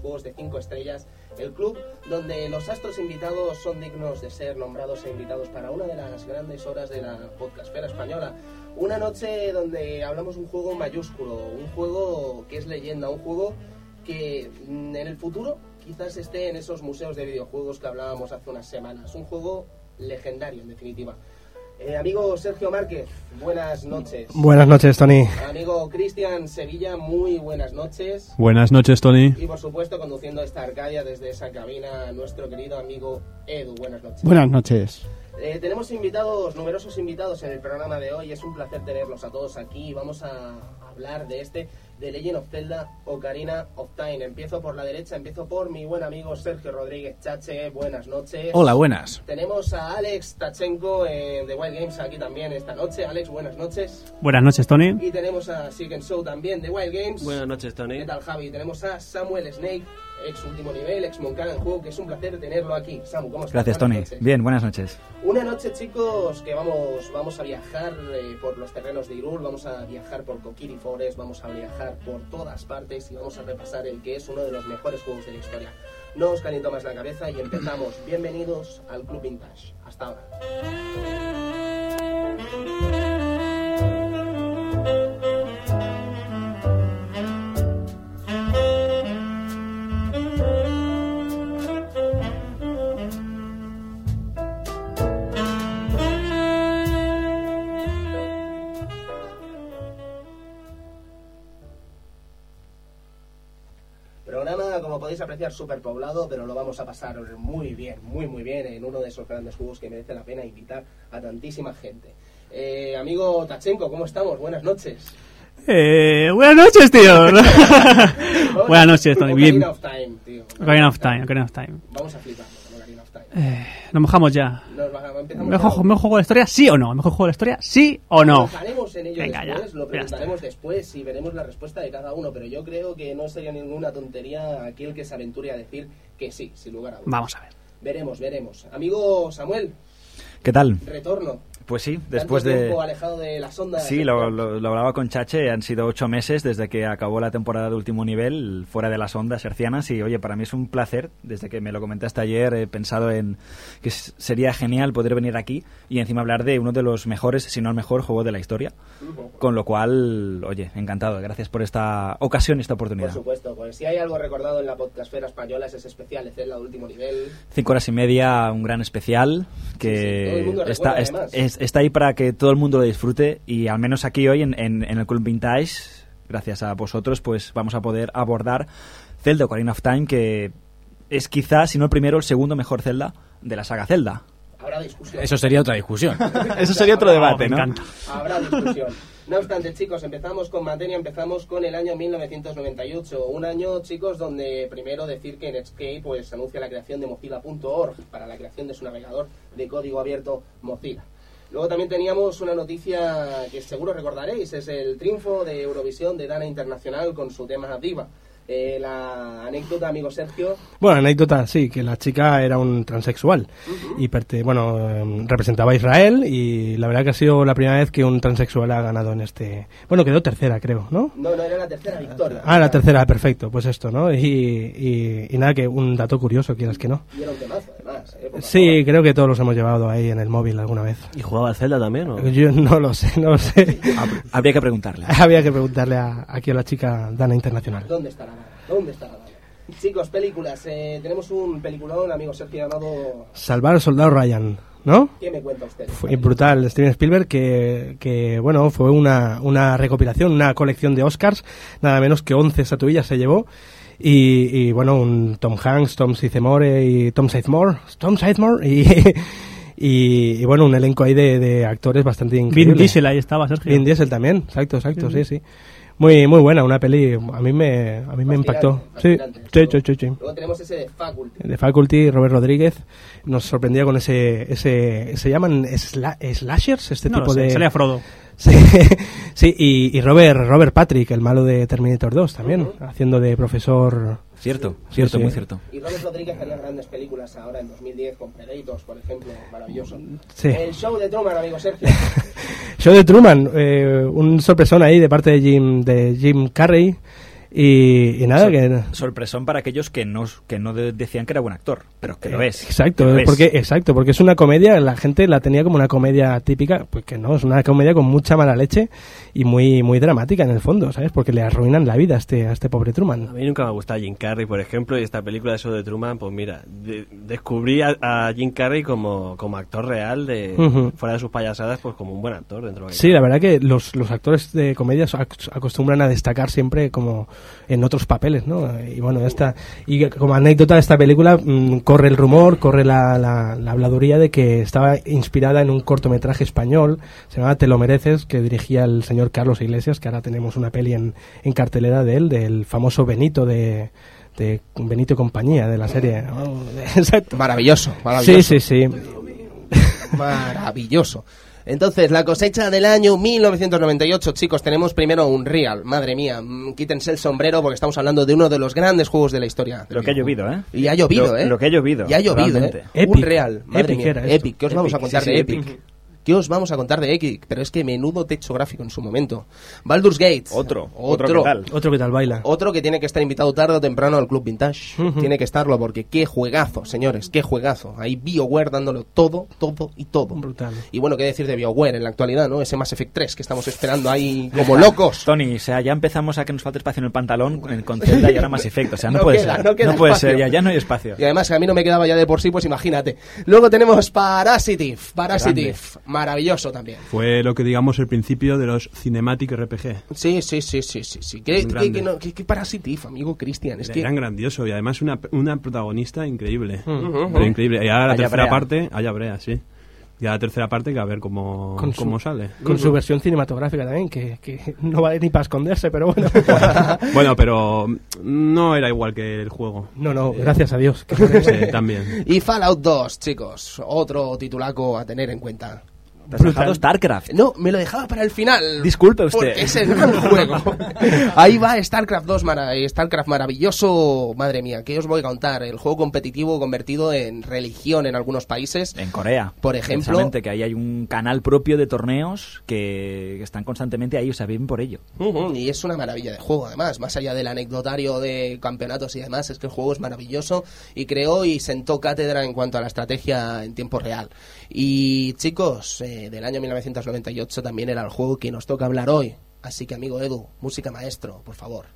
juegos de 5 estrellas, el club donde los astros invitados son dignos de ser nombrados e invitados para una de las grandes horas de la podcastfera española. Una noche donde hablamos un juego mayúsculo, un juego que es leyenda, un juego que mm, en el futuro quizás esté en esos museos de videojuegos que hablábamos hace unas semanas. Un juego legendario, en definitiva. Eh, amigo Sergio Márquez, buenas noches. Buenas noches, Tony. Amigo Cristian Sevilla, muy buenas noches. Buenas noches, Tony. Y por supuesto, conduciendo esta Arcadia desde esa cabina, nuestro querido amigo Edu. Buenas noches. Buenas noches. Eh, tenemos invitados, numerosos invitados en el programa de hoy. Es un placer tenerlos a todos aquí. Vamos a hablar de este de Legend of Zelda Ocarina of Time. Empiezo por la derecha, empiezo por mi buen amigo Sergio Rodríguez Chache. Buenas noches. Hola, buenas. Tenemos a Alex Tachenko en The Wild Games aquí también esta noche. Alex, buenas noches. Buenas noches, Tony. Y tenemos a Sick Show también de Wild Games. Buenas noches, Tony. ¿Qué tal, Javi? Tenemos a Samuel Snake, ex último nivel, ex Moncada en juego, que es un placer tenerlo aquí. Samu, ¿cómo estás? Gracias, Tony. noches. Bien, buenas noches. Una noche, chicos, que vamos, vamos a viajar eh, por los terrenos de Irul, vamos a viajar por Kokiri Forest, vamos a viajar por todas partes y vamos a repasar el que es uno de los mejores juegos de la historia. No os caliento más la cabeza y empezamos. Bienvenidos al Club Vintage. Hasta ahora. Podéis apreciar, súper poblado, pero lo vamos a pasar muy bien, muy, muy bien en uno de esos grandes juegos que merece la pena invitar a tantísima gente. Eh, amigo Tachenko, ¿cómo estamos? Buenas noches. Eh, buenas noches, tío. buenas noches, Tony. Bien. Ocarina of Time, tío. Ocarina of Time, Ocarina of Time. Vamos a fliparlo con Ocarina of Time. Eh, nos mojamos ya. Nos va- empezamos ¿Mejor, ya. ¿Mejor juego de la historia? ¿Sí o no? ¿Mejor juego de la historia? ¿Sí o no? Trabajaremos en ello Venga, ya. después, lo Ya preguntaremos después y veremos la respuesta de cada uno, pero yo creo que no sería ninguna tontería aquel que se aventure a decir que sí, sin lugar a dudas. Vamos a ver. Veremos, veremos. Amigo Samuel, ¿Qué tal? retorno. Pues sí, Tanto después de... tiempo alejado de las ondas. Sí, lo, lo- lo hablaba con Chache, han sido ocho meses desde que acabó la temporada de último nivel, fuera de las ondas hercianas, y oye, para mí es un placer, desde que me lo comentaste ayer, he pensado en que sería genial poder venir aquí y encima hablar de uno de los mejores, si no el mejor juego de la historia, con lo cual, oye, encantado, gracias por esta ocasión y esta Por oportunidad. supuesto, pues si hay algo recordado en la podcastfera española es ese especial de Zelda de último nivel. Cinco horas y media, un gran especial Sí, sí, todo que el mundo está, recuerda, es-. Es- está ahí para que todo el mundo lo disfrute y al menos aquí hoy en, en- en el Club Vintage, gracias a vosotros, pues vamos a poder abordar Zelda Ocarina of Time, que es quizás, si no el primero, el segundo mejor Zelda de la saga Zelda. Habrá discusión. Eso sería otra discusión. Eso sería otro debate, me ¿no? encanta. Habrá discusión. No obstante, chicos, empezamos con materia, empezamos con el año 1998. Un año, chicos, donde primero decir que Netscape pues, anuncia la creación de Mozilla.org para la creación de su navegador de código abierto Mozilla. Luego también teníamos una noticia que seguro recordaréis, es el triunfo de Eurovisión de Dana Internacional con su tema Diva. Eh, la anécdota, amigo Sergio, Bueno, anécdota, sí, que la chica era un transexual y perte- bueno, em, representaba a Israel y la verdad que ha sido la primera vez que un transexual ha ganado en este... Bueno, quedó tercera, creo, ¿no? no, no era la tercera victoria. Ah, la tercera, perfecto, pues esto, ¿no? Y, y, y nada, que un dato curioso, quieras que no. Y era un temazo, además. eh, Sí, creo que todos los hemos llevado ahí en el móvil alguna vez. ¿Y jugaba al Zelda también? ¿o? Yo no lo sé, no lo sé. Habría que preguntarle. Había que preguntarle a, aquí a la chica Dana Internacional. ¿Dónde bala? ¿Dónde está la? Chicos, películas. eh, tenemos un peliculón, amigo Sergio, llamado... Salvar al soldado Ryan, ¿no? ¿Qué me cuenta usted? Fue brutal, Steven Spielberg, que, que bueno, fue una, una recopilación, una colección de Oscars, nada menos que 11 estatuillas se llevó. Y, y, bueno, un Tom Hanks, Tom Sizemore y Tom Sizemore, Tom Sizemore y, y, y, bueno, un elenco ahí de, de actores bastante increíble. Vin Diesel ahí estaba, Sergio. Vin Diesel también, exacto, exacto, sí, sí. Muy, muy buena, una peli, a mí me, a mí me impactó. Sí, sí. Luego tenemos ese de Faculty. De Faculty, Robert Rodríguez, nos sorprendía con ese, ese, se llaman sla- slashers, este No tipo lo sé, de... salía Frodo. Sí, sí y, y Robert, Robert Patrick, el malo de Terminator 2 también, haciendo de profesor Cierto, cierto, sí. muy cierto. Y Robert Rodríguez haría grandes películas ahora en 2010 con Predators, por ejemplo, maravilloso. Sí. El show de Truman, amigo Sergio. Show de Truman, eh, un sorpresón ahí de parte de Jim, de Jim Carrey. Y, y nada, Sor- que... Sorpresón para aquellos que no, que no de- decían que era buen actor, pero que lo Eh, es. Exacto, que lo es. porque, exacto, porque es una comedia, la gente la tenía como una comedia típica, pues que no, es una comedia con mucha mala leche y muy, muy dramática en el fondo, ¿sabes? Porque le arruinan la vida a este, a este pobre A Truman. mí nunca me ha gustado Jim Carrey, por ejemplo, y esta película de eso de Truman, pues mira, de- descubrí a, a Jim Carrey como, como actor real, de fuera de sus payasadas, pues como un buen actor dentro de que Sí, la verdad que los, los actores de comedia ac- acostumbran a destacar siempre como en otros papeles, ¿no? Y bueno, esta, y como anécdota de esta película, mm, corre el rumor, corre la, la, la habladuría de que estaba inspirada en un cortometraje español, se llamaba Te lo mereces, que dirigía el señor Carlos Iglesias, que ahora tenemos una peli en, en cartelera de él, del famoso Benito de, de Benito y compañía, de la serie. Exacto. Maravilloso, maravilloso. Sí, sí, sí. Maravilloso. Entonces, la cosecha del año 1998, chicos, tenemos primero un Real. Madre mía, mm, quítense el sombrero porque estamos hablando de uno de los grandes juegos de la historia. Lo que ha llovido, ¿eh? Y ha llovido, Lo- ¿eh? lo que ha llovido, Ya ha llovido, realmente. ¿eh? Un. Real. Madre Epic mía. era esto. Epic. ¿Qué os vamos a contar sí, de sí? Epic. ¿Qué os vamos a contar de Epic? Pero es que menudo techo gráfico en su momento. Baldur's Gate. Otro, otro, Otro. ¿qué tal? Otro que tal baila. Otro que tiene que estar invitado tarde o temprano al Club Vintage. Tiene que estarlo porque qué juegazo, señores, qué juegazo. Ahí BioWare dándolo todo, todo y todo. Brutal. Y bueno, qué decir de BioWare en la actualidad, ¿no? Ese Mass Effect 3 que estamos esperando ahí como locos. Tony, o sea, ya empezamos a que nos falte espacio en el pantalón con el con Zelda y ahora más efecto. O sea, no, No puede queda, ser. no queda puede espacio. ser, ya, ya no hay espacio. Y además que a mí no me quedaba ya de por sí, pues imagínate. Luego tenemos Parasitive. Parasitive. Maravilloso también. Fue lo que digamos el principio de los Cinematic RPG. Sí, sí, sí, sí, sí. sí. ¿Qué, qué, qué, no, qué- qué Parasitive, amigo Cristian? Es que... Eran grandioso y además una, una protagonista increíble. Ujú. Pero increíble. Y ahora la tercera Brea. parte, haya Brea, sí. Y a la tercera parte que a ver cómo, Con su- cómo sale. Con su versión cinematográfica también, que, que no vale ni para esconderse, pero bueno. Bueno, pero no era igual que el juego. No, no, gracias a Dios. que- Sí, también. Y Fallout 2, chicos. Otro titulaco a tener en cuenta. Te has dejado StarCraft. No, me lo dejaba para el final. Disculpe usted. Porque es el gran juego. Ahí va StarCraft 2, mara- StarCraft maravilloso. Madre mía, ¿qué os voy a contar? El juego competitivo convertido en religión en algunos países. En Corea. Por ejemplo- que ahí hay un canal propio de torneos que, están constantemente ahí, o sea, bien por ello. Y es una maravilla de juego, además, más allá del anecdotario de campeonatos y demás, es que el juego es maravilloso y creó y sentó cátedra en cuanto a la estrategia en tiempo real. Y chicos, eh, del año 1998 también era el juego que nos toca hablar hoy. Así que amigo Edu, música maestro, por favor.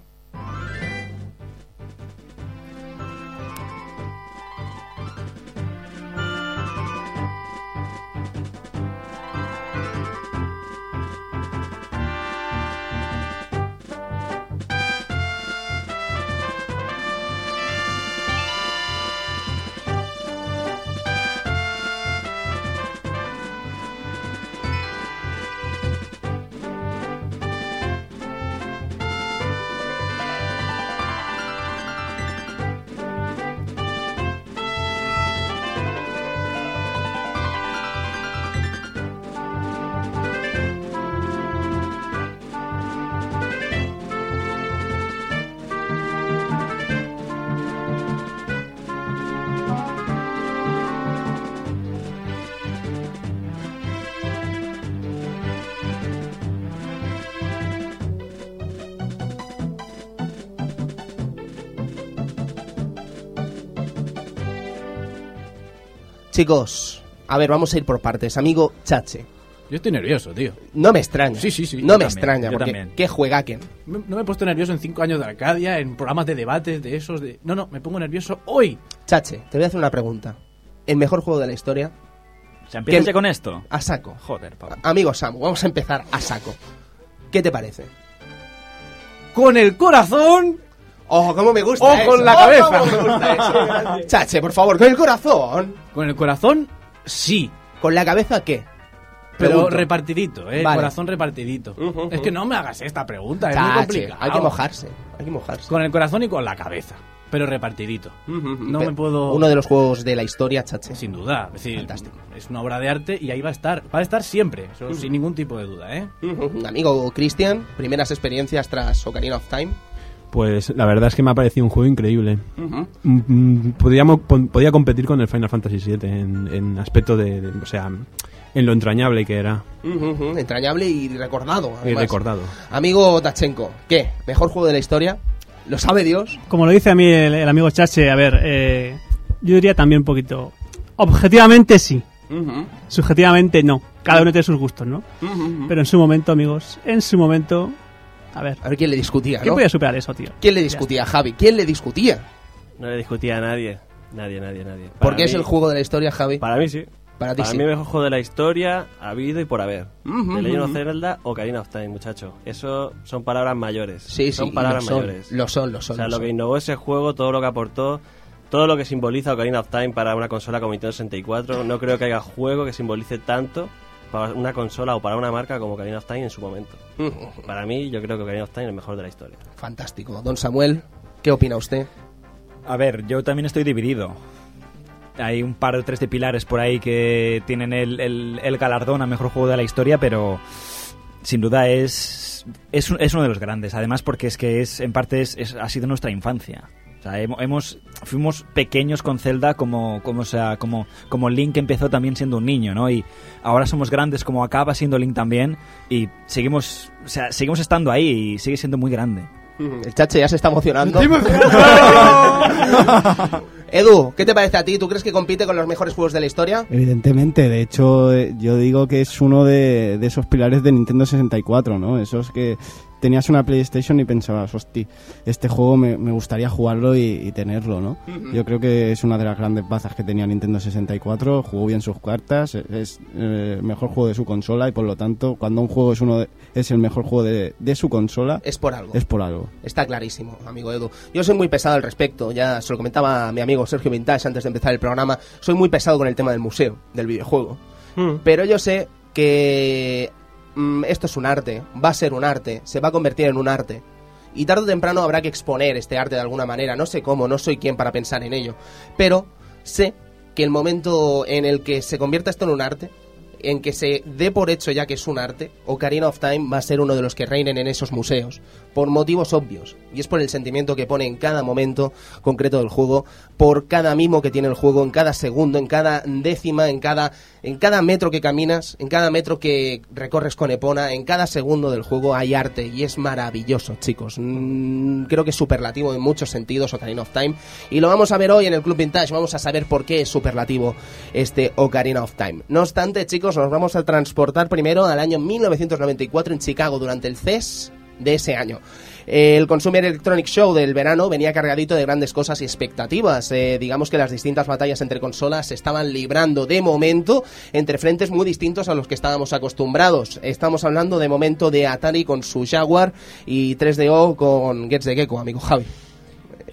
Chicos, a ver, vamos a ir por partes. Amigo Chache, Yo estoy nervioso, tío. no me extraña. Sí, sí, sí, No yo me también, extraña, yo porque también. qué juegaquen. Me- No me he puesto nervioso en cinco años de Arcadia, en programas de debates, de esos, de... No, no, me pongo nervioso hoy. Chache, te voy a hacer una pregunta. ¿El mejor juego de la historia? O sea, ¿empiezas ¿Qué- ya con esto? A saco. Joder, Pablo. Amigo Samu, vamos a empezar a saco. ¿Qué te parece? Con el corazón. ¡Oh, cómo me gusta ¡Oh, eso! con la ¡Oh, cabeza! cómo me gusta eso! Chache, por favor, con el corazón. Con el corazón, sí. ¿Con la cabeza qué? Pero Pregunto. repartidito, ¿eh? Vale. Corazón repartidito. Es que no me hagas esta pregunta, es muy Chache, complicado. hay que mojarse, hay que mojarse. Con el corazón y con la cabeza, pero repartidito. No Pe- me puedo... Uno de los juegos de la historia, Chache. Sin duda, es decir, Fantástico. es una obra de arte y ahí va a estar. Va a estar siempre, eso sin ningún tipo de duda, ¿eh? Amigo Cristian, primeras experiencias tras Ocarina of Time. Pues la verdad es que me ha parecido un juego increíble. Ujú. Mm, mm, Podríamos, podía competir con el Final Fantasy VII en, en aspecto de, de- O sea, en lo entrañable que era. Entrañable y recordado. y recordado. Amigo Tachenko, ¿qué? ¿Mejor juego de la historia? ¿Lo sabe Dios? Como lo dice a mí el, el amigo Chache, a ver, eh, yo diría también un poquito. Objetivamente sí, subjetivamente no. Cada uno tiene sus gustos, ¿no? Pero en su momento, amigos, en su momento. A ver, A ver quién le discutía, ¿quién ¿no? podía superar eso, tío? ¿Quién le discutía, Javi? ¿Quién le discutía? No le discutía a nadie. Nadie, nadie, nadie. Para Porque es mí- el juego de la historia, Javi. Para mí sí. Para ti Para sí. mí el mejor juego de la historia ha habido y por haber. Ujú, The Legend of ujú. Zelda o Ocarina of Time, muchacho. Eso son palabras mayores. Sí, sí, son y palabras lo son, mayores. Lo son, lo son. o sea, lo lo son. que innovó ese juego, todo lo que aportó, todo lo que simboliza Ocarina of Time para una consola como Nintendo 64, no creo que haya juego que simbolice tanto para una consola o para una marca como Ocarina of Time en su momento. Ujú, Para mí, yo creo que Ocarina of Time es el mejor de la historia. Fantástico. Don Samuel, ¿qué opina usted? A ver, yo también estoy dividido. Hay un par o tres de pilares por ahí que tienen el, el- el galardón a mejor juego de la historia, pero sin duda es, es, es uno de los grandes. Además, porque es que es en parte es, es- ha sido nuestra infancia. O sea, hemo- hemos, fuimos pequeños con Zelda como, como, o sea, como, como Link empezó también siendo un niño, ¿no? Y ahora somos grandes como acaba siendo Link también y seguimos, o sea, seguimos estando ahí y sigue siendo muy grande. El chache ya se está emocionando. Edu, ¿qué te parece a ti? ¿Tú crees que compite con los mejores juegos de la historia? Evidentemente, de hecho, eh, yo digo que es uno de, de esos pilares de Nintendo 64, ¿no? Esos que tenías una PlayStation y pensabas, hosti, este juego me, me gustaría jugarlo y, y tenerlo, ¿no? Yo creo que es una de las grandes bazas que tenía Nintendo 64, jugó bien sus cartas, es- es eh, el mejor juego de su consola y por lo tanto, cuando un juego es uno de- es el mejor juego de, de su consola, Es por algo. es por algo. Está clarísimo, amigo Edu. Yo soy muy pesado al respecto, ya se lo comentaba a mi amigo Sergio Vintage antes de empezar el programa. Soy muy pesado con el tema del museo, del videojuego. Pero yo sé que mm, esto es un arte, va a ser un arte, se va a convertir en un arte. Y tarde o temprano habrá que exponer este arte de alguna manera. No sé cómo, no soy quien para pensar en ello. Pero sé que el momento en el que se convierta esto en un arte, en que se dé por hecho ya que es un arte, Ocarina of Time va a ser uno de los que reinen en esos museos, por motivos obvios, y es por el sentimiento que pone en cada momento concreto del juego, por cada mimo que tiene el juego, en cada segundo, en cada décima, en cada, en cada metro que caminas, en cada metro que recorres con Epona, en cada segundo del juego hay arte, y es maravilloso, chicos. Mm, creo que es superlativo en muchos sentidos Ocarina of Time, y lo vamos a ver hoy en el Club Vintage, vamos a saber por qué es superlativo este Ocarina of Time. No obstante, chicos, nos vamos a transportar primero al año 1994 en Chicago durante el CES de ese año. El Consumer Electronic Show del verano venía cargadito de grandes cosas y expectativas. Eh, digamos que las distintas batallas entre consolas se estaban librando de momento entre frentes muy distintos a los que estábamos acostumbrados. Estamos hablando de momento de Atari con su Jaguar y 3DO con Gets the Gecko, amigo Javi.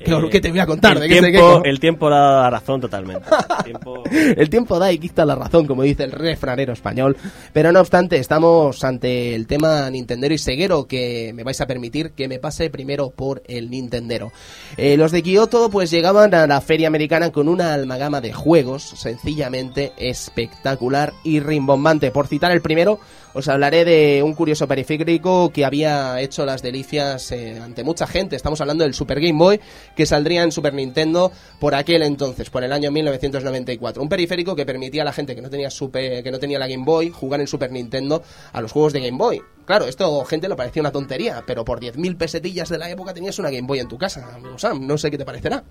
¿Qué, Eh, qué te voy a contar el de tiempo, el dado la razón totalmente. El tiempo- El tiempo da y quita la razón, como dice el refranero español. Pero no obstante, estamos ante el tema Nintendero y Seguero, que me vais a permitir que me pase primero por el Nintendero. Eh, los de Kyoto pues llegaban a la feria americana con una almagama de juegos sencillamente espectacular y rimbombante. Por citar el primero, os hablaré de un curioso periférico que había hecho las delicias eh, ante mucha gente. Estamos hablando del Super Game Boy, que saldría en Super Nintendo por aquel entonces, por el año 1994. Un periférico que permitía a la gente que no tenía super, que no tenía la Game Boy jugar en Super Nintendo a los juegos de Game Boy. Claro, esto gente le parecía una tontería, pero por 10.000 pesetillas de la época tenías una Game Boy en tu casa, amigo Sam. No sé qué te parecerá.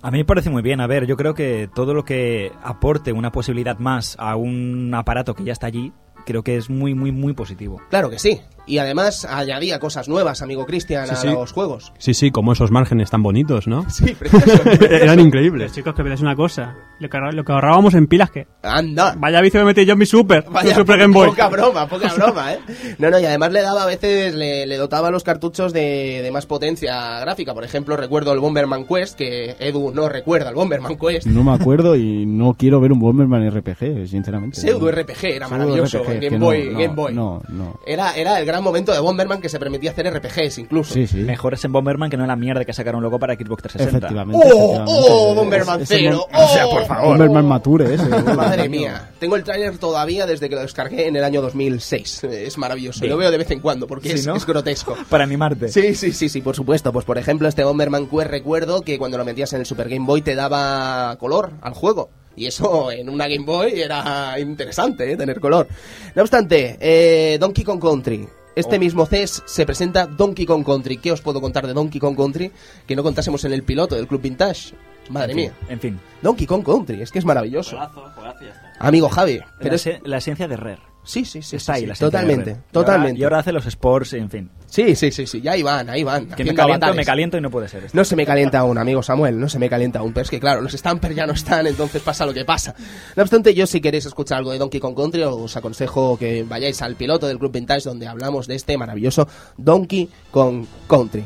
A mí me parece muy bien. A ver, yo creo que todo lo que aporte una posibilidad más a un aparato que ya está allí, creo que es muy, muy, muy positivo. Claro que sí. Y además añadía cosas nuevas, amigo Cristian, Sí, a sí. los juegos. Sí, sí, como esos márgenes tan bonitos, ¿no? Sí, precioso. Eran Pero increíbles. chicos, que veáis una cosa. Lo que, ahorra- lo que ahorrábamos en pilas, que. Anda. Vaya vicio me metí yo en mi Super. Vaya, Super Game Boy. Poca broma, poca broma, ¿eh? No, no, y además le daba a veces, le, le dotaba los cartuchos de, de más potencia gráfica. Por ejemplo, recuerdo el Bomberman Quest, que Edu no recuerda el Bomberman Quest. No me acuerdo y no quiero ver un Bomberman RPG, sinceramente. Pseudo RPG, era maravilloso. RPG, Game no, Boy, no, Game Boy. No, no. Era, era el gran gran momento de Bomberman que se permitía hacer RPGs incluso. Sí, sí. Mejores en Bomberman que no la mierda que sacaron luego para Xbox 360. Efectivamente. ¡Oh, efectivamente. oh, Bomberman Ese cero! Bom- ¡Oh! O sea, por favor. Bomberman Mature ese. Madre mía, tengo el tráiler todavía desde que lo descargué en el año 2006. Eh, Es maravilloso. Bien. Lo veo de vez en cuando porque Sí, es, ¿no? es grotesco. Para animarte. Sí, sí, sí, sí, por supuesto. Pues por ejemplo, este Bomberman Quest recuerdo que cuando lo metías en el Super Game Boy te daba color al juego. Y eso en una Game Boy era interesante, ¿eh? tener color. No obstante, eh, Donkey Kong Country. Este mismo CES se presenta Donkey Kong Country. ¿Qué os puedo contar de Donkey Kong Country que no contásemos en el piloto del Club Vintage? Madre En mía. En fin. Donkey Kong Country, es que es maravilloso. Juegazo, juegazo y ya está. Amigo Javi, pero la, es... la esencia de Rare. Sí, sí, sí. Está sí, ahí sí, la Totalmente, Rare. Y totalmente. ahora- Y ahora, hace los sports, en fin. Sí, sí, sí, sí, ya ahí van, ahí van. Que me caliento, avatares. me caliento y no puede ser. esto. No se me calienta aún, amigo Samuel, no se me calienta aún. Pero es que, claro, los Stampers ya no están, entonces pasa lo que pasa. No obstante, yo si queréis escuchar algo de Donkey Kong Country, os aconsejo que vayáis al piloto del Club Vintage donde hablamos de este maravilloso Donkey Kong Country.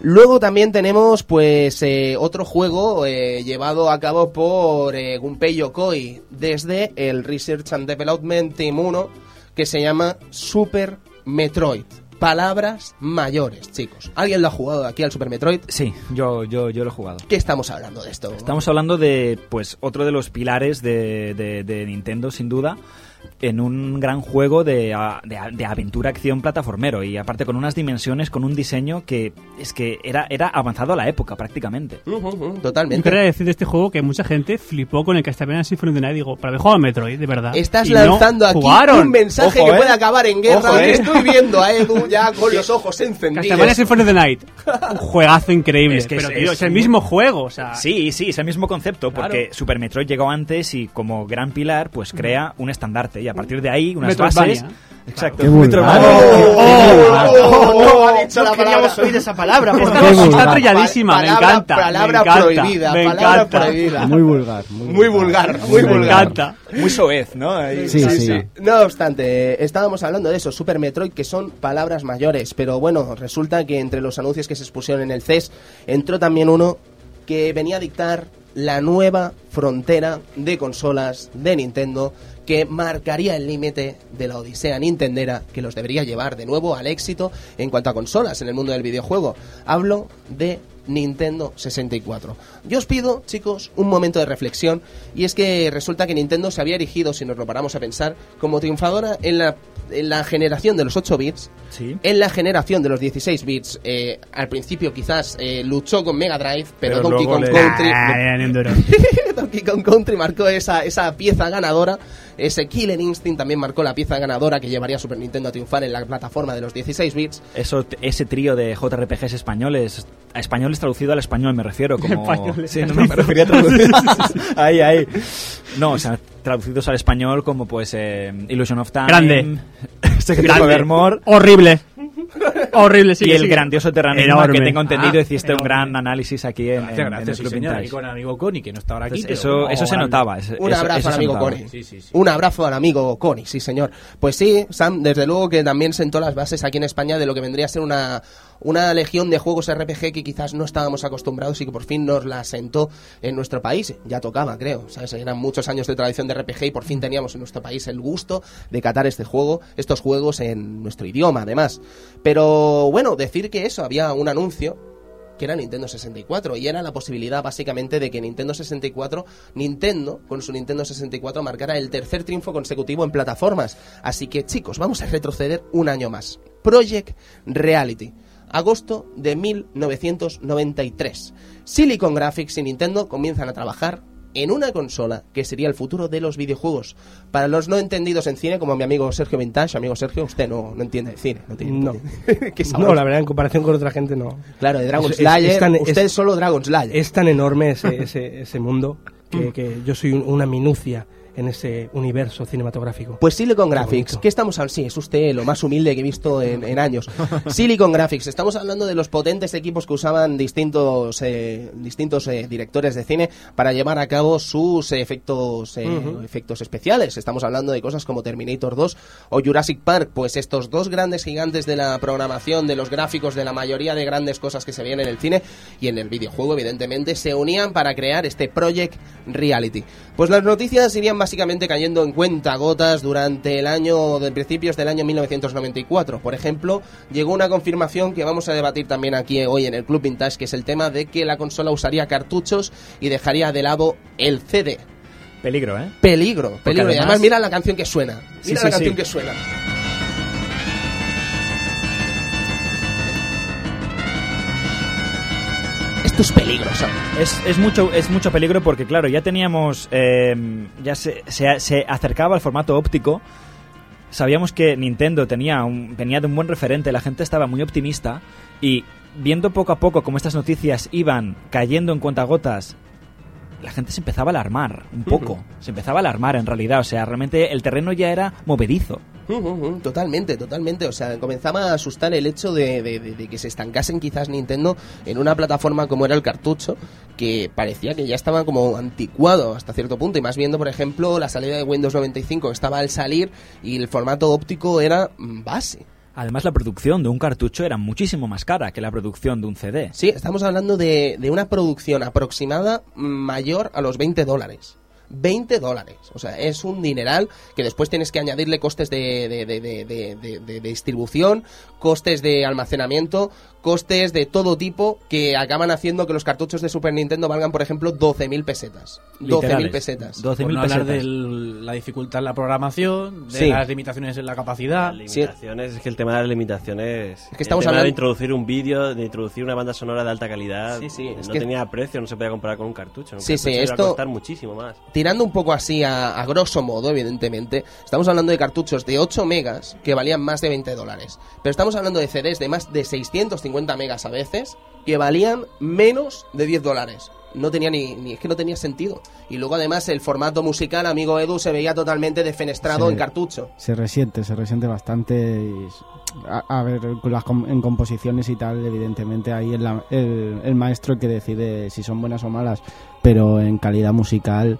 Luego también tenemos pues eh, otro juego eh, llevado a cabo por eh, Gunpei Yokoi desde el Research and Development Team 1 que se llama Super Metroid. Palabras mayores, chicos. ¿Alguien lo ha jugado aquí al Super Metroid? Sí, yo, yo, yo lo he jugado. ¿Qué estamos hablando de esto? Estamos hablando de, pues, otro de los pilares de, de- de Nintendo, sin duda, en un gran juego de, a- de aventura, acción, plataformero. Y aparte con unas dimensiones, con un diseño que es que era, era avanzado a la época, prácticamente. Ujú, Yo totalmente. quería decir de este juego que mucha gente flipó con el Castlevania Symphony of the Night. Digo, para haber jugado a Metroid, de verdad. Estás Y no lanzando aquí jugaron. un mensaje Ojo, que eh. puede acabar en guerra. Ojo, eh. Estoy viendo a Edu ya con los ojos encendidos. Castlevania Symphony of the Night. Un juegazo increíble. Es que pero, es- tío, es es el mismo juego. O sea, Sí, sí, es el mismo concepto, Claro. porque Super Metroid llegó antes y como gran pilar, pues crea un estandarte. Y a partir de ahí, unas bases... Exacto. Qué vulgar. Metroidvania. Oh, no, ha dicho la no palabra. queríamos oír esa palabra. Está, trilladísima, Pa- me encanta. palabra me encanta, prohibida, me palabra encanta. prohibida. Muy vulgar. Muy, Muy vulgar, muy Me vulgar. encanta. Muy soez, ¿no? Ahí- Sí, sí. No obstante, estábamos hablando de eso, Super Metroid, que son palabras mayores, pero bueno, resulta que entre los anuncios que se expusieron en el CES entró también uno que venía a dictar la nueva frontera de consolas de Nintendo que marcaría el límite de la odisea nintendera que los debería llevar de nuevo al éxito en cuanto a consolas en el mundo del videojuego. Hablo de Nintendo 64. Yo os pido, chicos, un momento de reflexión y es que resulta que Nintendo se había erigido, si nos lo paramos a pensar, como triunfadora en la, en la generación de los 8 bits, Sí. en la generación de los 16 bits. eh, al principio quizás eh, luchó con Mega Drive, pero, Pero Donkey Kong le- Country... Ah. Donkey Kong Country marcó esa, esa pieza ganadora. Ese Killer Instinct también marcó la pieza ganadora que llevaría a Super Nintendo a triunfar en la plataforma de los 16 bits. Eso, ese trío de JRPGs españoles, a españoles traducido al español me refiero, como... Españoles. Sí, no, me refería a traducido. ahí, ahí. No, o sea, traducidos al español como pues eh, Illusion of Time... Grande. Secret Grande. of Evermore... Horrible. Horrible, sí. y el sí. grandioso Terranismo que tengo entendido Ah, hiciste un enorme. gran análisis aquí en, Gracias, en- en gracias, el sí, Club señor. Vintage. Y con el amigo Connie, que no está ahora aquí. Entonces, eso, eso se notaba. Un eso- abrazo eso al amigo. Connie. Sí, sí, sí. Un abrazo al amigo Connie, sí señor. Pues sí, Sam, desde luego que también sentó las bases aquí en España de lo que vendría a ser una, una legión de juegos RPG que quizás no estábamos acostumbrados y que por fin nos la sentó en nuestro país. Ya tocaba, creo. ¿sabes? Eran muchos años de tradición de RPG y por fin teníamos en nuestro país el gusto de catar este juego, estos juegos en nuestro idioma, además. Pero bueno, decir que eso, había un anuncio que era Nintendo 64 y era la posibilidad básicamente de que Nintendo 64, Nintendo con su Nintendo 64 marcara el tercer triunfo consecutivo en plataformas. Así que chicos, vamos a retroceder un año más. Project Reality. Agosto de 1993. Silicon Graphics y Nintendo comienzan a trabajar en una consola que sería el futuro de los videojuegos. Para los no entendidos en cine, como mi amigo Sergio Vintage, amigo Sergio, usted no, no entiende de cine. No, tiene No. puta- ¿Qué No, la verdad, en comparación con otra gente, no. Claro, de Dragon Slayer. usted es- solo Dragon Slayer. Es tan enorme ese, ese, ese mundo que, que yo soy un- una minucia en ese universo cinematográfico. Pues Silicon Graphics. ¿qué estamos hablando? Sí, es usted lo más humilde que he visto en, en años. Silicon Graphics, estamos hablando de los potentes equipos que usaban distintos eh, distintos eh, directores de cine para llevar a cabo sus efectos eh, efectos especiales. Estamos hablando de cosas como Terminator 2 o Jurassic Park, pues estos dos grandes gigantes de la programación, de los gráficos, de la mayoría de grandes cosas que se ven en el cine y en el videojuego, evidentemente, se unían para crear este Project Reality. Pues las noticias irían básicamente cayendo en cuenta gotas durante el año de principios del año 1994. Por ejemplo, llegó una confirmación que vamos a debatir también aquí hoy en el Club Vintage, que es el tema de que la consola usaría cartuchos y dejaría de lado el CD. Peligro, ¿eh? Peligro, peligro. y además- además mira la canción que suena. Mira Sí, la sí, canción sí. que suena. Es. Es, es mucho es mucho peligro porque, claro, ya teníamos. eh, ya se, se, acercaba al formato óptico. Sabíamos que Nintendo tenía venía de un buen referente, la gente estaba muy optimista. Y viendo poco a poco cómo estas noticias iban cayendo en cuentagotas, la gente se empezaba a alarmar un poco. Se empezaba a alarmar en realidad. O sea, realmente el terreno ya era movedizo. Totalmente, totalmente. O sea, comenzaba a asustar el hecho de, de- de- de que se estancasen quizás Nintendo en una plataforma como era el cartucho, que parecía que ya estaba como anticuado hasta cierto punto. Y más viendo, por ejemplo, la salida de Windows 95 que estaba al salir y el formato óptico era mm, base. Además, la producción de un cartucho era muchísimo más cara que la producción de un CD. Sí, estamos hablando de, de una producción aproximada mayor a los 20 dólares. 20 dólares. O sea, es un dineral que después tienes que añadirle costes de, de- de- de- distribución, costes de almacenamiento, costes de todo tipo que acaban haciendo que los cartuchos de Super Nintendo valgan, por ejemplo, 12.000 pesetas. 12.000 Literales. pesetas. 12.000 Por no hablar pesetas. de la dificultad en la programación, de Sí. las limitaciones en la capacidad. Las limitaciones, es que el tema de las limitaciones. Es que estamos el tema hablando- de introducir un vídeo, de introducir una banda sonora de alta calidad. Sí, sí, es no que- tenía precio, no se podía comparar con un cartucho. Un Sí, sí, iba esto- a costar muchísimo más. tirando un poco así a, a grosso modo, evidentemente, estamos hablando de cartuchos de 8 megas que valían más de 20 dólares. Pero estamos hablando de CDs de más de 650 megas a veces que valían menos de 10 dólares. No tenía ni, ni- es que no tenía sentido. Y luego además el formato musical, amigo Edu, se veía totalmente defenestrado en cartucho. Se resiente, se resiente bastante. y a, a ver, con las en composiciones y tal, evidentemente ahí el, el maestro que decide si son buenas o malas, pero en calidad musical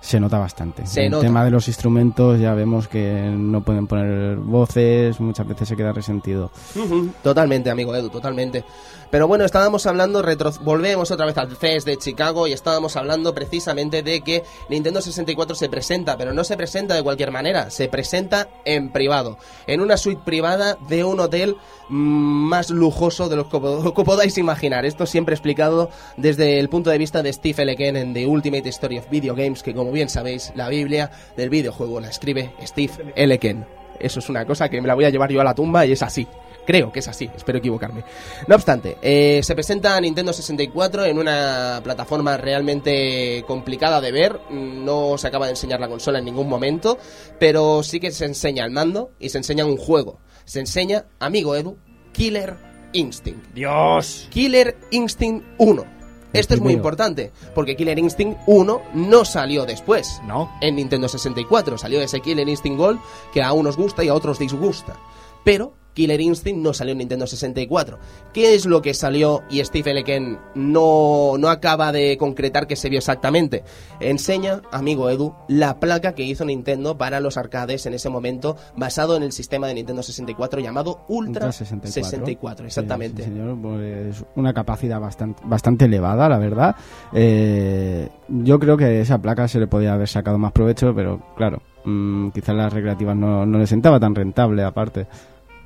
se nota bastante. Se el nota. tema de los instrumentos ya vemos que no pueden poner voces, muchas veces se queda resentido. Ujú, Totalmente, amigo Edu, totalmente. Pero bueno, estábamos hablando, retro- volvemos otra vez al CES de Chicago y estábamos hablando precisamente de que Nintendo 64 se presenta, pero no se presenta de cualquier manera, se presenta en privado, en una suite privada de un hotel más lujoso de los que, po- que podáis imaginar. Esto siempre explicado desde el punto de vista de Steve L. En The Ultimate Story of Video Games, que como bien sabéis, la Biblia del videojuego la escribe Steve L. Ken. Eso es una cosa que me la voy a llevar yo a la tumba y es así. Creo que es así, espero equivocarme. No obstante, eh, se presenta Nintendo 64 en una plataforma realmente complicada de ver. No se acaba de enseñar la consola en ningún momento, pero sí que se enseña el mando y se enseña un juego. Se enseña, amigo Edu, Killer Instinct. ¡Dios! Killer Instinct 1. Esto es muy importante, porque Killer Instinct 1 no salió después No. en Nintendo 64. Salió ese Killer Instinct Gold que a unos gusta y a otros disgusta. Pero Killer Instinct no salió en Nintendo 64. ¿Qué es lo que salió y Steve L. Ken no, no acaba de concretar que se vio exactamente? Enseña, amigo Edu, la placa que hizo Nintendo para los arcades en ese momento, basado en el sistema de Nintendo 64 llamado Ultra, Ultra 64. 64. exactamente. Sí, sí, señor, pues una capacidad bastante, bastante elevada, la verdad. Eh, yo creo que esa placa se le podía haber sacado más provecho, pero claro, mm, quizás las recreativas no, no le sentaba tan rentable aparte.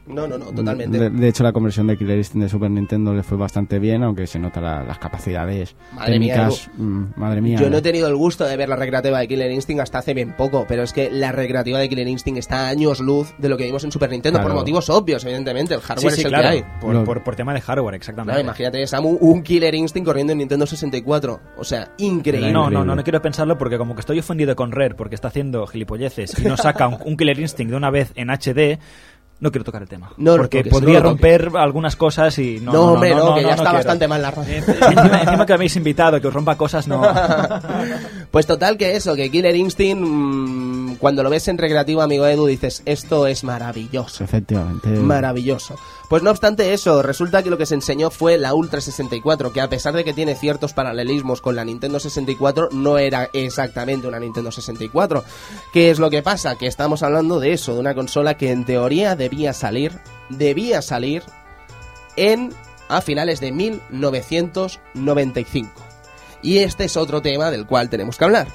No, no, no, totalmente. De, de hecho, la conversión de Killer Instinct de Super Nintendo le fue bastante bien, aunque se nota la- las capacidades Madre mía, técnicas. mm, madre mía. Yo no he tenido el gusto de ver la recreativa de Killer Instinct hasta hace bien poco, pero es que la recreativa de Killer Instinct está a años luz de lo que vimos en Super Nintendo, por motivos obvios, evidentemente. El hardware sí, es el claro. que hay. Por, por, por tema de hardware, exactamente. Claro, imagínate, Samu, un Killer Instinct corriendo en Nintendo 64. O sea, increíble. No, no, no, no quiero pensarlo porque como que estoy ofendido con Rare porque está haciendo gilipolleces y no saca un, un Killer Instinct de una vez en HD, no quiero tocar el tema. No porque no podría romper algunas cosas y no. No, hombre, no, que ya está bastante mal la radio. encima, encima que me habéis invitado, que os rompa cosas, no. Pues total que eso, que Killer Instinct, mm, cuando lo ves en recreativa, amigo Edu, dices, esto es maravilloso. Efectivamente. Maravilloso. Pues no obstante eso, resulta que lo que se enseñó fue la Ultra 64, que a pesar de que tiene ciertos paralelismos con la Nintendo 64, no era exactamente una Nintendo 64. ¿Qué es lo que pasa? Que estamos hablando de eso, de una consola que en teoría debía salir, debía salir en a finales de 1995. Y este es otro tema del cual tenemos que hablar.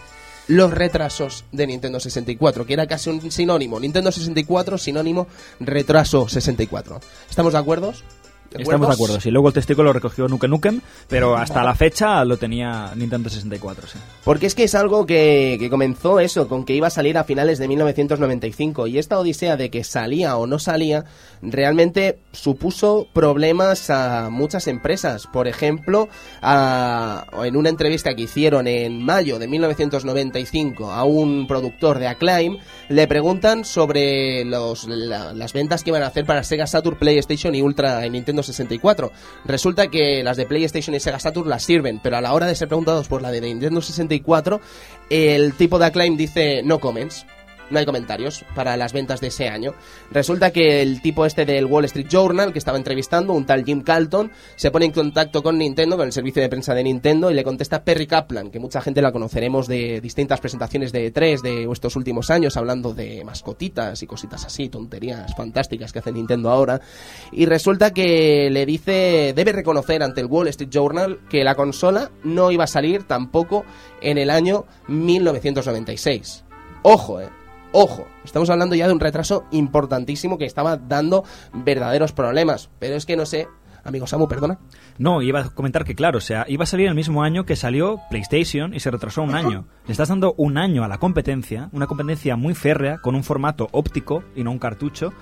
Los retrasos de Nintendo 64, que era casi un sinónimo. Nintendo 64, sinónimo retraso 64. ¿Estamos de acuerdo? Estamos de acuerdo, sí. Luego el testículo lo recogió Nukem Nukem, pero hasta la fecha lo tenía Nintendo 64, sí. Porque es que es algo que, que comenzó eso, con que iba a salir a finales de 1995. Y esta odisea de que salía o no salía, realmente supuso problemas a muchas empresas. Por ejemplo, a- en una entrevista que hicieron en mayo de 1995 a un productor de Acclaim, le preguntan sobre los, la- las ventas que iban a hacer para Sega Saturn, PlayStation y Ultra en Nintendo 64. Resulta que las de PlayStation y Sega Saturn las sirven, pero a la hora de ser preguntados por la de Nintendo 64, el tipo de Acclaim dice no comments. No hay comentarios para las ventas de ese año. Resulta que el tipo este del Wall Street Journal que estaba entrevistando, un tal Jim Carlton, se pone en contacto con Nintendo, con el servicio de prensa de Nintendo, y le contesta Perry Kaplan, que mucha gente la conoceremos de distintas presentaciones de E3 de estos últimos años, hablando de mascotitas y cositas así, tonterías fantásticas que hace Nintendo ahora. Y resulta que le dice, debe reconocer ante el Wall Street Journal que la consola no iba a salir tampoco en el año 1996. Ojo, eh. Ojo, estamos hablando ya de un retraso importantísimo que estaba dando verdaderos problemas. Pero es que no sé, amigo Samu, perdona. No, iba a comentar que, claro, o sea, iba a salir el mismo año que salió PlayStation y se retrasó un año. Le estás dando un año a la competencia, una competencia muy férrea, con un formato óptico y no un cartucho,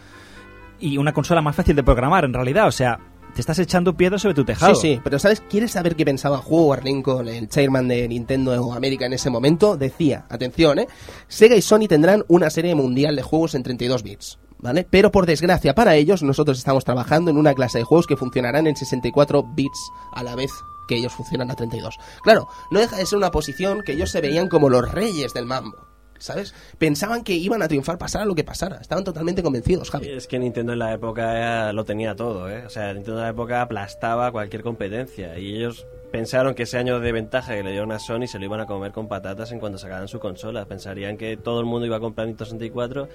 y una consola más fácil de programar, en realidad. O sea, te estás echando piedras sobre tu tejado. Sí, sí, pero ¿sabes? ¿Quieres saber qué pensaba Howard Lincoln, el chairman de Nintendo América en ese momento? Decía, atención, ¿eh? Sega y Sony tendrán una serie mundial de juegos en 32 bits. ¿Vale? Pero por desgracia para ellos, nosotros estamos trabajando en una clase de juegos que funcionarán en 64 bits a la vez que ellos funcionan a 32. Claro, no deja de ser una posición que ellos se veían como los reyes del mambo. ¿Sabes? Pensaban que iban a triunfar pasara lo que pasara. Estaban totalmente convencidos, Javi. Es que Nintendo en la época lo tenía todo, ¿eh? O sea, Nintendo en la época aplastaba cualquier competencia y ellos pensaron que ese año de ventaja que le dieron a Sony se lo iban a comer con patatas en cuanto sacaran su consola. Pensarían que todo el mundo iba a comprar Nintendo 64,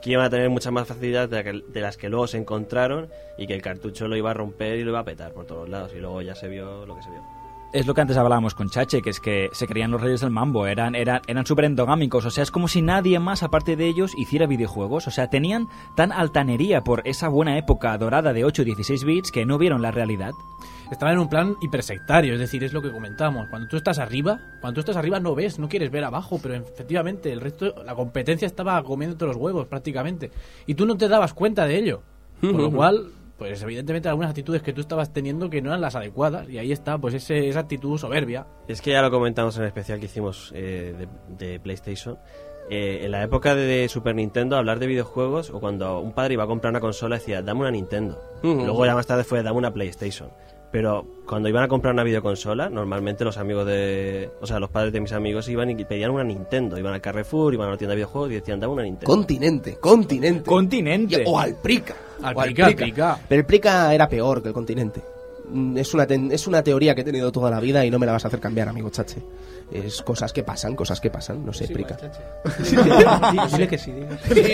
que iban a tener muchas más que- de las que luego se encontraron y que el cartucho lo iba a romper y lo iba a petar por todos lados. Y luego ya se vio lo que se vio. Es lo que antes hablábamos con Chache, que es que se creían los reyes del mambo, eran, eran, eran súper endogámicos, o sea, es como si nadie más aparte de ellos hiciera videojuegos, o sea, tenían tan altanería por esa buena época dorada de 8 y 16 bits que no vieron la realidad. Estaban en un plan hipersectario, es decir, es lo que comentamos. Cuando tú estás arriba, cuando tú estás arriba no ves, no quieres ver abajo, pero efectivamente el resto, la competencia estaba comiéndote los huevos prácticamente. Y tú no te dabas cuenta de ello. Con lo cual, pues evidentemente algunas actitudes que tú estabas teniendo que no eran las adecuadas. Y ahí está, pues ese, esa actitud soberbia. Es que ya lo comentamos en el especial que hicimos eh, de, de PlayStation. Eh, en la época de Super Nintendo, hablar de videojuegos, o cuando un padre iba a comprar una consola, decía, dame una Nintendo. Luego ya más tarde fue, dame una PlayStation. Pero cuando iban a comprar una videoconsola, normalmente los amigos de... O sea, los padres de mis amigos iban y pedían una Nintendo. Iban al Carrefour, iban a la tienda de videojuegos y decían, dame una Nintendo. Continente, continente. ¡Continente! O al Prica. Al O Prica, al Prica. Pero el Prica era peor que el continente. Mm, Es una, ten- es una teoría que he tenido toda la vida y no me la vas a hacer cambiar, amigo Chache. Es cosas que pasan, cosas que pasan, no sé, Prica. Dile que sí, dile.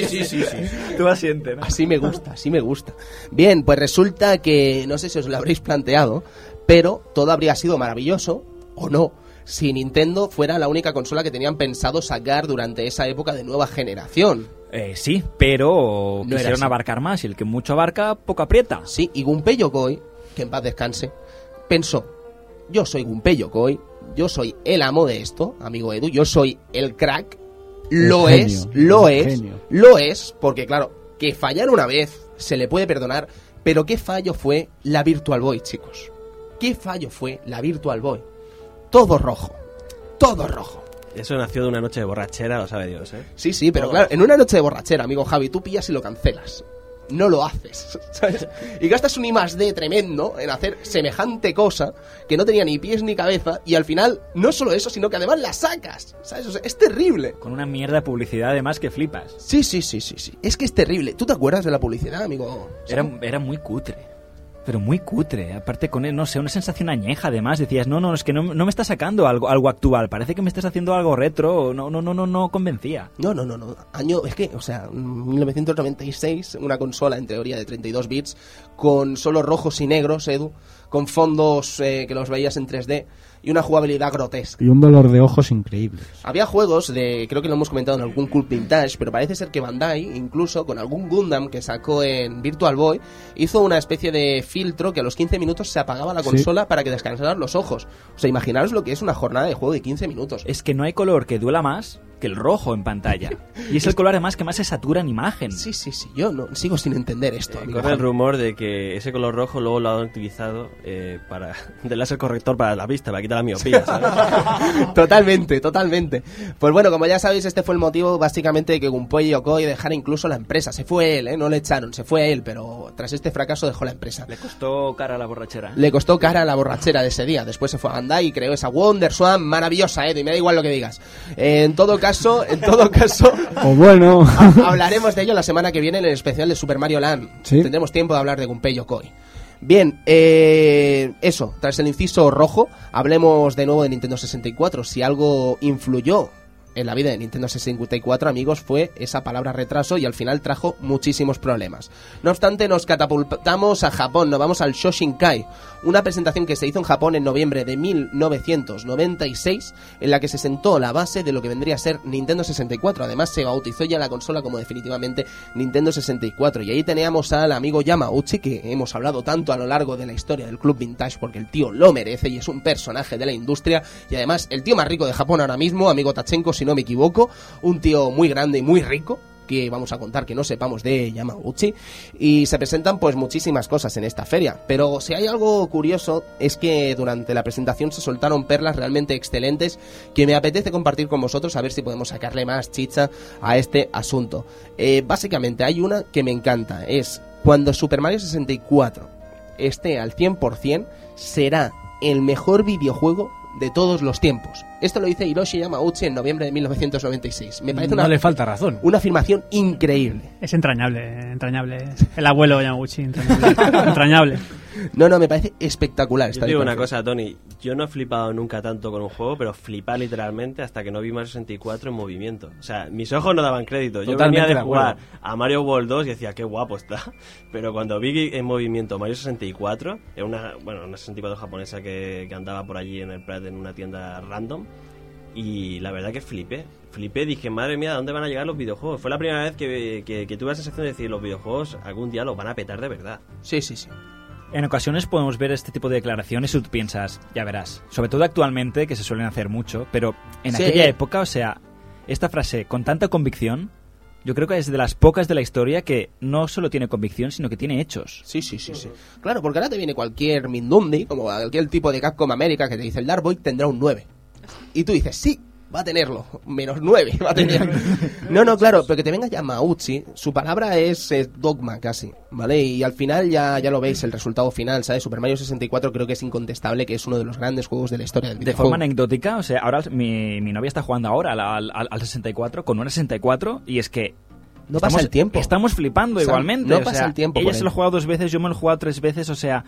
Sí, sí, sí, sí. Tú asiente, ¿no? Así me gusta, así me gusta. Bien, pues resulta que, no sé si os lo habréis planteado, pero todo habría sido maravilloso, o no, si Nintendo fuera la única consola que tenían pensado sacar durante esa época de nueva generación. Eh, sí, pero No quisieron abarcar más y el que mucho abarca, poco aprieta. Sí, y Gunpei Yokoi, que en paz descanse, pensó, yo soy Gunpei Yokoi, yo soy el amo de esto, amigo Edu, yo soy el crack, lo El es, genio, lo es, genio. lo es, porque claro, que fallar una vez se le puede perdonar, pero qué fallo fue la Virtual Boy, chicos. ¿Qué fallo fue la Virtual Boy? Todo rojo, todo rojo. Eso nació de una noche de borrachera, lo sabe Dios, ¿eh? Sí, sí, pero claro, en una noche de borrachera, amigo Javi, tú pillas y lo cancelas. No lo haces, ¿sabes? Y gastas un I más D tremendo en hacer semejante cosa que no tenía ni pies ni cabeza y al final, no solo eso, sino que además la sacas, ¿sabes? O sea, es terrible. Con una mierda de publicidad además que flipas. Sí, sí, sí, sí, sí. Es que es terrible. ¿Tú te acuerdas de la publicidad, amigo? Era, era muy cutre. Pero muy cutre. Aparte con, no sé, una sensación añeja además. Decías, no, no, es que no, no me estás sacando algo, algo actual. Parece que me estás haciendo algo retro. No, no, no, no, no convencía. No, no, no, no. Año, es que, o sea, 1996, una consola en teoría de 32 bits, con solo rojos y negros, Edu, con fondos eh, que los veías en 3D. Y una jugabilidad grotesca. Y un dolor de ojos increíble. Había juegos de, creo que lo hemos comentado en algún Cult Vintage, pero parece ser que Bandai, incluso con algún Gundam que sacó en Virtual Boy, hizo una especie de filtro que a los 15 minutos se apagaba la Sí. consola para que descansaran los ojos. O sea, imaginaros lo que es una jornada de juego de 15 minutos. Es que no hay color que duela más que el rojo en pantalla. Y es el color además que más se satura en imagen. Sí, sí, sí, yo no, sigo sin entender esto. amigo Corre el rumor de que ese color rojo luego lo han utilizado eh, para de láser corrector para la vista, para quitar la miopía. ¿sabes? totalmente, totalmente. Pues bueno, como ya sabéis, este fue el motivo básicamente de que Gunpei Yokoi dejara incluso la empresa. Se fue él, ¿eh? no le echaron, se fue él, pero tras este fracaso dejó la empresa. Le costó cara a la borrachera. Le costó cara la borrachera de ese día. Después se fue a Bandai y creó esa Wonder Swan maravillosa, Edu, y me da igual lo que digas. Eh, en todo caso, en todo caso, O bueno, hablaremos de ello la semana que viene en el especial de Super Mario Land. Sí. Tendremos tiempo de hablar de Gunpei Yokoi. Bien, eh, eso, tras el inciso rojo, hablemos de nuevo de Nintendo 64. Si algo influyó en la vida de Nintendo 64, amigos, fue esa palabra retraso y al final trajo muchísimos problemas. No obstante, nos catapultamos a Japón, nos vamos al Shoshinkai, una presentación que se hizo en Japón en noviembre de 1996, en la que se sentó la base de lo que vendría a ser Nintendo 64. Además, se bautizó ya la consola como definitivamente Nintendo 64. Y ahí teníamos al amigo Yamauchi, que hemos hablado tanto a lo largo de la historia del Club Vintage, porque el tío lo merece y es un personaje de la industria. Y además, el tío más rico de Japón ahora mismo, amigo Tachenko, no me equivoco, un tío muy grande y muy rico que vamos a contar que no sepamos de Yamauchi y se presentan pues muchísimas cosas en esta feria. Pero si hay algo curioso es que durante la presentación se soltaron perlas realmente excelentes que me apetece compartir con vosotros a ver si podemos sacarle más chicha a este asunto. Eh, básicamente hay una que me encanta es cuando Super Mario 64 esté al 100% será el mejor videojuego de todos los tiempos. Esto lo dice Hiroshi Yamauchi en noviembre de 1996. Me parece no una, le falta razón. una afirmación increíble. Es entrañable, entrañable. El abuelo Yamaguchi, entrañable. entrañable. No, no, me parece espectacular Yo esta te digo una cosa, Tony. Yo no he flipado nunca tanto con un juego, pero flipar literalmente hasta que no vi Mario 64 en movimiento. O sea, mis ojos no daban crédito. Yo Totalmente venía de jugar a Mario World 2 y decía, qué guapo está. Pero cuando vi en movimiento Mario 64, era una, bueno, una 64 japonesa que, que andaba por allí en el Prat en una tienda random, y la verdad que flipé. Flipé, dije, madre mía, ¿a dónde van a llegar los videojuegos? Fue la primera vez que, que- que tuve la sensación de decir, los videojuegos algún día los van a petar de verdad. Sí, sí, sí. En ocasiones podemos ver este tipo de declaraciones y tú piensas, ya verás, sobre todo actualmente, que se suelen hacer mucho, pero en Sí. aquella época, o sea, esta frase con tanta convicción, yo creo que es de las pocas de la historia que no solo tiene convicción, sino que tiene hechos. Sí, sí, sí, sí. Claro, porque ahora te viene cualquier Mindundi, como cualquier tipo de Capcom América que te dice el Dark Boy tendrá un 9. Y tú dices, sí, va a tenerlo. Menos 9 va a tener. No, no, claro, pero que te venga Yamauchi, su palabra es eh, dogma casi, ¿vale? Y al final ya, ya lo veis, el resultado final, ¿sabes? Super Mario 64 creo que es incontestable, que es uno de los grandes juegos de la historia del De videojuego. forma anecdótica, o sea, ahora mi, mi novia está jugando ahora al, al, al 64 con una 64 y es que No pasa estamos- el tiempo. Estamos flipando igualmente. no o pasa el tiempo Ella se lo ha jugado dos veces, yo me lo he jugado tres veces, o sea.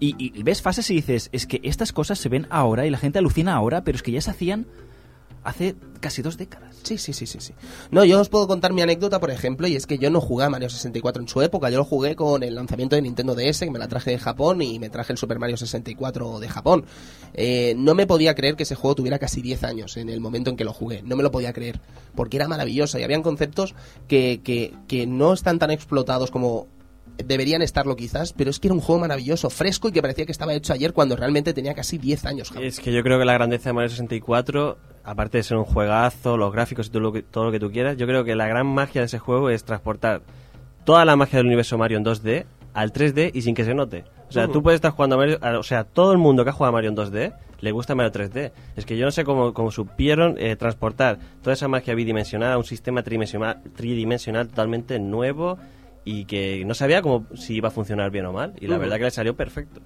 Y, y ves fases y dices, es que estas cosas se ven ahora y la gente alucina ahora, pero es que ya se hacían hace casi dos décadas. Sí, sí, sí, sí, sí. No, yo os puedo contar mi anécdota, por ejemplo, y es que yo no jugué a Mario 64 en su época, yo lo jugué con el lanzamiento de Nintendo DS, que me la traje de Japón y me traje el Super Mario 64 de Japón. Eh, no me podía creer que ese juego tuviera casi 10 años en el momento en que lo jugué, no me lo podía creer, porque era maravilloso y habían conceptos que, que, que no están tan explotados como deberían estarlo quizás, pero es que era un juego maravilloso, fresco y que parecía que estaba hecho ayer cuando realmente tenía casi 10 años. Japón. Es que yo creo que la grandeza de Mario 64, aparte de ser un juegazo, los gráficos y todo lo que, todo lo que tú quieras, yo creo que la gran magia de ese juego es transportar toda la magia del universo Mario en 2D al 3D y sin que se note. O sea, tú puedes estar jugando a Mario, o sea, todo el mundo que ha jugado a Mario en 2D le gusta Mario 3D. Es que yo no sé cómo, cómo supieron eh, transportar toda esa magia bidimensional a un sistema tridimensional, tridimensional totalmente nuevo y que no sabía cómo si iba a funcionar bien o mal. Y la verdad que le salió perfecto.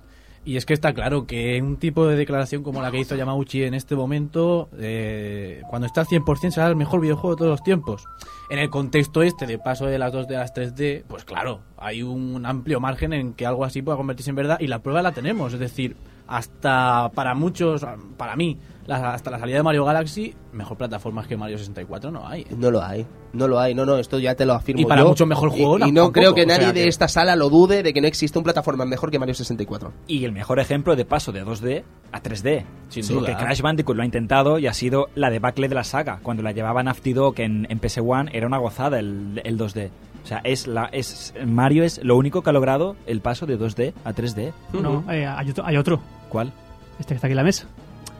Y es que está claro que un tipo de declaración como la que hizo Yamauchi en este momento, eh, cuando está al 100% será el mejor videojuego de todos los tiempos. En el contexto este de paso de las 2D a las 3D, pues claro, hay un amplio margen en que algo así pueda convertirse en verdad y la prueba la tenemos. Es decir, hasta para muchos, para mí, la- hasta la salida de Mario Galaxy, mejor plataformas que Mario 64 no hay. ¿eh? No lo hay, no lo hay, no, no, esto ya te lo afirmo Y para yo. mucho mejor juego, Y, no, y no tampoco, creo que o sea nadie de que- esta sala lo dude de que no existe un plataforma mejor que Mario 64. Y el mejor ejemplo de paso de 2D a 3D. Sin Sí, duda. Que Crash Bandicoot lo ha intentado y ha sido la debacle de la saga. Cuando la llevaban Afty Dog en, en PS1 era una gozada el, el 2D. O sea, es la, es, Mario es lo único que ha logrado el paso de 2D a 3D. No, eh, hay, otro, hay otro. ¿Cuál? Este que está aquí en la mesa.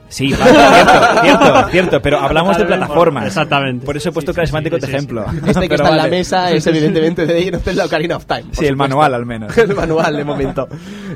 Sí, vale, cierto, cierto, cierto, pero hablamos de plataformas. Exactamente. Por eso he puesto Sí, Crash sí, Bandicoot sí, de sí, ejemplo. Este que Pero está en la vale. mesa es evidentemente de Innocent la Ocarina of Time. Sí, el supuesto. manual al menos. el manual de momento.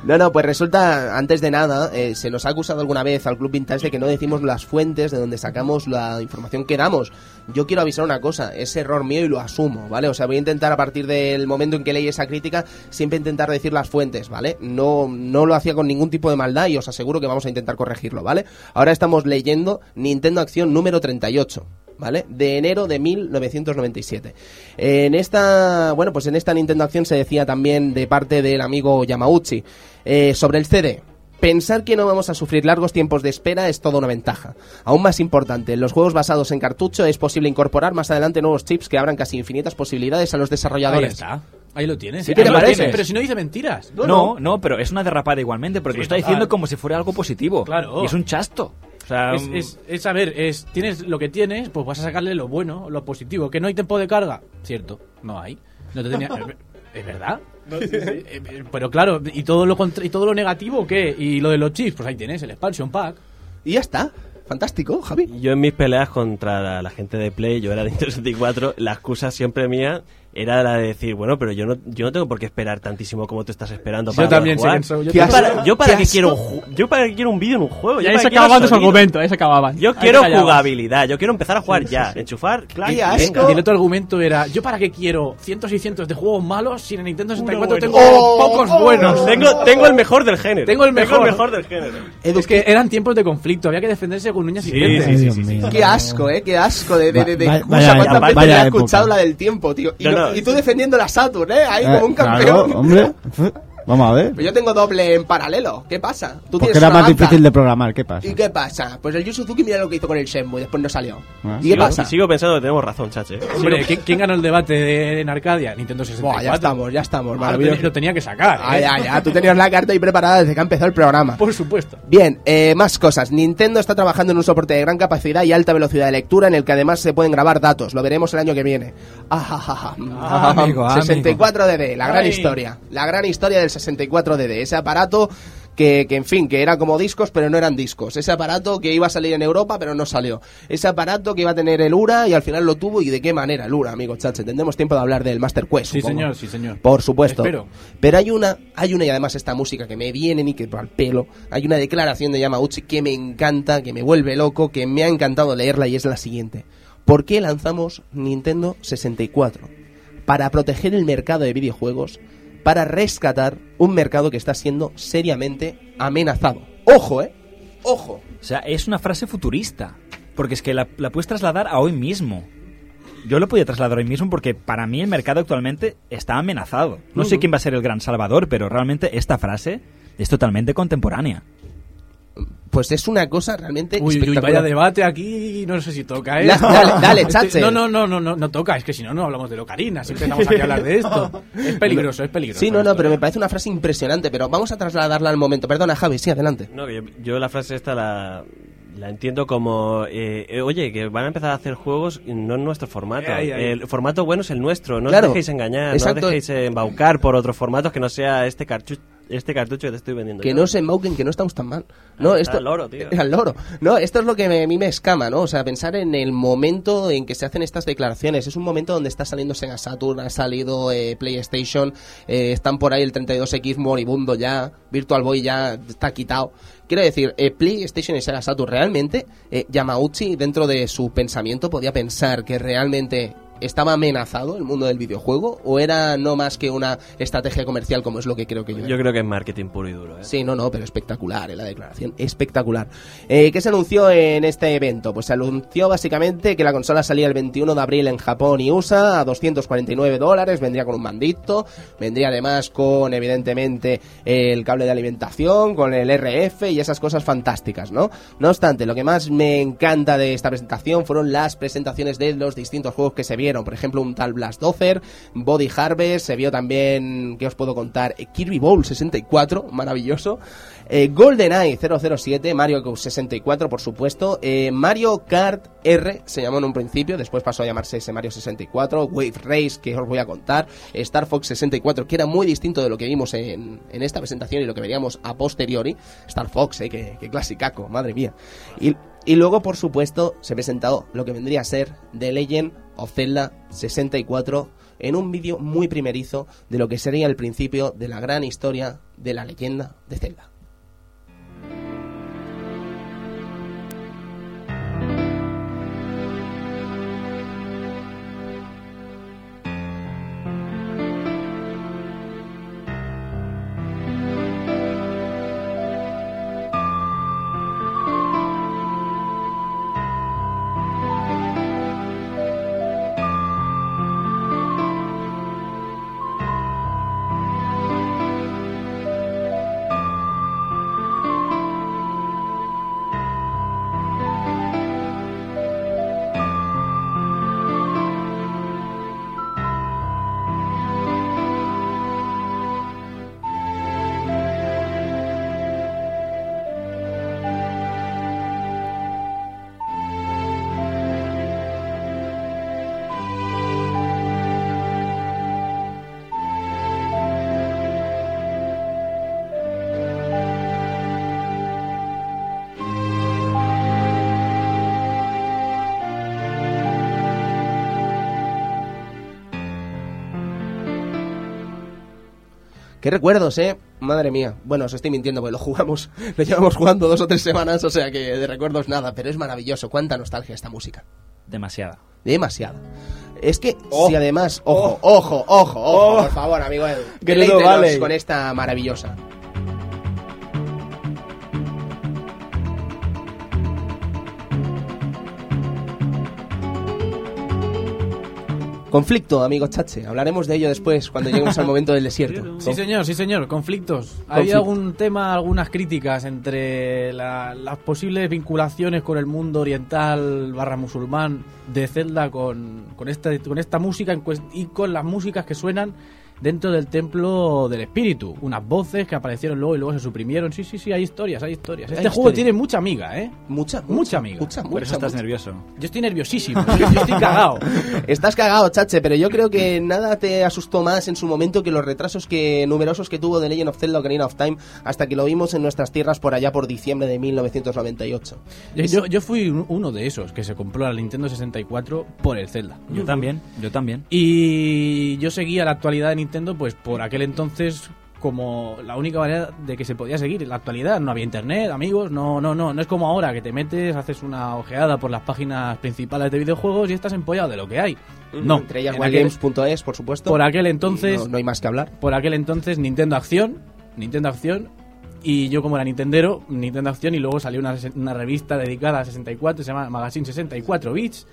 No, no, pues resulta, antes de nada, eh, se nos ha acusado alguna vez al Club Vintage de que no decimos las fuentes de donde sacamos la información que damos. Yo quiero avisar una cosa, es error mío y lo asumo, ¿vale? O sea, voy a intentar a partir del momento en que leí esa crítica, siempre intentar decir las fuentes, ¿vale? No, no lo hacía con ningún tipo de maldad y os aseguro que vamos a intentar corregirlo, ¿vale? Ahora estamos leyendo Nintendo Acción número 38. ¿Vale? De enero de 1997. En esta, bueno, pues en esta Nintendo Acción se decía también de parte del amigo Yamauchi eh, sobre el CD. Pensar que no vamos a sufrir largos tiempos de espera es toda una ventaja. Aún más importante, en los juegos basados en cartucho es posible incorporar más adelante nuevos chips que abran casi infinitas posibilidades a los Ahí desarrolladores. está. Ahí lo tienes. ¿Sí que te Ahí lo parece? tienes. Pero si no dice mentiras. No, no, pero es una derrapada igualmente, porque Sí, lo está total. diciendo como si fuera algo positivo. Claro. Y es un chasto. O sea, Es, es, es, a ver, es, tienes lo que tienes, pues vas a sacarle lo bueno, lo positivo. ¿Que no hay tiempo de carga? Cierto, no hay. No te tenía... ¿Es verdad? Eh, eh, Pero claro, ¿y todo, lo contra- ¿y todo lo negativo qué? ¿Y lo de los chips? Pues ahí tienes, el expansion pack. Y ya está. Fantástico, Javi. Yo en mis peleas contra la, la gente de Play, yo era de Nintendo 64, la excusa siempre mía era la de decir, bueno, pero yo no, yo no tengo por qué esperar tantísimo como tú estás esperando Yo para también poder sé jugar. yo Yo también. para, yo para Qué asco. quiero un yo para qué quiero un vídeo en un juego, Y yo ahí para se acababan tus argumentos, ahí se acababan. Yo Ahí quiero jugabilidad, yo quiero empezar a jugar ya, enchufar, Qué y. Y el otro argumento era, ¿yo para qué quiero cientos y cientos de juegos malos si en el Nintendo 64 bueno. tengo Oh, pocos oh. buenos? Tengo, tengo el mejor del género. Tengo el mejor. del género. Es que eran tiempos de conflicto, había que defenderse con uñas y Sí, dientes. sí, sí. Qué asco, eh, qué asco de, de, de, de vaya- ¿Cuántas veces vaya le he escuchado la del tiempo, tío? Y, No, y tú defendiendo la Saturn, eh, ahí Eh, como un claro, campeón. hombre. Vamos a ver. Pero yo tengo doble en paralelo. ¿Qué pasa? Tú Porque tienes era una más difícil de programar, ¿qué pasa? ¿Y qué pasa? Pues el Yu Suzuki mira lo que hizo con el Shenmue y después no salió. Ah, ¿Y qué sí. pasa? Sigo pensando que tenemos razón, chache. Hombre, ¿quién, quién ganó el debate de, en Arcadia? Nintendo 64. Buah, ya estamos, ya estamos. Ah, lo, Maravilloso. tenía, lo tenía que sacar. Ah, ¿eh? ya, ya. Tú tenías la carta ahí preparada desde que ha empezado el programa. Por supuesto. Bien, eh, más cosas. Nintendo está trabajando en un soporte de gran capacidad y alta velocidad de lectura en el que además se pueden grabar datos. Lo veremos el año que viene. Ah, ja. Ah, amigo, amigo. 64DD, la gran Ay. historia. La gran historia del 64DD. Ese aparato que, que, en fin, que era como discos, pero no eran discos. Ese aparato que iba a salir en Europa, pero no salió. Ese aparato que iba a tener el URA y al final lo tuvo. ¿Y de qué manera el URA, amigo chache? Tendremos tiempo de hablar del Master Quest. Sí, supongo. señor, sí, señor. Por supuesto. Espero. Pero hay una, hay una y además esta música que me viene ni que al pelo. Hay una declaración de Yamauchi que me encanta, que me vuelve loco, que me ha encantado leerla y es la siguiente. ¿Por qué lanzamos Nintendo 64? Para proteger el mercado de videojuegos, para rescatar un mercado que está siendo seriamente amenazado. Ojo, ¿eh? Ojo. O sea, es una frase futurista. Porque es que la, la puedes trasladar a hoy mismo. Yo lo podía trasladar hoy mismo porque para mí el mercado actualmente está amenazado. No sé quién va a ser el gran salvador, pero realmente esta frase es totalmente contemporánea. Pues es una cosa realmente Uy, uy, uy, espectacular. vaya debate aquí, no sé si toca, ¿eh? La- dale, dale, Este- chache. No, no, no, no, no, no toca, es que si no, no hablamos de Locarina, si empezamos aquí a hablar de esto. Es peligroso, es peligroso. Sí, no, no, esto, pero ¿eh? me parece una frase impresionante, pero vamos a trasladarla al momento. Perdona, Javi, sí, adelante. No, que yo, yo la frase esta la, la entiendo como, eh, eh, oye, que van a empezar a hacer juegos y no en nuestro formato. Ay, ay. El formato bueno es el nuestro, no Claro. os dejéis engañar, Exacto. no os dejéis embaucar por otros formatos que no sea este cartucho, este cartucho que te estoy vendiendo. Que yo. no se embauquen, que no estamos tan mal. No, esto, al loro, tío. Al loro. No, esto es lo que me- a mí me escama, ¿no? O sea, pensar en el momento en que se hacen estas declaraciones. Es un momento donde está saliendo Sega Saturn, ha salido eh, PlayStation, eh, están por ahí el 32X moribundo ya, Virtual Boy ya está quitado. Quiero decir, eh, PlayStation y Sega Saturn, realmente, Yamauchi, dentro de su pensamiento, podía pensar que realmente estaba amenazado el mundo del videojuego o era no más que una estrategia comercial como es lo que creo que yo Yo creo que es marketing puro y duro. ¿eh? Sí, no, no, pero espectacular, eh, la declaración, espectacular. Eh, ¿Qué se anunció en este evento? Pues se anunció básicamente que la consola salía el 21 de abril en Japón y USA a 249 dólares, vendría con un mandito, vendría además con, evidentemente, el cable de alimentación, con el RF y esas cosas fantásticas, ¿no? No obstante, lo que más me encanta de esta presentación fueron las presentaciones de los distintos juegos que se vieron, por ejemplo, un tal Blast Dozer, Body Harvest, se vio también, ¿qué os puedo contar? Kirby Bowl 64, maravilloso. Eh, GoldenEye 007, Mario 64, por supuesto. eh, Mario Kart R se llamó en un principio, después pasó a llamarse ese Mario 64. Wave Race, que os voy a contar. Star Fox 64, que era muy distinto de lo que vimos en, en esta presentación y lo que veríamos a posteriori. Star Fox, eh, que, que clasicaco, madre mía. Y, y luego, por supuesto, se presentó lo que vendría a ser The Legend of Zelda 64 en un vídeo muy primerizo de lo que sería el principio de la gran historia de la leyenda de Zelda. Qué recuerdos, ¿eh? Madre mía. Bueno, os estoy mintiendo porque lo jugamos, lo llevamos jugando dos o tres semanas, o sea que de recuerdos nada, pero es maravilloso. Cuánta nostalgia esta música. Demasiada. Demasiada. Es que Oh. si además, ojo, ojo, ojo, ojo, Oh. por favor, amigo Edu, vale. con esta maravillosa. Conflicto, amigo Chache. Hablaremos de ello después, cuando lleguemos al momento del desierto. Sí, señor, sí, señor. Conflictos. Conflicto. Había algún tema, algunas críticas entre la- las posibles vinculaciones con el mundo oriental barra musulmán de Zelda con, con, esta, con esta música y con las músicas que suenan dentro del templo del espíritu. Unas voces que aparecieron luego y luego se suprimieron. Sí, sí, sí, hay historias, hay historias. Hay Este juego tiene mucha amiga, ¿eh? Mucha, Mucha amiga. Mucha, Por mucha, eso estás mucha. nervioso. Yo estoy nerviosísimo, yo, estoy cagado. Estás cagado, Chache, pero yo creo que nada te asustó más en su momento que los retrasos que numerosos que tuvo The Legend of Zelda Ocarina of Time hasta que lo vimos en nuestras tierras por allá por diciembre de 1998. Yo, yo- yo fui un- uno de esos que se compró la Nintendo 64 por el Zelda. Yo también, yo también. Y yo seguía la actualidad de Nintendo, pues por aquel entonces como la única manera de que se podía seguir la actualidad. No había internet, amigos, no, no, no. No es como ahora que te metes, haces una ojeada por las páginas principales de videojuegos y estás empollado de lo que hay. No, Entre ellas en aquel- por supuesto. por aquel entonces, No, no hay más que hablar. por aquel entonces Nintendo Acción, Nintendo Acción y yo como era Nintendero, Nintendo Acción y luego salió una, una revista dedicada a 64, se llama Magazine 64 Bits,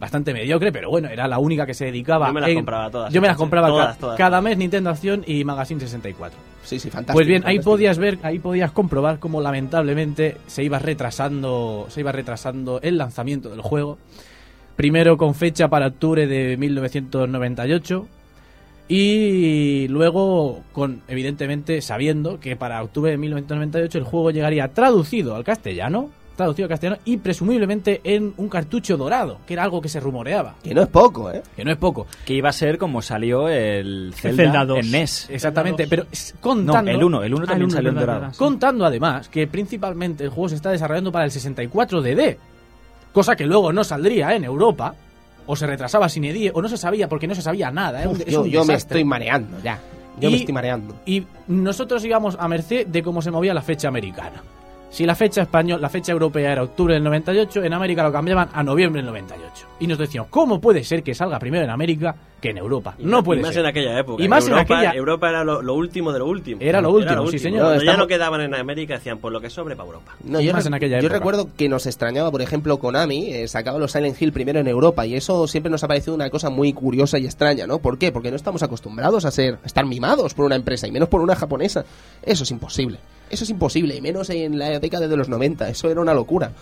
bastante mediocre, pero bueno, era la única que se dedicaba Yo me las en- compraba todas, Yo me las compraba todas, ca- todas. cada mes Nintendo Acción y Magazine 64. Sí, sí, fantástico. Pues bien, ahí podías ver, ahí podías comprobar cómo lamentablemente se iba retrasando, se iba retrasando el lanzamiento del juego. Primero con fecha para octubre de 1998 y luego con evidentemente sabiendo que para octubre de 1998 el juego llegaría traducido al castellano, traducido al castellano y presumiblemente en un cartucho dorado, que era algo que se rumoreaba, Que no es poco, ¿eh? que no es poco. Que iba a ser como salió el Zelda, Zelda 2. en NES. Exactamente, pero No, contando el 1, el 1 Ah, también el salió en dorado. verdad. Contando además que principalmente el juego se está desarrollando para el 64DD, cosa que luego no saldría en Europa, o se retrasaba sin EDIE, o no se sabía porque no se sabía nada. ¿eh? Uf, Es yo un yo me estoy mareando ya. Yo me estoy mareando. Y nosotros íbamos a merced de cómo se movía la fecha americana. Si la fecha español, la fecha europea era octubre del 98, en América lo cambiaban a noviembre del 98. Y nos decían, ¿cómo puede ser que salga primero en América que en Europa? Y no más- puede y más ser. en aquella época. Y más en Europa, aquella- Europa era lo, lo último de lo último. Era lo último, sí, señor. Cuando ya no quedaban en América, decían, por lo que sobre para Europa. No, yo, Más en aquella yo época. recuerdo que nos extrañaba, por ejemplo, Konami eh, sacaba los Silent Hill primero en Europa y eso siempre nos ha parecido una cosa muy curiosa y extraña, ¿no? ¿Por qué? Porque no estamos acostumbrados a ser a estar mimados por una empresa y menos por una japonesa. Eso es imposible. Eso es imposible y menos en la década de los 90. Eso era una locura.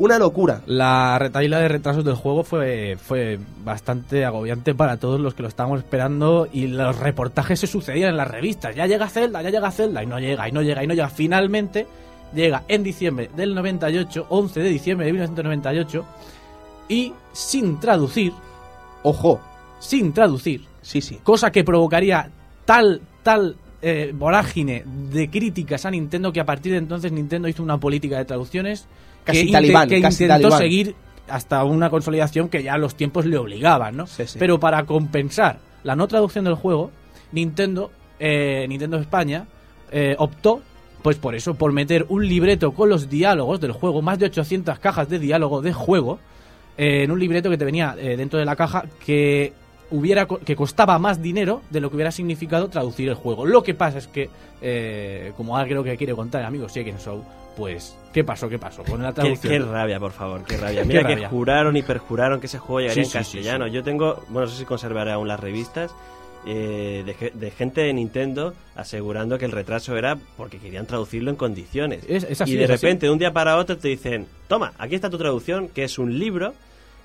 Una locura. La retaíla de retrasos del juego fue, fue bastante agobiante para todos los que lo estábamos esperando y los reportajes se sucedían en las revistas. Ya llega Zelda, ya llega Zelda y no llega, y no llega, y no llega. Finalmente llega en diciembre del 98, 11 de diciembre de 1998 y sin traducir, Ojo. sin traducir, Sí, sí. cosa que provocaría tal, tal eh, vorágine de críticas a Nintendo que a partir de entonces Nintendo hizo una política de traducciones Casi que, talibán, que casi intentó talibán. seguir hasta una consolidación que ya los tiempos le obligaban, ¿no? Sí, sí. Pero para compensar la no traducción del juego, Nintendo, eh, Nintendo España, eh, optó pues por eso, por meter un libreto con los diálogos del juego, más de 800 cajas de diálogo de juego, eh, en un libreto que te venía eh, dentro de la caja que hubiera que costaba más dinero de lo que hubiera significado traducir el juego. Lo que pasa es que, eh, como ahora creo que quiere contar el amigo Seiken Show, pues, ¿qué pasó? ¿Qué pasó? Con la traducción. qué rabia, por favor, qué rabia. Qué Mira que rabia. juraron y perjuraron que ese juego llegaría Sí, en sí, sí, castellano. Yo tengo, bueno, no sé si conservaré aún las revistas, eh, de, de gente de Nintendo asegurando que el retraso era porque querían traducirlo en condiciones. Es- es así, y de repente, de un día para otro, te dicen, toma, aquí está tu traducción, que es un libro.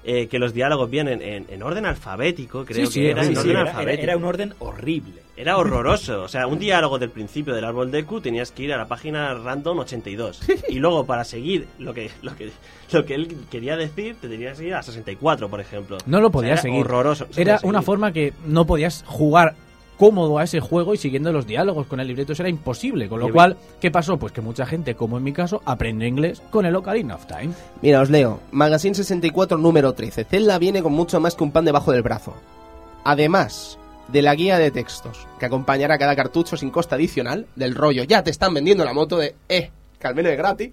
Eh, que los diálogos vienen en, en orden alfabético, creo Sí, sí, que era sí, en orden era- alfabético. era un orden horrible. Era horroroso. O sea, un diálogo del principio del árbol de Q tenías que ir a la página random 82. Y luego, para seguir lo que, lo que, lo que él quería decir, te tenías que ir a 64, por ejemplo. No lo O sea, podías era seguir. Horroroso. Era una forma que no podías jugar cómodo a ese juego y siguiendo los diálogos con el libreto eso era imposible. Con lo cual, ¿qué pasó? Pues que mucha gente, como en mi caso, aprendió inglés con el Ocarina of Time. Mira, os leo. Magazine 64, número 13. Zelda viene con mucho más que un pan debajo del brazo. Además de la guía de textos que acompañará cada cartucho sin costa adicional, del rollo, ya te están vendiendo la moto de, eh, que al menos es gratis,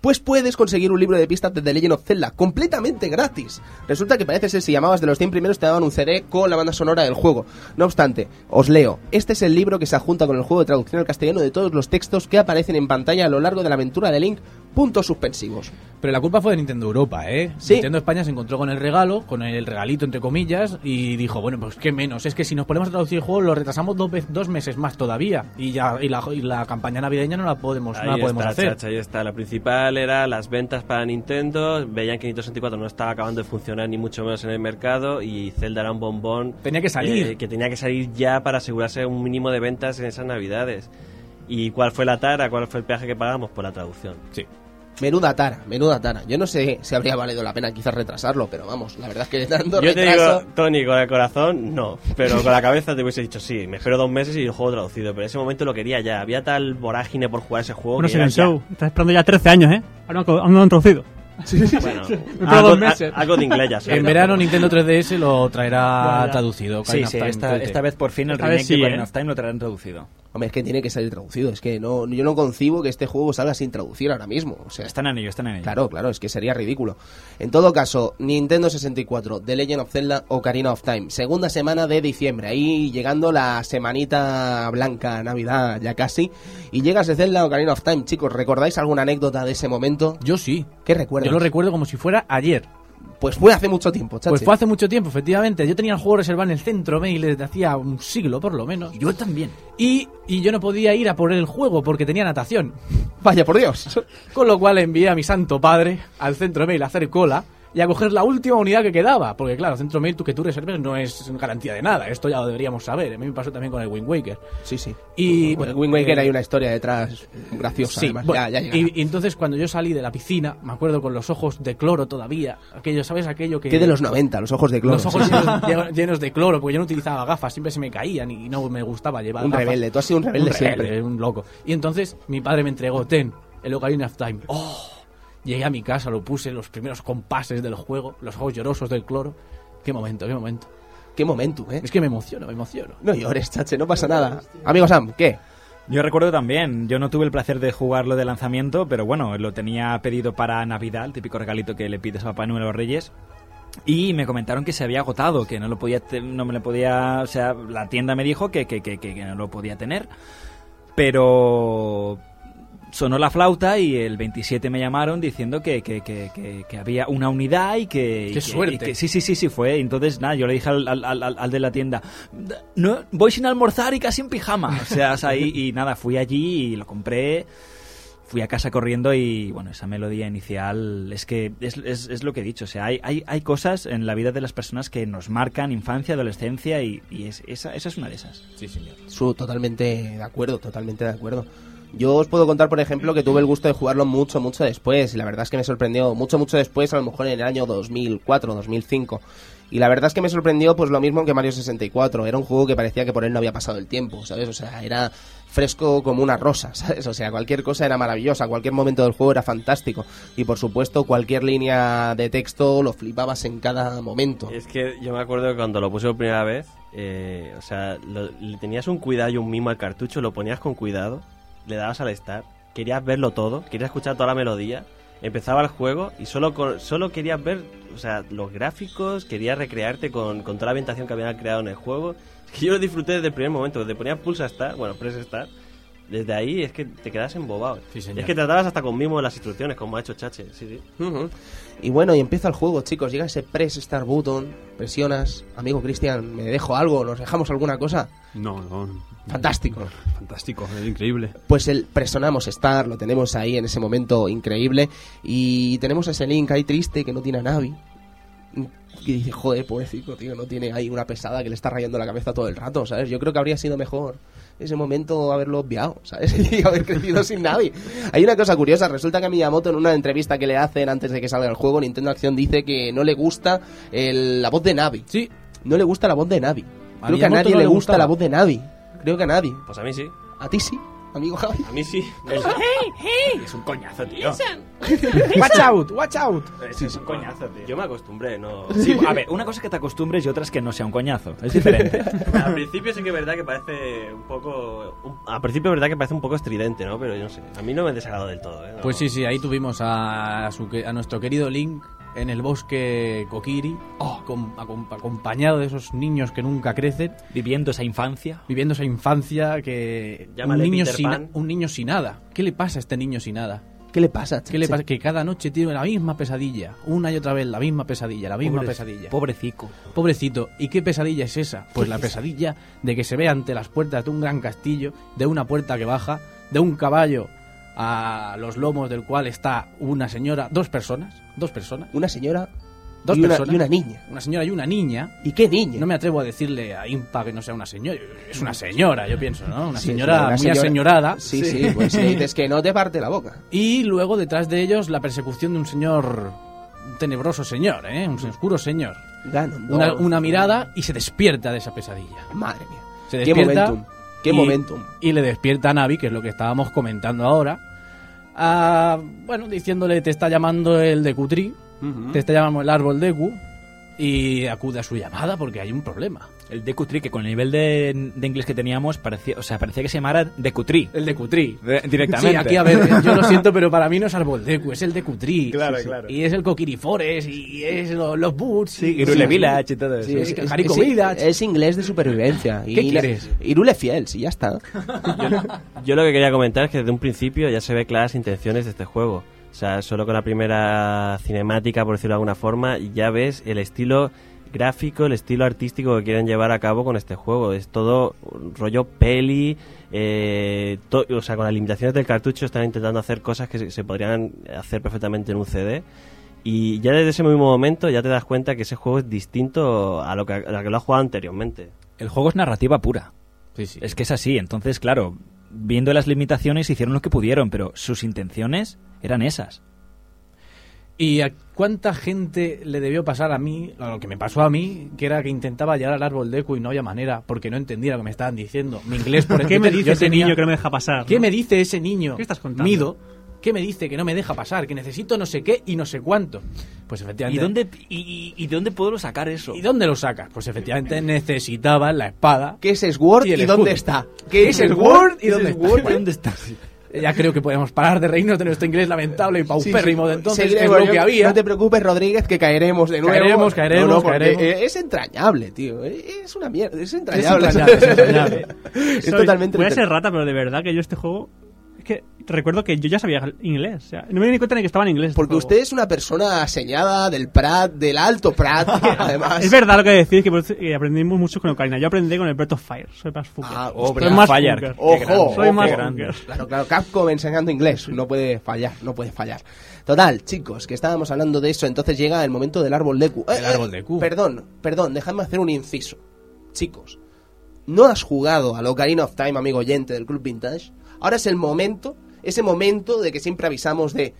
pues puedes conseguir un libro de pistas de The Legend of Zelda completamente gratis. Resulta que parece ser si llamabas de los 100 primeros te daban un CD con la banda sonora del juego. No obstante, os leo. Este es el libro que se adjunta con el juego de traducción al castellano de todos los textos que aparecen en pantalla a lo largo de la aventura de Link. Puntos suspensivos. Pero la culpa fue de Nintendo Europa, ¿eh? Sí. Nintendo España se encontró con el regalo, con el regalito entre comillas, y dijo, bueno, pues qué menos. Es que si nos ponemos a traducir el juego, lo retrasamos dos, dos meses más todavía. Y ya y la, y la campaña navideña no la podemos, no Ahí la podemos está, hacer. chacha, ahí está. La principal era las ventas para Nintendo. Veían que Nintendo 64 no estaba acabando de funcionar ni mucho menos en el mercado y Zelda era un bombón. Tenía que salir. eh, que tenía que salir ya para asegurarse un mínimo de ventas en esas navidades. ¿Y cuál fue la tara? ¿Cuál fue el peaje que pagamos? Por la traducción. Sí. Menuda tara, menuda tara. Yo no sé si habría valido la pena quizás retrasarlo, pero vamos, la verdad es que dando Yo te digo, Tony, con el corazón, no. Pero con la cabeza te hubiese dicho, sí, me espero dos meses y el juego traducido. Pero en ese momento lo quería ya. Había tal vorágine por jugar ese juego sí, en era el show. Estás esperando ya 13 años, ¿eh? Aún no, aún no lo han traducido. Bueno, Dentro de algo, meses. algo de inglés ya sé. En verano Nintendo 3DS lo traerá traducido. Sí, sí, esta, 3D. esta vez por fin el remake sí, de Ocarina ¿eh? of Time lo traerán traducido. Hombre, es que tiene que salir traducido. Es que no, yo no concibo que este juego salga sin traducir ahora mismo. O sea, Están en ello, están en ello. Claro, claro, es que sería ridículo. En todo caso, Nintendo 64, The Legend of Zelda, Ocarina of Time. Segunda semana de diciembre, ahí llegando la semanita blanca, Navidad ya casi. Y llegas de Zelda, Ocarina of Time. Chicos, ¿recordáis alguna anécdota de ese momento? Yo sí. ¿Qué recuerdas? Yo lo recuerdo como si fuera ayer. Pues fue hace mucho tiempo, chachi. Pues fue hace mucho tiempo, efectivamente. Yo tenía el juego reservado en el centro mail desde hacía un siglo, por lo menos. Yo también. Y, y yo no podía ir a por el juego porque tenía natación. Vaya, por Dios. Con lo cual envié a mi santo padre al centro mail a hacer cola y a coger la última unidad que quedaba. Porque claro, centro mail tú que tú reserves no es garantía de nada. Esto ya lo deberíamos saber. A mí me pasó también con el Wind Waker. Sí, sí. Y Bueno, bueno, Wind Waker eh, hay una historia detrás graciosa, Sí, además. bueno, ya, ya y, y entonces cuando yo salí de la piscina, me acuerdo con los ojos de cloro todavía, aquello, ¿sabes? Aquello que... ¿Qué de los 90? Los ojos de cloro. Los ojos llenos, llenos- llenos de cloro, porque yo no utilizaba gafas, siempre se me caían y no me gustaba llevar Un gafas. rebelde, tú has sido un rebelde un siempre. rebelde, un loco. Y entonces mi padre me entregó, ten, el Ocarina of Time. ¡Oh! Llegué a mi casa, lo puse, los primeros compases del juego, los ojos llorosos del cloro. Qué momento, qué momento. Qué momento, ¿eh? Es que me emociono, me emociono. No llores, chache, no pasa nada. Amigo Sam, ¿qué? Yo recuerdo también, yo no tuve el placer de jugarlo de lanzamiento, pero bueno, lo tenía pedido para Navidad, el típico regalito que le pides a Papá Noel a los Reyes. Y me comentaron que se había agotado, que no lo podía, no me lo podía, o sea, la tienda me dijo que, que, que- que no lo podía tener. Pero sonó la flauta y el 27 me llamaron diciendo que, que, que, que- que había una unidad y que... y ¡Qué que- suerte! y que- sí, sí, sí, sí, fue. Entonces, nada, yo le dije al, al, al- al de la tienda, no, voy sin almorzar y casi en pijama. O sea, o sea, y, y nada, fui allí y lo compré. Fui a casa corriendo y, bueno, esa melodía inicial es que es, es, es lo que he dicho. O sea, hay, hay, hay cosas en la vida de las personas que nos marcan infancia, adolescencia y, y es- esa, esa es una de esas. Sí, señor. Su, totalmente de acuerdo, totalmente de acuerdo. Yo os puedo contar, por ejemplo, que tuve el gusto de jugarlo mucho, mucho después. Y la verdad es que me sorprendió mucho, mucho después, a lo mejor en el año 2004, 2005. Y la verdad es que me sorprendió, pues lo mismo que Mario 64. Era un juego que parecía que por él no había pasado el tiempo, ¿sabes? O sea, era fresco como una rosa, ¿sabes? O sea, cualquier cosa era maravillosa, cualquier momento del juego era fantástico. Y por supuesto, cualquier línea de texto lo flipabas en cada momento. Es que yo me acuerdo que cuando lo puse por primera vez, eh, o sea, le tenías un cuidado y un mimo al cartucho, lo ponías con cuidado, le dabas al start, querías verlo todo, querías escuchar toda la melodía, empezaba el juego y solo, solo querías ver, o sea, los gráficos, querías recrearte con, con toda la ambientación que habían creado en el juego. Es que yo lo disfruté desde el primer momento, desde ponías pulsa start, bueno, press start, desde ahí es que te quedas embobado. Sí. Es que tratabas hasta con mimo las instrucciones, como ha hecho Chache, sí, sí. Y bueno, y empieza el juego, chicos. Llega ese press start button, presionas. Amigo Cristian, ¿me dejo algo? ¿Nos dejamos alguna cosa? No, no. Fantástico. Fantástico, es increíble. Pues el presionamos Start, lo tenemos ahí en ese momento increíble. Y tenemos a ese Link ahí triste que no tiene a Navi. Y dice, joder, pobrecito, tío, no tiene ahí una pesada que le está rayando la cabeza todo el rato, ¿sabes? Yo creo que habría sido mejor ese momento haberlo obviado, ¿sabes? Y haber crecido sin Navi. Hay una cosa curiosa, resulta que a Miyamoto en una entrevista que le hacen antes de que salga el juego, Nintendo Acción dice que no le gusta el- la voz de Navi. Sí, No le gusta la voz de Navi. A Creo que a nadie no le le gusta gustaba. la voz de Navi. Creo que a nadie. Pues a mí sí, A ti sí, amigo Javi. a mí sí. Es un coñazo, tío. Watch out, watch out. Es un coñazo, tío. Yo me acostumbré, no... Sí, a ver, una cosa es que te acostumbres y otra es que no sea un coñazo. Es diferente. Al principio sí que es verdad que parece un poco... un- al principio es verdad que parece un poco estridente, ¿no? Pero yo no sé. A mí no me desagradó del todo, ¿eh? No. Pues sí, sí, ahí tuvimos a, su a nuestro querido Link en el bosque Kokiri, acom- acompañado de esos niños que nunca crecen, Viviendo esa infancia. viviendo esa infancia que un niño Peter sin Pan. un niño sin nada. ¿Qué le pasa a este niño sin nada? ¿Qué le pasa? ¿Qué le Chache? pasa? Que cada noche tiene la misma pesadilla, una y otra vez la misma pesadilla, la misma Pobre- pesadilla. Pobrecico. Pobrecito, ¿y qué pesadilla es esa? Pues la pesadilla de que se ve ante las puertas de un gran castillo, de una puerta que baja, de un caballo a los lomos del cual está una señora, dos personas, dos personas, Una señora dos y, una, personas, y una niña. una señora y una niña. ¿Y qué niña? No me atrevo a decirle a Impa que no sea una señora, es una señora, yo pienso, ¿no? Una Sí, señora una muy señora- aseñorada. Sí, sí, pues si le dices que no te parte la boca. Y luego detrás de ellos la persecución de un señor, un tenebroso señor, ¿eh? Un oscuro señor. Ganondorf. Una, una mirada y se despierta de esa pesadilla. Madre mía. Se Qué despierta momentum. Qué y- momentum. Y le despierta a Navi, que es lo que estábamos comentando ahora. Ah, bueno, diciéndole, te está llamando el Decutri, Ujú. te está llamando el árbol Deku, y acude a su llamada porque hay un problema. El Decutri, que con el nivel de, de inglés que teníamos, parecía, o sea, parecía que se llamara Decutri. El Decutri. Eh, Directamente. Sí, aquí a ver, yo lo siento, pero para mí no es árbol Deku, es el Decutri. Claro, Sí, claro. Y es el Kokirifores, y es lo- los Boots. Sí, y- Irule sí. Village y todo eso. Sí, es, es- es- es- inglés de supervivencia. ¿Qué Y quieres? Irule fiel, sí, ya está. Yo lo que quería comentar es que desde un principio ya se ve claras intenciones de este juego. O sea, solo con la primera cinemática, por decirlo de alguna forma, ya ves el estilo gráfico, el estilo artístico que quieren llevar a cabo con este juego. Es todo un rollo peli, eh, to- o sea, con las limitaciones del cartucho están intentando hacer cosas que se, se podrían hacer perfectamente en un CD. Y ya desde ese mismo momento ya te das cuenta que ese juego es distinto a lo que, a lo, que lo has jugado anteriormente. El juego es narrativa pura. Sí, sí. Es que es así. Entonces, claro, viendo las limitaciones hicieron lo que pudieron, pero sus intenciones eran esas. ¿Y a cuánta gente le debió pasar a mí, a lo que me pasó a mí, que era que intentaba llegar al árbol Deku y no había manera, porque no entendía lo que me estaban diciendo? Mi inglés, por ¿Qué me yo dice ese tenía- niño que no me deja pasar? ¿Qué no? me dice ese niño? ¿Qué estás contando? Mido, ¿Qué me dice que no me deja pasar? Que necesito no sé qué y no sé cuánto. Pues ¿Y efectivamente. dónde, y, y- y dónde puedo sacar eso? ¿Y dónde lo sacas? Pues efectivamente necesitaban la espada. ¿Qué es Sword Y y, dónde está? ¿Qué es el Word y dónde está? ¿Dónde está? Ya creo que podemos parar de reírnos de nuestro inglés lamentable y paupérrimo de entonces, es lo yo- que había. No te preocupes, Rodríguez, que caeremos de nuevo. Caeremos, caeremos, No, no, porque, caeremos. eh, Es entrañable, tío. Es una mierda. Es Es entrañable. es entrañable. Es Soy- totalmente Voy a ser rata, pero de verdad que yo este juego. Es que recuerdo que yo ya sabía inglés. O sea, no me di ni cuenta ni que estaba en inglés. Porque usted es una persona señada del Prat, del Alto Prat, además... Es verdad lo que decís, que, que aprendimos mucho con Ocarina. Yo aprendí con el Breath of Fire. Soy más fucker. Ah, Oh, Soy más Fire. Ojo. Soy ojo. más grande. Claro, claro, Capcom enseñando inglés, no puede fallar, no puede fallar. Total, chicos, que estábamos hablando de eso, entonces llega el momento del árbol de Q. Eh, El eh, árbol de Q. Perdón, perdón, déjame hacer un inciso. Chicos, ¿no has jugado al Ocarina of Time, amigo oyente del Club Vintage? Ahora es el momento, ese momento de que siempre avisamos de...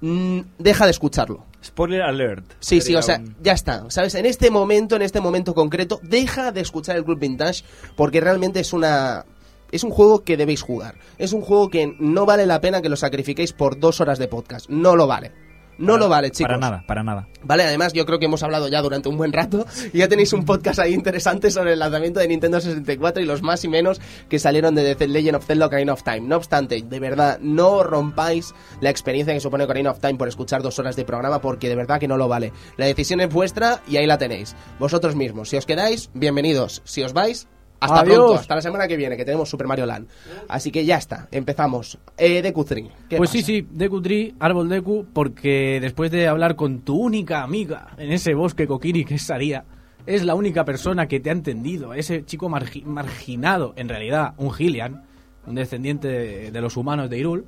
mm, deja de escucharlo. Spoiler alert. Sí, sí, o sea, un- ya está. ¿Sabes? En este momento, en este momento concreto, deja de escuchar el Club Vintage porque realmente es una. Es un juego que debéis jugar. Es un juego que no vale la pena que lo sacrifiquéis por dos horas de podcast. No lo vale. No para- lo vale, chicos. Para nada, para nada. Vale, además yo creo que hemos hablado ya durante un buen rato y ya tenéis un podcast ahí interesante sobre el lanzamiento de Nintendo 64 y los más y menos que salieron de The Legend of Zelda Ocarina of Time. No obstante, de verdad, no rompáis la experiencia que supone Ocarina of Time por escuchar dos horas de programa porque de verdad que no lo vale. La decisión es vuestra y ahí la tenéis. Vosotros mismos. Si os quedáis, bienvenidos. Si os vais... Hasta Adiós. pronto, hasta la semana que viene, que tenemos Super Mario Land. Así que ya está, empezamos. Eh, DQ3. ¿qué Pues pasa? sí, sí, Deku Tree, árbol Deku, porque después de hablar con tu única amiga en ese bosque Kokiri que es Saria, es la única persona que te ha entendido, ese chico margi- marginado, en realidad un Hylian, un descendiente de, de los humanos de Irul,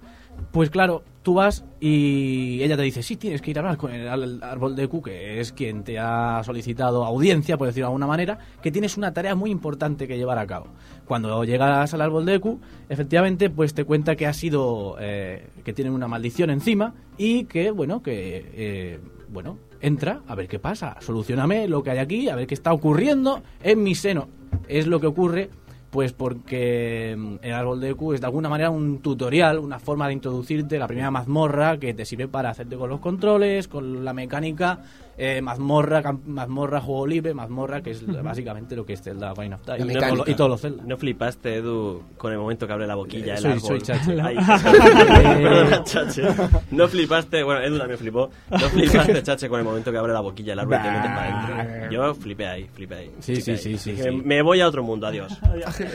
pues claro, tú vas y ella te dice, sí, tienes que ir a hablar con el al- árbol Deku, que es quien te ha solicitado audiencia, por decirlo de alguna manera, que tienes una tarea muy importante que llevar a cabo. Cuando llegas al árbol Deku, efectivamente, pues te cuenta que ha sido, eh, que tiene una maldición encima y que, bueno, que, eh, bueno, entra a ver qué pasa, solucioname lo que hay aquí, a ver qué está ocurriendo en mi seno. Es lo que ocurre pues porque mm, el árbol de Q es de alguna manera un tutorial, una forma de introducirte la primera mazmorra que te sirve para hacerte con los controles, con la mecánica, eh, mazmorra, cam- mazmorra, juego libre, mazmorra, que es básicamente lo que es Zelda Ocarina of Time La y, y todos los Zelda. ¿No flipaste, Edu, con el momento que abre la boquilla Eh, el soy- árbol? soy Chache. Ay, perdona, Chache. No flipaste, bueno, Edu también flipó. No flipaste, Chache, con el momento que abre la boquilla el árbol y te metes para adentro. Yo flipé ahí, flipé ahí. Sí, flipé sí, ahí. sí, sí, Dije, sí. Me voy a otro mundo, adiós.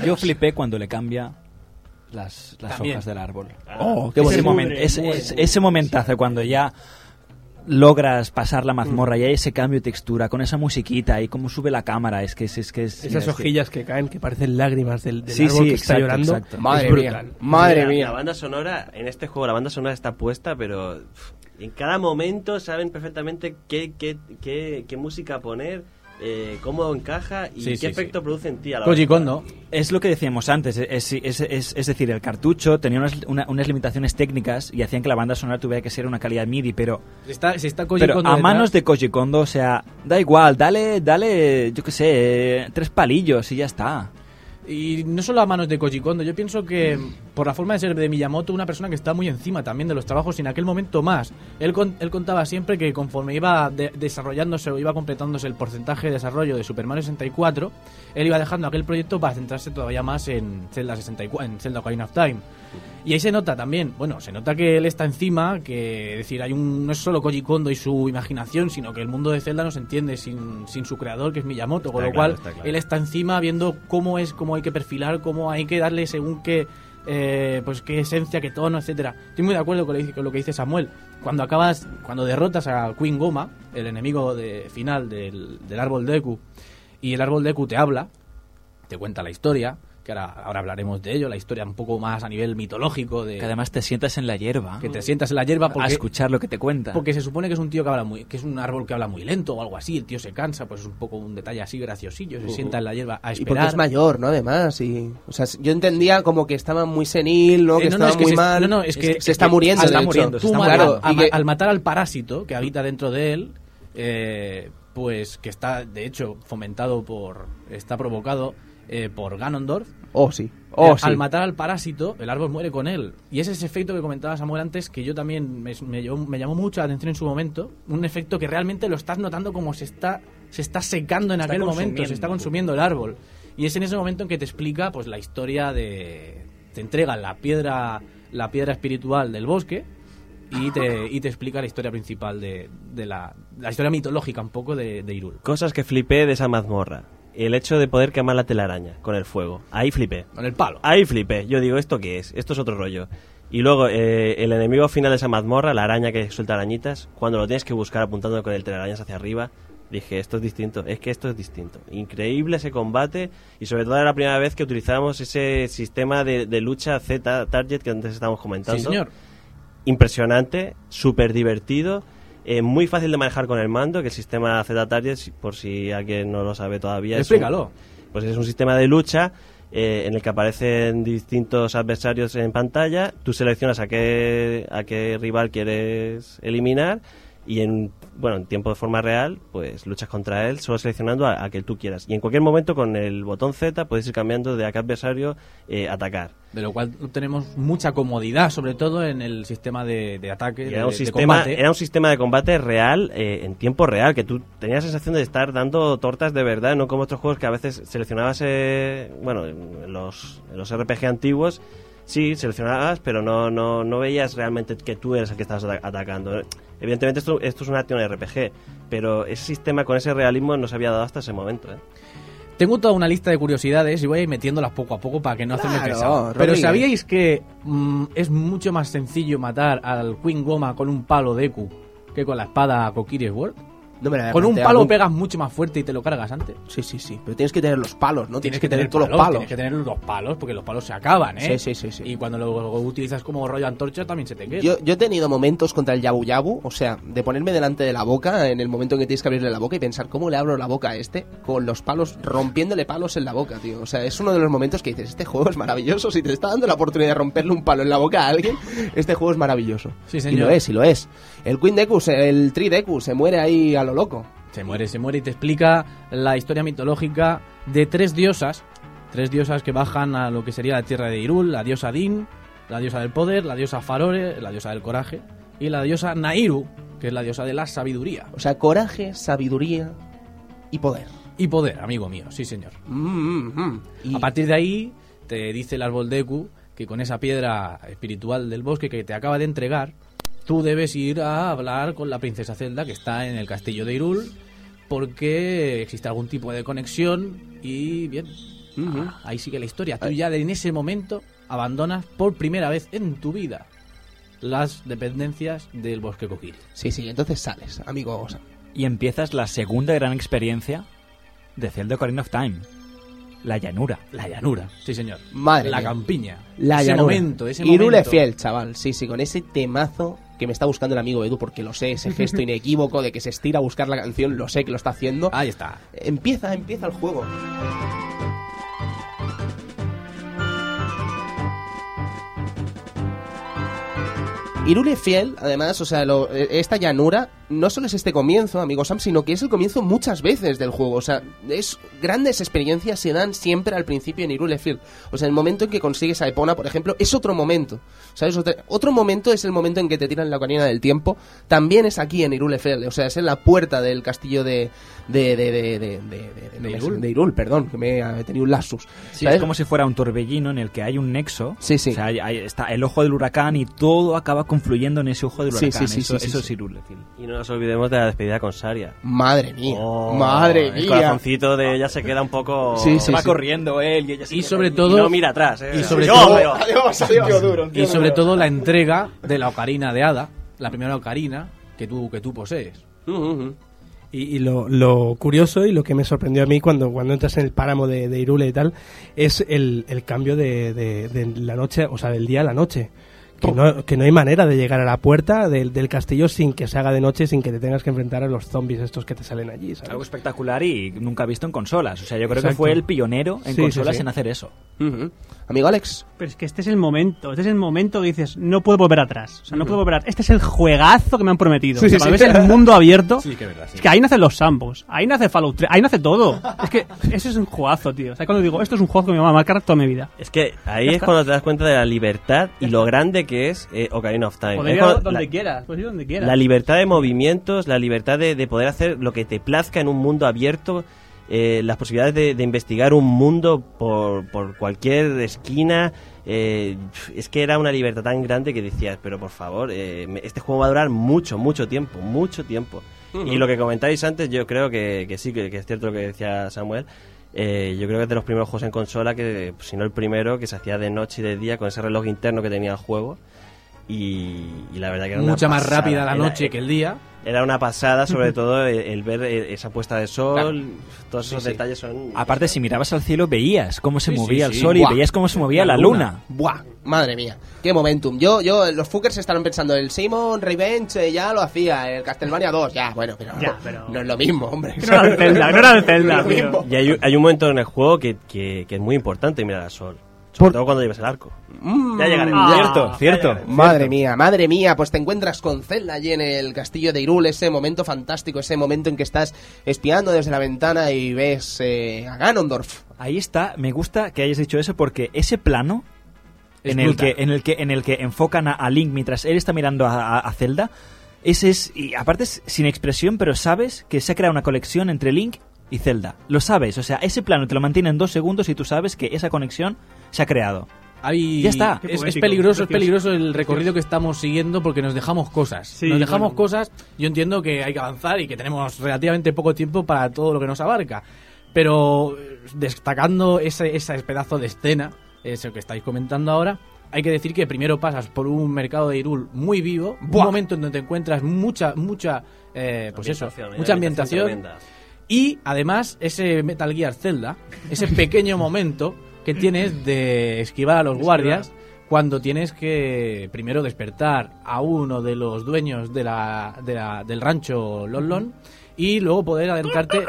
Yo flipé cuando le cambia las, hojas del árbol. Oh, qué ese, bonito. momento, ese, ese- ese momentazo cuando ya logras pasar la mazmorra y hay ese cambio de textura con esa musiquita y cómo sube la cámara es que es, es que es Esas es que- hojillas que caen, que parecen lágrimas del, del Sí, árbol sí, que está llorando. exacto. Madre es mía, brutal. madre La- mía. La banda sonora, en este juego, la banda sonora está puesta, pero en cada momento saben perfectamente qué, qué, qué, qué música poner, eh, cómo encaja y Sí, qué sí, efecto produce en ti a la Koji. Kondo, Es lo que decíamos antes, es, es, es- es decir, el cartucho tenía unas, una- unas limitaciones técnicas y hacían que la banda sonora tuviera que ser una calidad MIDI, pero, se está, se está Koji pero Kondo a detrás. manos de Koji Kondo, o sea, da igual, dale, dale, yo qué sé, tres palillos y ya está. Y no solo a manos de Koji Kondo, yo pienso que por la forma de ser de Miyamoto, una persona que está muy encima también de los trabajos y en aquel momento más. Él, con- él contaba siempre que conforme iba de- desarrollándose o iba completándose el porcentaje de desarrollo de Super Mario 64, él iba dejando aquel proyecto para centrarse todavía más en Zelda 64, en Zelda Ocarina of Time. Y ahí se nota también, bueno, se nota que él está encima, que es decir, hay un no es solo Koji Kondo y su imaginación, sino que el mundo de Zelda no se entiende sin, sin su creador, que es Miyamoto, con lo claro, cual está claro. él está encima viendo cómo es, cómo hay que perfilar, cómo hay que darle según qué, eh, pues qué esencia, qué tono, etcétera. Estoy muy de acuerdo con lo, que- con lo que dice Samuel. Cuando acabas, cuando derrotas a Queen Goma, el enemigo de, final del, del árbol Deku, y el árbol Deku te habla, te cuenta la historia, que ahora, ahora hablaremos de ello, la historia un poco más a nivel mitológico de Que además te sientas en la hierba que te sientas en la hierba a escuchar lo que te cuenta. porque se supone que es un tío que habla muy, que es un árbol que habla muy lento o algo así, el tío se cansa, pues es un poco un detalle así graciosillo, se sienta en la hierba a Y porque esperar. es mayor, ¿no? Además, y, o sea, yo entendía como que estaba muy senil, ¿no? Eh, Que no, no, estaba es que muy se- mal. no, no, es que- se es está que- muriendo, de está hecho. muriendo, se está Claro, que- al matar al parásito que habita dentro de él, eh, pues que está de hecho fomentado por, está provocado eh, por Ganondorf. Oh, sí. Eh, Oh, sí. Al matar al parásito, el árbol muere con él. Y es ese efecto que comentaba Samuel antes, que yo también me, me llamó, me llamó mucho la atención en su momento. Un efecto que realmente lo estás notando como se está, se está secando en Está aquel momento, se está consumiendo el árbol. Y es en ese momento en que te explica pues la historia de... Te entrega la piedra, la piedra espiritual del bosque y te, y te explica la historia principal de, de la, la historia mitológica un poco de, de Hyrule. Cosas que flipé de esa mazmorra. El hecho de poder quemar la telaraña con el fuego. Ahí flipé. Con el palo. Ahí flipé. Yo digo, ¿esto qué es? Esto es otro rollo. Y luego, eh, el enemigo final de esa mazmorra, la araña que suelta arañitas, cuando lo tienes que buscar apuntando con el telarañas hacia arriba, dije, esto es distinto, es que esto es distinto. Increíble ese combate y sobre todo era la primera vez que utilizamos ese sistema de, de lucha Z-Target que antes estábamos comentando. Sí, señor. Impresionante, súper divertido, eh, muy fácil de manejar con el mando, que el sistema Z-Target, por si alguien no lo sabe todavía, es un- Explícalo. pues es un sistema de lucha eh, en el que aparecen distintos adversarios en pantalla. Tú seleccionas a qué, a qué rival quieres eliminar y en, bueno, en tiempo de forma real, pues luchas contra él solo seleccionando a, a que tú quieras. Y en cualquier momento con el botón Z puedes ir cambiando de a qué adversario eh, atacar. De lo cual tenemos mucha comodidad, sobre todo en el sistema de, de ataque, de, era, un de sistema, combate. era un sistema de combate real, eh, en tiempo real, que tú tenías la sensación de estar dando tortas de verdad, no como otros juegos que a veces seleccionabas, eh, bueno, en los, en los RPG antiguos, sí, seleccionabas, pero no, no, no veías realmente que tú eres el que estabas ata- atacando. Evidentemente esto, esto es una acción RPG, pero ese sistema con ese realismo no se había dado hasta ese momento. ¿eh? Tengo toda una lista de curiosidades y voy a ir metiéndolas poco a poco para que no hacerme Claro, pesado. Pero. ¿sabíais que mm, es mucho más sencillo matar al Queen Goma con un palo Deku que con la espada Kokiri Sword? No me la había Con un planteado palo nunca. pegas mucho más fuerte y te lo cargas antes. Sí, sí, sí. Pero tienes que tener los palos, ¿no? Tienes que tener todos los palos. Tienes que tener los palos porque los palos se acaban, ¿eh? Sí, sí, sí, sí. Y cuando lo utilizas como rollo antorcha también se te queda. Yo, yo he tenido momentos contra el Yabu Yabu, o sea, de ponerme delante de la boca en el momento en que tienes que abrirle la boca y pensar cómo le abro la boca a este con los palos, rompiéndole palos en la boca, tío. O sea, es uno de los momentos que dices, este juego es maravilloso. Si te está dando la oportunidad de romperle un palo en la boca a alguien, este juego es maravilloso. Sí, Y señor. lo es, y lo es. El Queen Deku, se- el Tri Deku, se muere ahí a lo loco. Se muere, se muere y te explica la historia mitológica de tres diosas. Tres diosas que bajan a lo que sería la tierra de Irul, la diosa Din, la diosa del poder, la diosa Farore, la diosa del coraje, y la diosa Nairu, que es la diosa de la sabiduría. O sea, coraje, sabiduría y poder. Y poder, amigo mío, sí señor. Mm, mm, mm. Y- A partir de ahí, te dice el árbol Deku que con esa piedra espiritual del bosque que te acaba de entregar, tú debes ir a hablar con la princesa Zelda que está en el castillo de Irul, porque existe algún tipo de conexión y bien, ah, ahí sigue la historia. Tú ya en ese momento abandonas por primera vez en tu vida las dependencias del bosque Kokiri. Sí, sí, entonces sales, amigo Osa. Y empiezas la segunda gran experiencia de Zelda Ocarina of Time. La llanura. La llanura, sí señor. Madre la mía. campiña. La ese llanura. momento, ese Irule momento. fiel, chaval. Sí, sí, con ese temazo que me está buscando el amigo Edu, porque lo sé, ese gesto inequívoco de que se estira a buscar la canción, lo sé que lo está haciendo. Ahí está. Empieza, empieza el juego. Irule Fiel, además, o sea, lo- eh, esta llanura no solo es este comienzo, amigo Sam, sino que es el comienzo muchas veces del juego. O sea, es grandes experiencias se dan siempre al principio en Irule Field. O sea, el momento en que consigues a Epona, por ejemplo, es otro momento. ¿Sabes? Otro, otro momento es el momento en que te tiran la ocarina del tiempo. También es aquí en Irule Field. O sea, es en la puerta del castillo de. de. de. de. de. de, de- no De Hyrule, perdón, que me he tenido un lapsus. Es como si fuera un torbellino en el que hay un nexo. Sí, sí. O sea, hay- hay- está el ojo del huracán y todo acaba confluyendo en ese ojo del huracán. sí, sí, eso sí, sí, eso sí. es Hyrule Field. Y no nos olvidemos de la despedida con Saria. Madre mía. Oh, madre El mía. corazoncito de ella se queda un poco... Sí, sí, va sí. corriendo él y ella se Y queda sobre ahí. todo- Y no mira atrás, ¿eh? y sobre Yo, todo- Adiós, adiós. Y sobre todo la entrega de la ocarina de hada, la primera ocarina que tú, que tú posees. Ujú, ujú. Y, y lo, lo curioso y lo que me sorprendió a mí cuando, cuando entras en el páramo de, de Irule y tal, es el, el cambio de, de- de la noche, o sea, del día a la noche. Que no, que no hay manera de llegar a la puerta del, del castillo sin que se haga de noche, sin que te tengas que enfrentar a los zombies estos que te salen allí. ¿sabes? Algo espectacular y nunca visto en consolas. O sea, yo creo Exacto. que fue el pionero en Sí, consolas sí, sí. en hacer eso. Ujú. Amigo Alex. Pero es que este es el momento, este es el momento que dices, no puedo volver atrás. O sea, no puedo volver atrás. Este es el juegazo que me han prometido. Sí, O sea, cuando ves el mundo abierto, Sí, que es verdad, sí. es que ahí nace los sandbox, ahí nace Fallout 3, ahí nace todo. Es que eso es un juegazo, tío. O sea, cuando digo, esto es un juego que me va a marcar toda mi vida. Es que ahí es cuando te das cuenta de la libertad y lo grande que es eh, Ocarina of Time. Poder Es ir a cuando- donde la- quieras, ir donde quieras. La libertad de movimientos, la libertad de, de poder hacer lo que te plazca en un mundo abierto, eh, las posibilidades de, de investigar un mundo por, por cualquier esquina. eh, es que era una libertad tan grande que decías, pero por favor, eh, este juego va a durar mucho, mucho tiempo, mucho tiempo. Y lo que comentáis antes, yo creo que, que sí, que, que es cierto lo que decía Samuel. Eh, yo creo que es de los primeros juegos en consola, que si no el primero, que se hacía de noche y de día con ese reloj interno que tenía el juego. Y, y la verdad que era una Mucha más rápida la Era- noche que el día. Era una pasada, sobre todo el, el ver eh, esa puesta de sol, Claro. todos esos Sí, detalles son... Aparte, si mirabas al cielo, veías cómo se Sí, movía sí. el sol Buah. y veías cómo se movía la, La luna. luna. Buah, madre mía, qué momentum. Yo, yo, los fuckers estarán pensando, el Simon Revenge eh, ya lo hacía, el Castlevania 2, ya, bueno, pero, Ya, pero- no es lo mismo, hombre. No era el Zelda, no era el Zelda, No. Y hay, hay un momento en el juego que, que, que es muy importante mirar al sol. Sobre todo cuando lleves el arco. Mm. Ya llegaremos. Ah. Cierto, cierto. llegaremos. Madre mía, madre mía, pues te encuentras con Zelda allí en el castillo de Irul, ese momento fantástico, ese momento en que estás espiando desde la ventana y ves eh, a Ganondorf. Ahí está, me gusta que hayas dicho eso porque ese plano Es en el, que, en, el que, en el que enfocan a, a Link mientras él está mirando a, a- a Zelda, ese es, y aparte es sin expresión, pero sabes que se ha creado una conexión entre Link y Zelda. Lo sabes, o sea, ese plano te lo mantiene en dos segundos y tú sabes que esa conexión se ha creado. Hay- Ya está. Es, peligroso, es peligroso el recorrido que estamos siguiendo porque nos dejamos cosas. Sí, nos dejamos bueno. cosas. Yo entiendo que hay que avanzar y que tenemos relativamente poco tiempo para todo lo que nos abarca. Pero eh, destacando ese, ese pedazo de escena, eso que estáis comentando ahora, hay que decir que primero pasas por un mercado de Irul muy vivo, un momento en donde te encuentras mucha, mucha, eh, pues eso, Ambientación, ¿eh? mucha ambientación. tremenda. Y además, ese Metal Gear Zelda, ese pequeño momento que tienes de esquivar a los guardias cuando tienes que primero despertar a uno de los dueños de la, de la- del rancho Lon Lon y luego poder adentrarte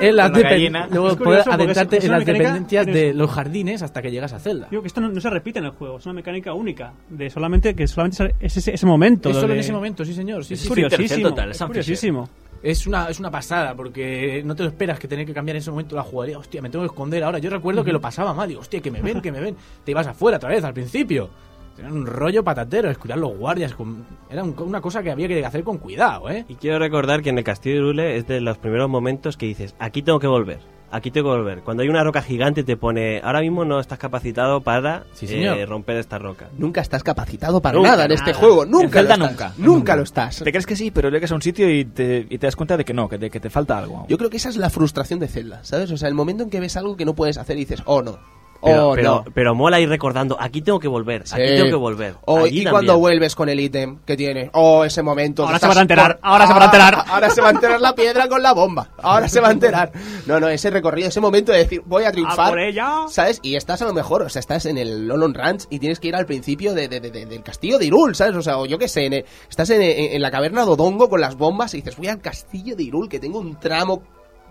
en las, la luego poder adentrarte es- es en las dependencias de los jardines hasta que llegas a Zelda. Digo que esto no, no se repite en el juego, es una mecánica única. De solamente que solamente es ese, ese momento. Es solo en donde- ese momento, sí señor. Sí, Es sí. Curiosísimo. total, es curiosísimo. Es una, es una pasada, porque no te lo esperas que tener que cambiar en ese momento la jugabilidad. Hostia, me tengo que esconder ahora. Yo recuerdo que lo pasaba mal. Digo, hostia, que me ven, que me ven. Te ibas afuera otra vez al principio. Tenían un rollo patatero, escuchar los guardias. con- Era un- una cosa que había que hacer con cuidado, ¿eh? Y quiero recordar que en el Castillo de Irule es de los primeros momentos que dices, aquí tengo que volver, aquí tengo que volver. Cuando hay una roca gigante te pone, ahora mismo no estás capacitado para Sí, eh, romper esta roca. Nunca estás capacitado para Nunca, nada en este nada. juego, En nunca lo Zelda estás. nunca. Nunca lo estás. Te crees que sí, pero llegas a un sitio y te, y te das cuenta de que no, que te, que te falta algo. Yo creo que esa es la frustración de Zelda, ¿sabes? O sea, el momento en que ves algo que no puedes hacer y dices, oh no, Pero, oh pero, no. pero mola ir recordando, aquí tengo que volver, aquí tengo que volver. Oh, allí y también. cuando vuelves con el ítem que tiene, oh, ese momento. Ahora se van a enterar, por- ahora se van a enterar. Ahora se va a enterar la piedra con la bomba. Ahora se va a enterar. No, no, ese recorrido, ese momento de decir, voy a triunfar. por ella! ¿Sabes? Y estás a lo mejor, o sea, estás en el Lolon Ranch y tienes que ir al principio de, de- de- de- del castillo de Irul, ¿sabes? O sea, o yo qué sé, en el- estás en, en- en la caverna Dodongo con las bombas y dices, voy al castillo de Irul, que tengo un tramo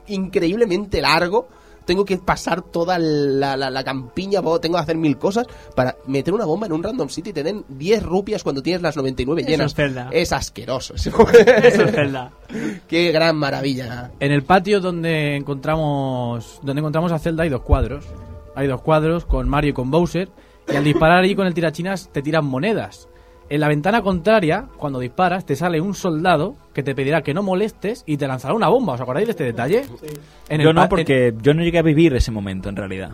increíblemente largo. Tengo que pasar toda la, la- la campiña, tengo que hacer mil cosas para meter una bomba en un random city y te den 10 rupias cuando tienes las 99 Eso llenas. es Zelda. Es asqueroso. ese Eso es Zelda. Qué gran maravilla. En el patio donde encontramos donde encontramos a Zelda hay dos cuadros. Hay dos cuadros con Mario y con Bowser. Y al disparar allí con el tirachinas te tiran monedas. En la ventana contraria, cuando disparas, te sale un soldado que te pedirá que no molestes y te lanzará una bomba. ¿Os acordáis de este detalle? En yo el no, porque yo no llegué a vivir ese momento en realidad.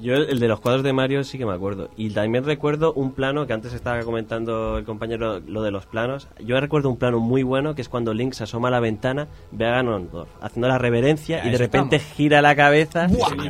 Yo el de los cuadros de Mario sí que me acuerdo. Y también recuerdo un plano que antes estaba comentando el compañero lo de los planos. Yo recuerdo un plano muy bueno que es cuando Link se asoma a la ventana, ve a Ganondorf haciendo la reverencia Ya, y de repente estamos. gira la cabeza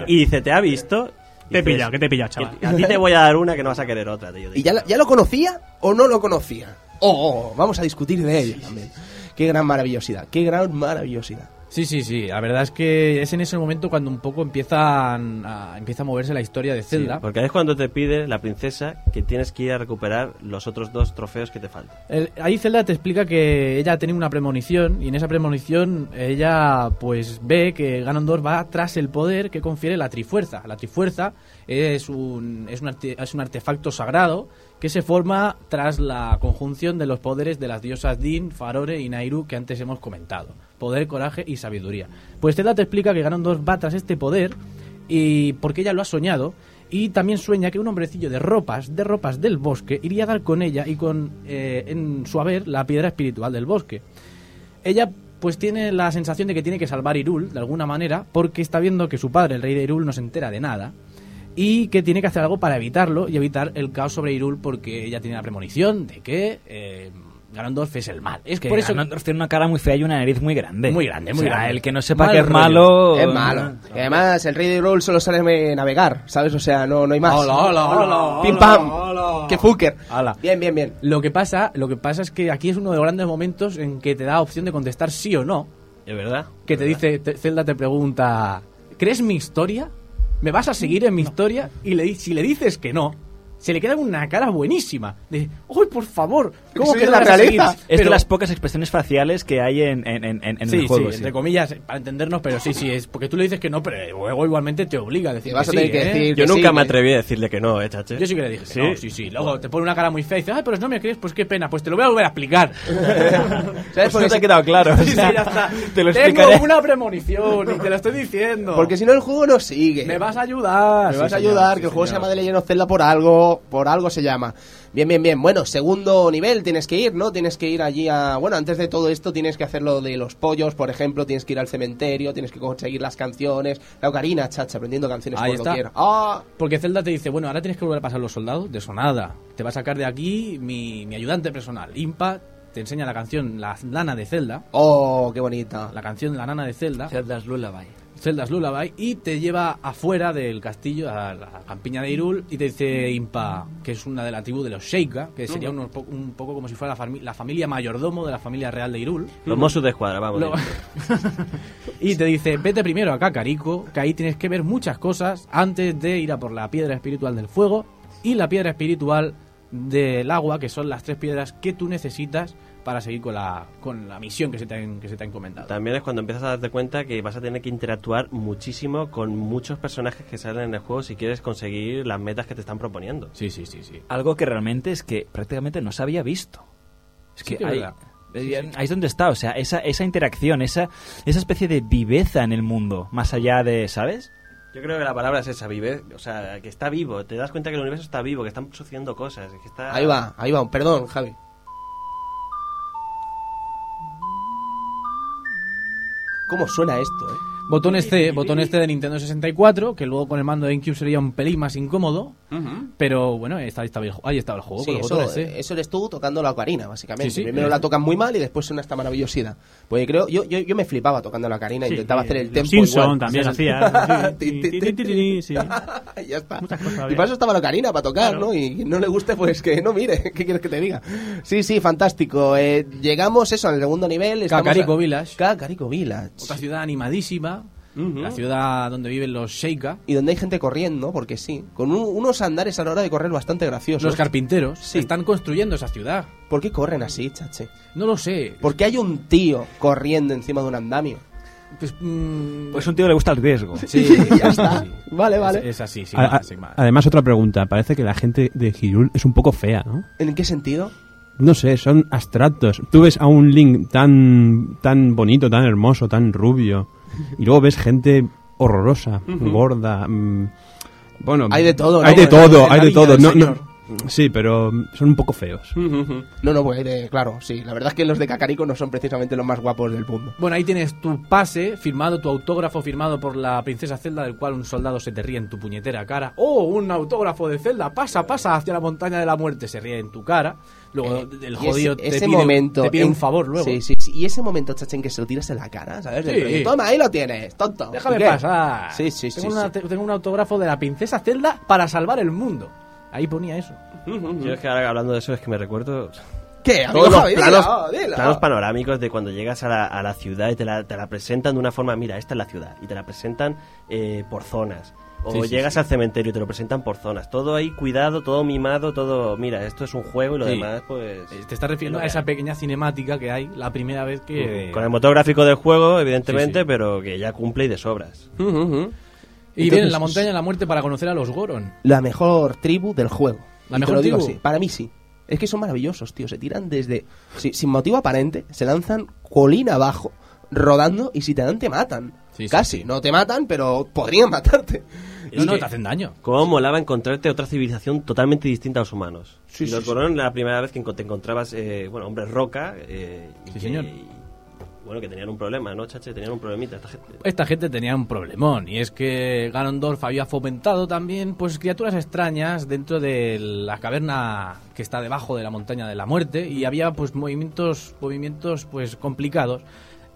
y dice, ¿te ha visto? Te he pillado, que te he pillado, chaval. A ti te voy a dar una que no vas a querer otra, tío. ¿Y ya, la- ya lo conocía o no lo conocía? Oh, oh, vamos a discutir de ello también. Qué gran maravillosidad, qué gran maravillosidad. Sí, sí, sí. La verdad es que es en ese momento cuando un poco empiezan a, empieza a moverse la historia de Zelda. Porque ahí es cuando te pide la princesa que tienes que ir a recuperar los otros dos trofeos que te faltan. El- ahí Zelda te explica que ella tiene una premonición y en esa premonición ella pues ve que Ganondorf va tras el poder que confiere la Trifuerza. La Trifuerza es un, es un, arte- es un artefacto sagrado que se forma tras la conjunción de los poderes de las diosas Din, Farore y Nairu que antes hemos comentado. Poder, coraje y sabiduría. Pues Zelda te explica que Ganondorf va tras este poder y porque ella lo ha soñado y también sueña que un hombrecillo de ropas, de ropas del bosque, iría a dar con ella y con eh, en su haber la piedra espiritual del bosque. Ella pues tiene la sensación de que tiene que salvar Irul de alguna manera porque está viendo que su padre, el rey de Irul, no se entera de nada y que tiene que hacer algo para evitarlo y evitar el caos sobre Irul porque ella tiene la premonición de que eh, Ganondorf es el mal. Es Que por eso Ganondorf tiene una cara muy fea y una nariz muy grande. Muy grande, muy O sea, grande. El que no sepa Mal que es rollo. malo... Es malo. Y además, el rey de Roll solo sabe navegar, ¿sabes? O sea, no, no hay más. Hola, hola, hola, Pim pam. hola. ¡Qué fucker! Bien, bien, bien. Lo que pasa, lo que pasa es que aquí es uno de los grandes momentos en que te da opción de contestar sí o no. ¿Es verdad? Que te dice, te- Zelda te pregunta, ¿crees mi historia? ¿Me vas a seguir en mi historia? Y le, si le dices que no, se le queda una cara buenísima. De, ¡ay, por favor! ¿Cómo que no la realeza. seguir?". Es de las pocas expresiones faciales que hay en, en, en, en Sí, el juego. sí, sí. entre comillas, para entendernos, pero sí, sí, es porque tú le dices que no, pero luego igualmente te obliga a decir Te vas que a sí, que ¿eh? decir Yo que nunca sí, me que- atreví a decirle que no, ¿eh, chache? Yo sí que le dije que ¿Sí? no, sí, sí. Luego te pone una cara muy fea y dice, ay, pero no me crees, pues qué pena, pues te lo voy a volver a explicar. ¿Sabes? Pues Porque no te ha quedado claro. Sí, sí, ya está. Te lo Tengo explicaré. una premonición y te lo estoy diciendo. Porque si no el juego no sigue. me vas a ayudar. Me vas a ayudar, que el juego se llama The Legend of Zelda por algo, por algo se llama. Bien, bien, bien. Bueno, segundo nivel tienes que ir, ¿no? Tienes que ir allí a... Bueno, antes de todo esto tienes que hacer lo de los pollos, por ejemplo, tienes que ir al cementerio, tienes que conseguir las canciones. La ocarina, chacha, aprendiendo canciones Ahí está. ¡Ah! Porque Zelda te dice, bueno, ahora tienes que volver a pasar los soldados. De eso nada. Te va a sacar de aquí mi, mi ayudante personal. Impa te enseña la canción La Nana de Zelda. ¡Oh, qué bonita! La canción La Nana de Zelda. Zelda's Lullaby. Zelda's Lullaby y te lleva afuera del castillo a la campiña de Irul y te dice Impa que es una de la tribu de los Sheikah, que sería unos po- un poco como si fuera la, fami- la familia mayordomo de la familia real de Irul. Los Mossos de Escuadra, vamos. Lo- y te dice, vete primero a Kakariko, que ahí tienes que ver muchas cosas antes de ir a por la piedra espiritual del fuego y la piedra espiritual del agua, que son las tres piedras que tú necesitas para seguir con la, con la misión que se, te han, que se te ha encomendado. También es cuando empiezas a darte cuenta que vas a tener que interactuar muchísimo con muchos personajes que salen en el juego si quieres conseguir las metas que te están proponiendo. Sí, sí, sí, sí. Algo que realmente es que prácticamente no se había visto. Es Sí que, que es ahí, verdad. eh, ahí es donde está, o sea, esa, esa interacción, esa, esa especie de viveza en el mundo, más allá de, ¿sabes? Yo creo que la palabra es esa, vive, o sea, que está vivo, te das cuenta que el universo está vivo, que están sucediendo cosas, que está... Ahí va, ahí va. Perdón, Javi. ¿Cómo suena esto, eh? Botones C, botones C de Nintendo 64, que luego con el mando de GameCube sería un pelín más incómodo, pero bueno, ahí estaba, el, ahí estaba el juego. Sí, con los eso, botones eh, eso eres tú tocando la ocarina, básicamente. Sí, sí, Primero eh. la tocan muy mal y después suena esta maravillosidad. Pues creo, yo, yo, yo me flipaba tocando la ocarina, Sí, intentaba hacer el tempo Simpson igual. también hacía. Ya está. Y para eso estaba la ocarina, para tocar, Claro. ¿no? Y no le guste, pues que no mire. ¿Qué quieres que te diga? Sí, sí, fantástico. Eh, llegamos, eso, al segundo nivel. Kakariko a- Village. Kakariko Village. Otra ciudad animadísima, La ciudad donde viven los Sheikah, Y donde hay gente corriendo, porque sí. Con un- unos andares a la hora de correr bastante graciosos. los carpinteros, Sí. están construyendo esa ciudad. ¿Por qué corren así, chache? No lo sé. ¿Por qué hay un tío corriendo encima de un andamio? Pues, mm, Pues un tío le gusta el riesgo. sí, ya está. sí. Vale, vale. Es, es así, sin A- a- más, sin más. además, otra pregunta. Parece que la gente de Hirul es un poco fea, ¿no? ¿En qué sentido? No sé, son abstractos. Tú ves a un Link tan, tan bonito, tan hermoso, tan rubio, y luego ves gente horrorosa, gorda. mm, bueno, Hay de todo, ¿no? Hay de todo, hay de todo. no, sí, pero son un poco feos. No, no, pues de- claro, sí. La verdad es que los de Kakariko no son precisamente los más guapos del mundo. Bueno, ahí tienes tu pase firmado, tu autógrafo firmado por la princesa Zelda, del cual un soldado se te ríe en tu puñetera cara. ¡Oh, un autógrafo de Zelda! ¡Pasa, pasa hacia la montaña de la muerte! Se ríe en tu cara. Luego Eh, el jodido ese, te, ese pide, momento te pide en- un favor luego. Sí, sí, sí. Y ese momento, chachen, que se lo tiras en la cara, ¿sabes? Sí. rollo, Toma, ahí lo tienes, tonto. Déjame pasar. Sí, sí, sí. Tengo, sí. una- te- tengo un autógrafo de la princesa Zelda para salvar el mundo. Ahí ponía eso. Yo es que ahora hablando de eso es que me recuerdo ¿Qué? amigo Todos los planos, Dila, dila. planos panorámicos de cuando llegas a la, a la ciudad y te la, te la presentan de una forma, mira, esta es la ciudad, y te la presentan eh, por zonas. O Sí, llegas sí. al cementerio y te lo presentan por zonas. Todo ahí cuidado, todo mimado, todo, mira, esto es un juego y lo Sí. demás, pues... Eh, Te estás refiriendo a esa hay. pequeña cinemática que hay la primera vez que... Con el motor gráfico del juego, evidentemente, Sí, sí. pero que ya cumple y de sobras. Y viene la montaña de la muerte para conocer a los Goron. La mejor tribu del juego. ¿La Y te mejor lo digo tribu? así, Para mí sí. Es que son maravillosos, tío. Se tiran desde... si- sin motivo aparente, se lanzan colina abajo, rodando, y si te dan, te matan. Sí, sí, Casi. sí. No te matan, pero podrían matarte. No, no, que- te hacen daño. Cómo molaba encontrarte otra civilización totalmente distinta a los humanos. Sí, y sí, los sí. Gorón la primera vez que te encontrabas, eh, bueno, hombres roca, eh, y Sí, que- señor. y, bueno, que tenían un problema, ¿no, chache? Tenían un problemita esta gente. Esta gente tenía un problemón y es que Ganondorf había fomentado también pues criaturas extrañas dentro de la caverna que está debajo de la montaña de la muerte y había pues movimientos movimientos pues complicados.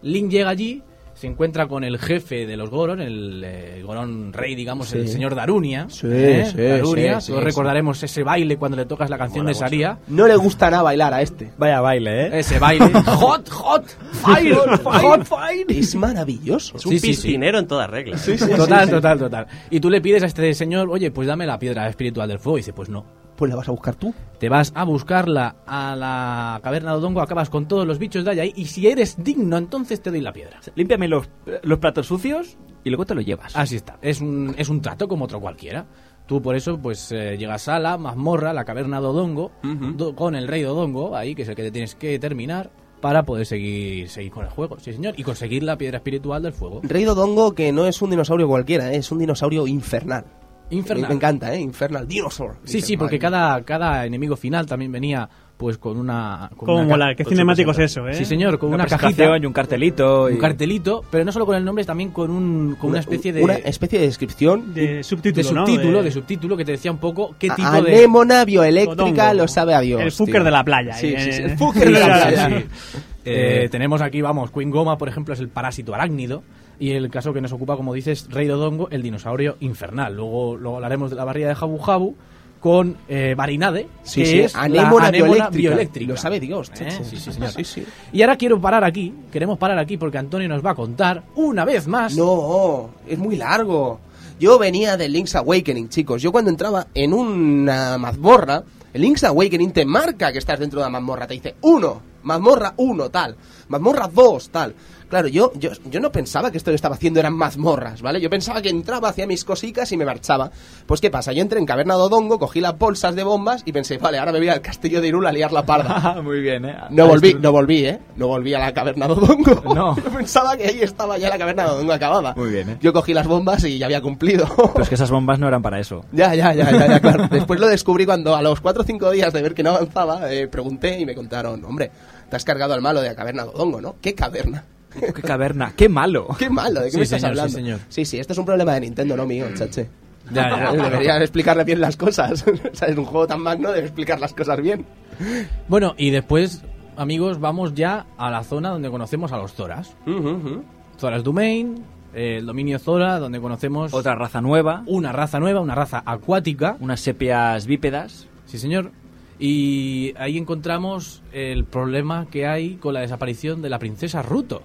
Link llega allí, se encuentra con el jefe de los Goron, el, eh, Goron rey, digamos, el señor Darunia. Sí, ¿eh? sí, Darunia, sí, todos sí, recordaremos ese baile cuando le tocas la canción Mola de mucho. Saria. No le gusta nada bailar a este. Vaya baile, ¿eh? Ese baile. hot, hot, fire, hot, fire. Es maravilloso. Es un Sí, sí, sí. piscinero en toda regla. total, total, total. Y tú le pides a este señor, oye, pues dame la piedra espiritual del fuego. Y dice, pues no. Pues la vas a buscar tú. Te vas a buscarla a la caverna de Odongo, acabas con todos los bichos de ahí. Y si eres digno, entonces te doy la piedra. Límpiame los, los platos sucios y luego te lo llevas. Así está. Es un, es un trato como otro cualquiera. Tú por eso pues eh, llegas a la mazmorra, la caverna de Odongo, do- con el rey de Odongo, ahí, que es el que te tienes que terminar, para poder seguir, seguir con el juego. Sí, señor. Y conseguir la piedra espiritual del fuego. Rey Dodongo, que no es un dinosaurio cualquiera, ¿eh? es un dinosaurio infernal. Infernal. Me, me encanta, ¿eh? Infernal Dinosaur. Sí, sí, porque cada, cada enemigo final también venía pues con una... Con Cómo una mola, ca- qué cinemático es eso, ¿eh? Sí, señor, con una, presentación cajita, y un cartelito. y- un cartelito, pero no solo con el nombre, también con, un, con una, especie de... Una especie de descripción. De de subtítulo, De- de subtítulo que te decía un poco qué tipo A- de... Anémona bioeléctrica lo sabe a Dios. El fucker de la playa. Sí, eh. sí, sí, el fucker de la Sí, playa. sí. Eh, tenemos aquí, vamos, Queen Goma, por ejemplo, es el parásito arácnido. Y el caso que nos ocupa, como dices, Rey Dodongo, el dinosaurio infernal. Luego, luego hablaremos de la barriga de Jabu Jabu con eh, Barinade, Sí, que sí, es anémona, la anémona bioeléctrica. bioeléctrica. Lo sabe Dios. ¿Eh? Sí, sí, señor. Y ahora quiero parar aquí, queremos parar aquí porque Antonio nos va a contar una vez más. No, es muy largo. Yo venía de Link's Awakening, chicos. Yo cuando entraba en una mazmorra, el Link's Awakening te marca que estás dentro de la mazmorra. Te dice, uno, mazmorra uno, tal. Mazmorra dos, tal. Claro, yo, yo, yo no pensaba que esto que estaba haciendo eran mazmorras, ¿vale? Yo pensaba que entraba, hacía mis cositas y me marchaba. Pues, ¿qué pasa? Yo entré en Caverna de Odongo, cogí las bolsas de bombas y pensé, vale, ahora me voy al castillo de Irul a liar la parda. Muy bien, ¿eh? No Ah, volví, no volví, ¿eh? No volví a la caverna de Odongo. No. Yo pensaba que ahí estaba ya la caverna de Odongo acabada. Muy bien, ¿eh? Yo cogí las bombas y ya había cumplido. Pero es que esas bombas no eran para eso. ya, ya, ya, ya, ya, claro. Después lo descubrí cuando a los 4 o 5 días de ver que no avanzaba, eh, pregunté y me contaron, hombre, te has cargado al malo de la caverna de Odongo, ¿no? ¿Qué caverna? ¡Qué caverna! ¡Qué malo! Qué malo, ¿de qué Sí, me estás señor, sí, hablando? señor. sí, sí, esto es un problema de Nintendo, no mío, chache. Ya, ya. Debería explicarle bien las cosas. o sea, es un juego tan magno, debe explicar las cosas bien. Bueno, y después, amigos, vamos ya a la zona donde conocemos a los Zoras. Ujú, ujú. Zoras Domain, eh, el dominio Zora, donde conocemos Otra raza nueva, una raza nueva, una raza acuática. unas sepias bípedas. Sí, señor. Y ahí encontramos el problema que hay con la desaparición de la princesa Ruto.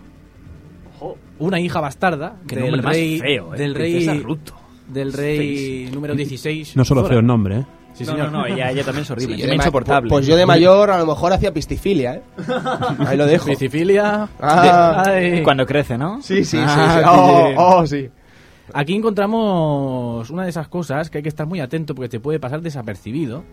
Una hija bastarda Qué del nombre más rey, feo, ¿eh? del Princesa rey Ruto. del rey número 16. No solo feo el nombre, ¿eh? Sí, señor. no, no, ella, ella también es horrible, Sí, es insoportable. Pues yo de mayor a lo mejor hacía pistifilia, ¿eh? Ahí lo dejo. Principilia. Ah. Cuando crece, ¿no? Sí, sí, sí. Ah, sí. Oh, bien. oh, sí. Aquí encontramos una de esas cosas que hay que estar muy atento porque te puede pasar desapercibido.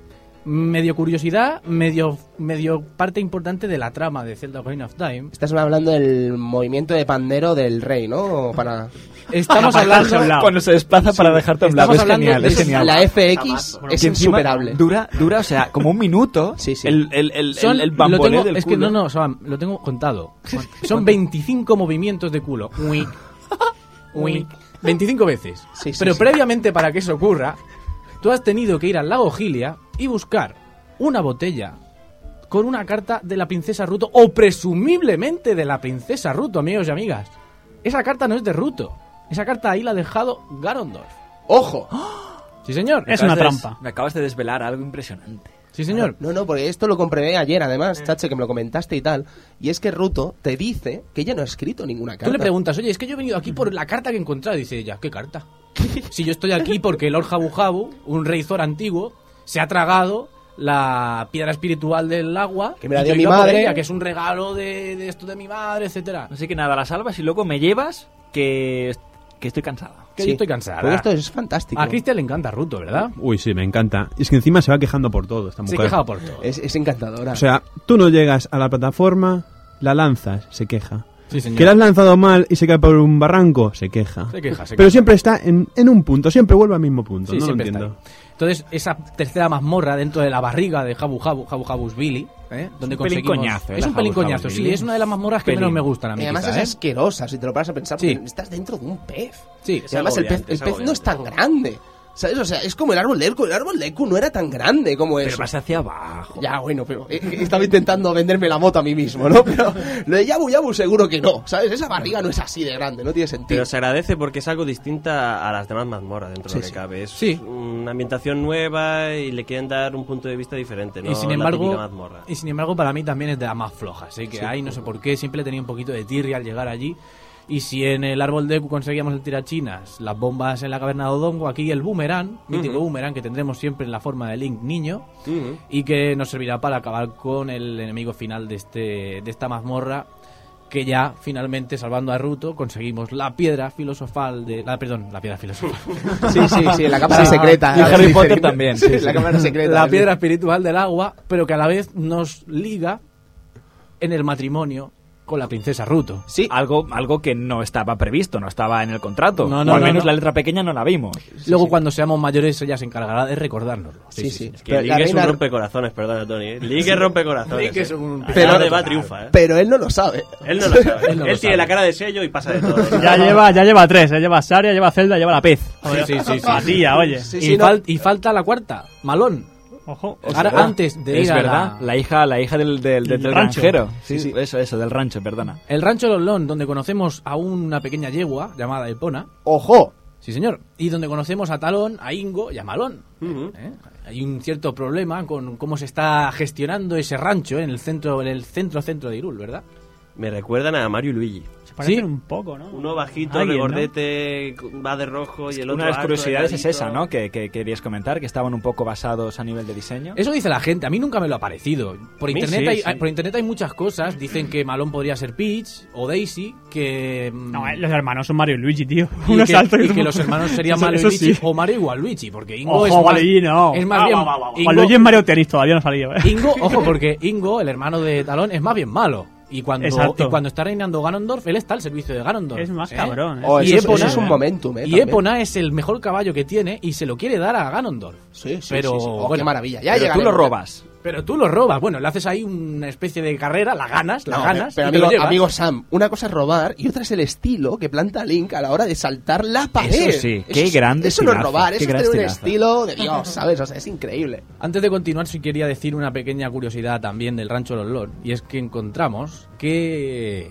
Medio curiosidad, medio, medio parte importante de la trama de Zelda Ocarina of Time. Estás hablando del movimiento de pandero del rey, ¿no? Para... Estamos hablando... Cuando se desplaza para dejarte a un lado. Es genial, de es genial. La FX es insuperable. Dura, dura, o sea, como un minuto. Sí, sí. El, el, el, Son- el, el lo bamboleo tengo- del es que culo. no, no, lo tengo contado. Son 25 movimientos de culo. Uic, uic. 25 veces. Sí, sí, Pero sí. previamente para que eso ocurra, tú has tenido que ir al lago Gilia y buscar una botella con una carta de la princesa Ruto o presumiblemente de la princesa Ruto, amigos y amigas. Esa carta no es de Ruto. Esa carta ahí la ha dejado Garondorf. ¡Ojo! Sí, señor. Es una trampa. Me acabas de desvelar algo impresionante. Sí, señor. No, no, porque esto lo comprobé ayer, además, Chache, que me lo comentaste y tal. Y es que Ruto te dice que ella no ha escrito ninguna carta. Tú le preguntas, oye, es que yo he venido aquí por la carta que he encontrado. Y dice ella, ¿qué carta? si yo estoy aquí porque Lord Jabu Jabu, un rey Zor antiguo, se ha tragado la piedra espiritual del agua. Que me la dio mi madre. ella, que es un regalo de, de esto de mi madre, etcétera. Así que nada, la salvas y luego me llevas que, que estoy cansado. Que Sí. yo estoy cansada. Porque esto es fantástico. A Cristian le encanta Ruto, ¿verdad? Uy, sí, me encanta. Y es que encima se va quejando por todo esta Se mujer. quejaba por todo. Es, es encantadora. O sea, tú no llegas a la plataforma, la lanzas, se queja. Sí. Que la has lanzado mal y se cae por un barranco, se queja. Se queja, se Pero queja. siempre está en, en un punto, siempre vuelve al mismo punto. Sí, no lo siempre está entiendo. Entonces, esa tercera mazmorra dentro de la barriga de Jabu Jabu, Jabu Jabu's Billy, ¿eh? donde un coñazo, ¿eh? Es un pelín Jabu coñazo, Jabu's sí. Billy. Es una de las mazmorras que Pelín. menos me gustan a mí, Y además quizá, es ¿eh? asquerosa, si te lo paras a pensar, Sí. estás dentro de un pez. Sí, Y además el pez, el es pez no es tan grande. ¿Sabes? O sea, es como el árbol de Ecu. El árbol de Ecu no era tan grande como Pero eso. vas hacia abajo. Ya, bueno, pero eh, eh, estaba intentando venderme la moto a mí mismo, ¿no? Pero lo de Yabu Yabu seguro que no, ¿sabes? Esa barriga no es así de grande, no tiene sentido. Pero se agradece porque es algo distinta a las demás mazmorras dentro de lo que Sí, cabe. Es Sí. una ambientación nueva y le quieren dar un punto de vista diferente, ¿no? y sin embargo y sin embargo para mí también es de las más flojas así que ahí no sé por qué siempre tenía un poquito de tirria al llegar allí y si en el árbol de Eku conseguíamos el tirachinas las bombas en la caverna de Odongo aquí el boomerang mítico boomerang que tendremos siempre en la forma de Link niño y que nos servirá para acabar con el enemigo final de este de esta mazmorra que ya finalmente salvando a Ruto conseguimos la piedra filosofal de la perdón la piedra filosofal Sí, sí, sí, la cámara secreta. Y Harry Sí, Potter sí, también, Sí, sí, sí. la cámara secreta. la piedra espiritual del agua, pero que a la vez nos liga en el matrimonio con la princesa Ruto. Sí, Algo, algo que no estaba previsto, no estaba en el contrato. No, no, o al no, menos no. la letra pequeña no la vimos. Luego cuando seamos mayores ella se encargará de recordárnoslo. sí, sí. Es que Pero Link es un rompecorazones, perdona, Tony. ¿eh? Link es rompecorazones. Link es ¿eh? un- Pero- donde va triunfa, ¿eh? Pero él no lo sabe. Él no lo sabe. Él no lo Él tiene sabe. la cara de sello y pasa de todo. Ya lleva, ya lleva tres, ¿eh? lleva Saria, lleva Zelda, lleva la pez. Sí, sí, sí, oye. Fal- y falta la cuarta, Malón. Ojo. Ahora, antes de es ir a verdad, la- la... hija, la hija del, del, del, Del rancho. granjero. Sí, Sí, sí. Eso, eso, del rancho, perdona. el rancho de Lon, donde conocemos a una pequeña yegua llamada Epona. ¡Ojo! Sí, señor. Y donde conocemos a Talón, a Ingo y a Malón. ¿eh? Hay un cierto problema con cómo se está gestionando ese rancho en el centro, en el centro centro de Irul, ¿verdad? Me recuerdan a Mario y Luigi. Se parecen Sí. un poco, ¿no? Uno bajito, Alguien, ¿no? regordete, va de rojo y el otro Una de las alto, curiosidades es esa, ¿no? Que, que querías comentar, que estaban un poco basados a nivel de diseño. Eso dice la gente, a mí nunca me lo ha parecido. Por internet, sí, hay, sí. hay- por internet hay muchas cosas, dicen que Malón podría ser Peach o Daisy, que... mm, No, eh, los hermanos son Mario y Luigi, tío. y Unos que, altos y otros- que los hermanos serían Eso- Mario y Luigi sí. o Mario y Waluigi, porque Ingo Ojo, es más, no. es más Ah, bien... va, va. Ingo- Waluigi es Mario Tenis, todavía no salió, ¿eh? Ingo, ojo, porque Ingo, el hermano de Talón, es más bien malo. Y cuando, Exacto. y cuando está reinando Ganondorf, él está al servicio de Ganondorf. Es más ¿eh? cabrón, ¿eh? Oh, Y eso, Epona- eso es un momentum, ¿eh? Y también. Epona es el mejor caballo que tiene y se lo quiere dar a Ganondorf. Sí, sí, Pero, sí, sí. Oh, bueno, qué maravilla. Ya Pero tú lo robas. Pero tú lo robas. Bueno, le haces ahí una especie de carrera, la ganas, la No, ganas. pero amigo, Sam, una cosa es robar y otra es el estilo que planta Link a la hora de saltar la pared. Eso sí, qué grande Eso no es robar, eso es tener un estilo de Dios, ¿sabes? O sea, es increíble. Antes de continuar, sí quería decir una pequeña curiosidad también del Rancho Los Lord. Y es que encontramos que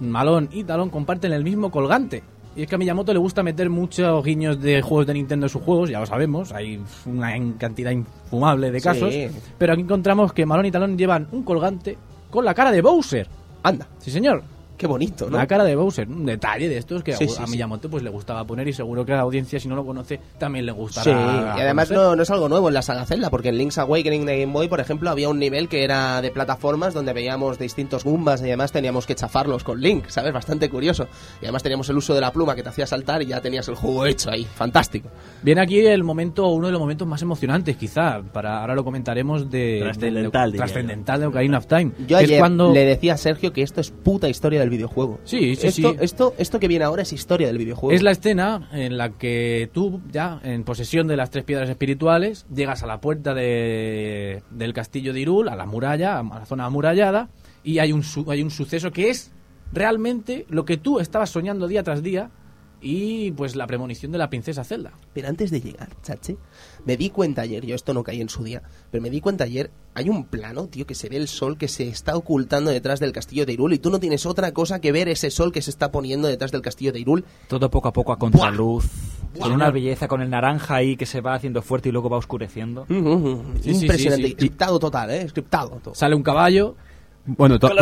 Malón y Talón comparten el mismo colgante. Y es que a Miyamoto le gusta meter muchos guiños de juegos de Nintendo en sus juegos, ya lo sabemos, hay una cantidad infumable de Sí. casos. Pero aquí encontramos que Malón y Talón llevan un colgante con la cara de Bowser. Anda, Sí, señor. Qué bonito, ¿no? La cara de Bowser, un detalle de estos que Sí, a, sí, a. Miyamoto pues le gustaba poner y seguro que a la audiencia si no lo conoce también le gustará. Sí, y además no, no es algo nuevo en la saga Zelda, porque en Link's Awakening de Game Boy, por ejemplo, había un nivel que era de plataformas donde veíamos distintos Goombas y además teníamos que chafarlos con Link, ¿sabes? Bastante curioso. Y además teníamos el uso de la pluma que te hacía saltar y ya tenías el juego hecho ahí. Fantástico. Viene aquí el momento, uno de los momentos más emocionantes, quizá. Para ahora lo comentaremos de Trascendental, de- yo. trascendental de Ocarina of Time. Yo que es ayer cuando le decía a Sergio que esto es puta historia del videojuego. Sí, sí, esto, sí. Esto, esto que viene ahora es historia del videojuego. es la escena en la que tú, ya en posesión de las tres piedras espirituales, llegas a la puerta de- del castillo de Irul, a la muralla, a la zona amurallada, y hay un, hay un suceso que es realmente lo que tú estabas soñando día tras día y pues la premonición de la princesa Zelda. Pero antes de llegar, chache, me di cuenta ayer, yo esto no caí en su día, pero me di cuenta ayer, hay un plano, tío, que se ve el sol que se está ocultando detrás del castillo de Irul y tú no tienes otra cosa que ver ese sol que se está poniendo detrás del castillo de Irul. Todo poco a poco a contraluz. Con una belleza, con el naranja ahí que se va haciendo fuerte y luego va oscureciendo. Sí, Impresionante. sí, sí. Scriptado total, ¿eh? Scriptado. todo. Sale un caballo. Bueno, todo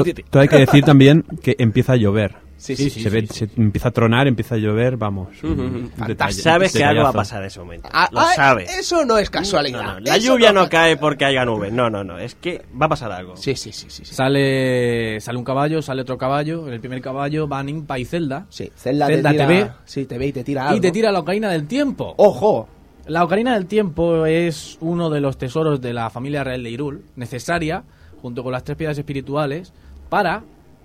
hay que decir también que empieza a llover. Sí, Sí, sí, sí. se, ve, se empieza a tronar, empieza a llover, vamos. Detalle- Sabes que algo va a pasar en ese momento. Ah, lo ah, sabes. Eso no es casualidad. No, no, la Eso lluvia no cae porque haya nubes. No, no, no. Es que va a pasar algo. Sí, sí, sí, sí. sí. Sale, sale un caballo, sale otro caballo. En el primer caballo van Impa y Zelda. Sí, Zelda, Zelda te, tira, te ve. Sí, te ve y te tira algo. Y te tira la ocarina del tiempo. ¡Ojo! La Ocarina del Tiempo es uno de los tesoros de la familia real de Hyrule, necesaria, junto con las tres piedras espirituales, para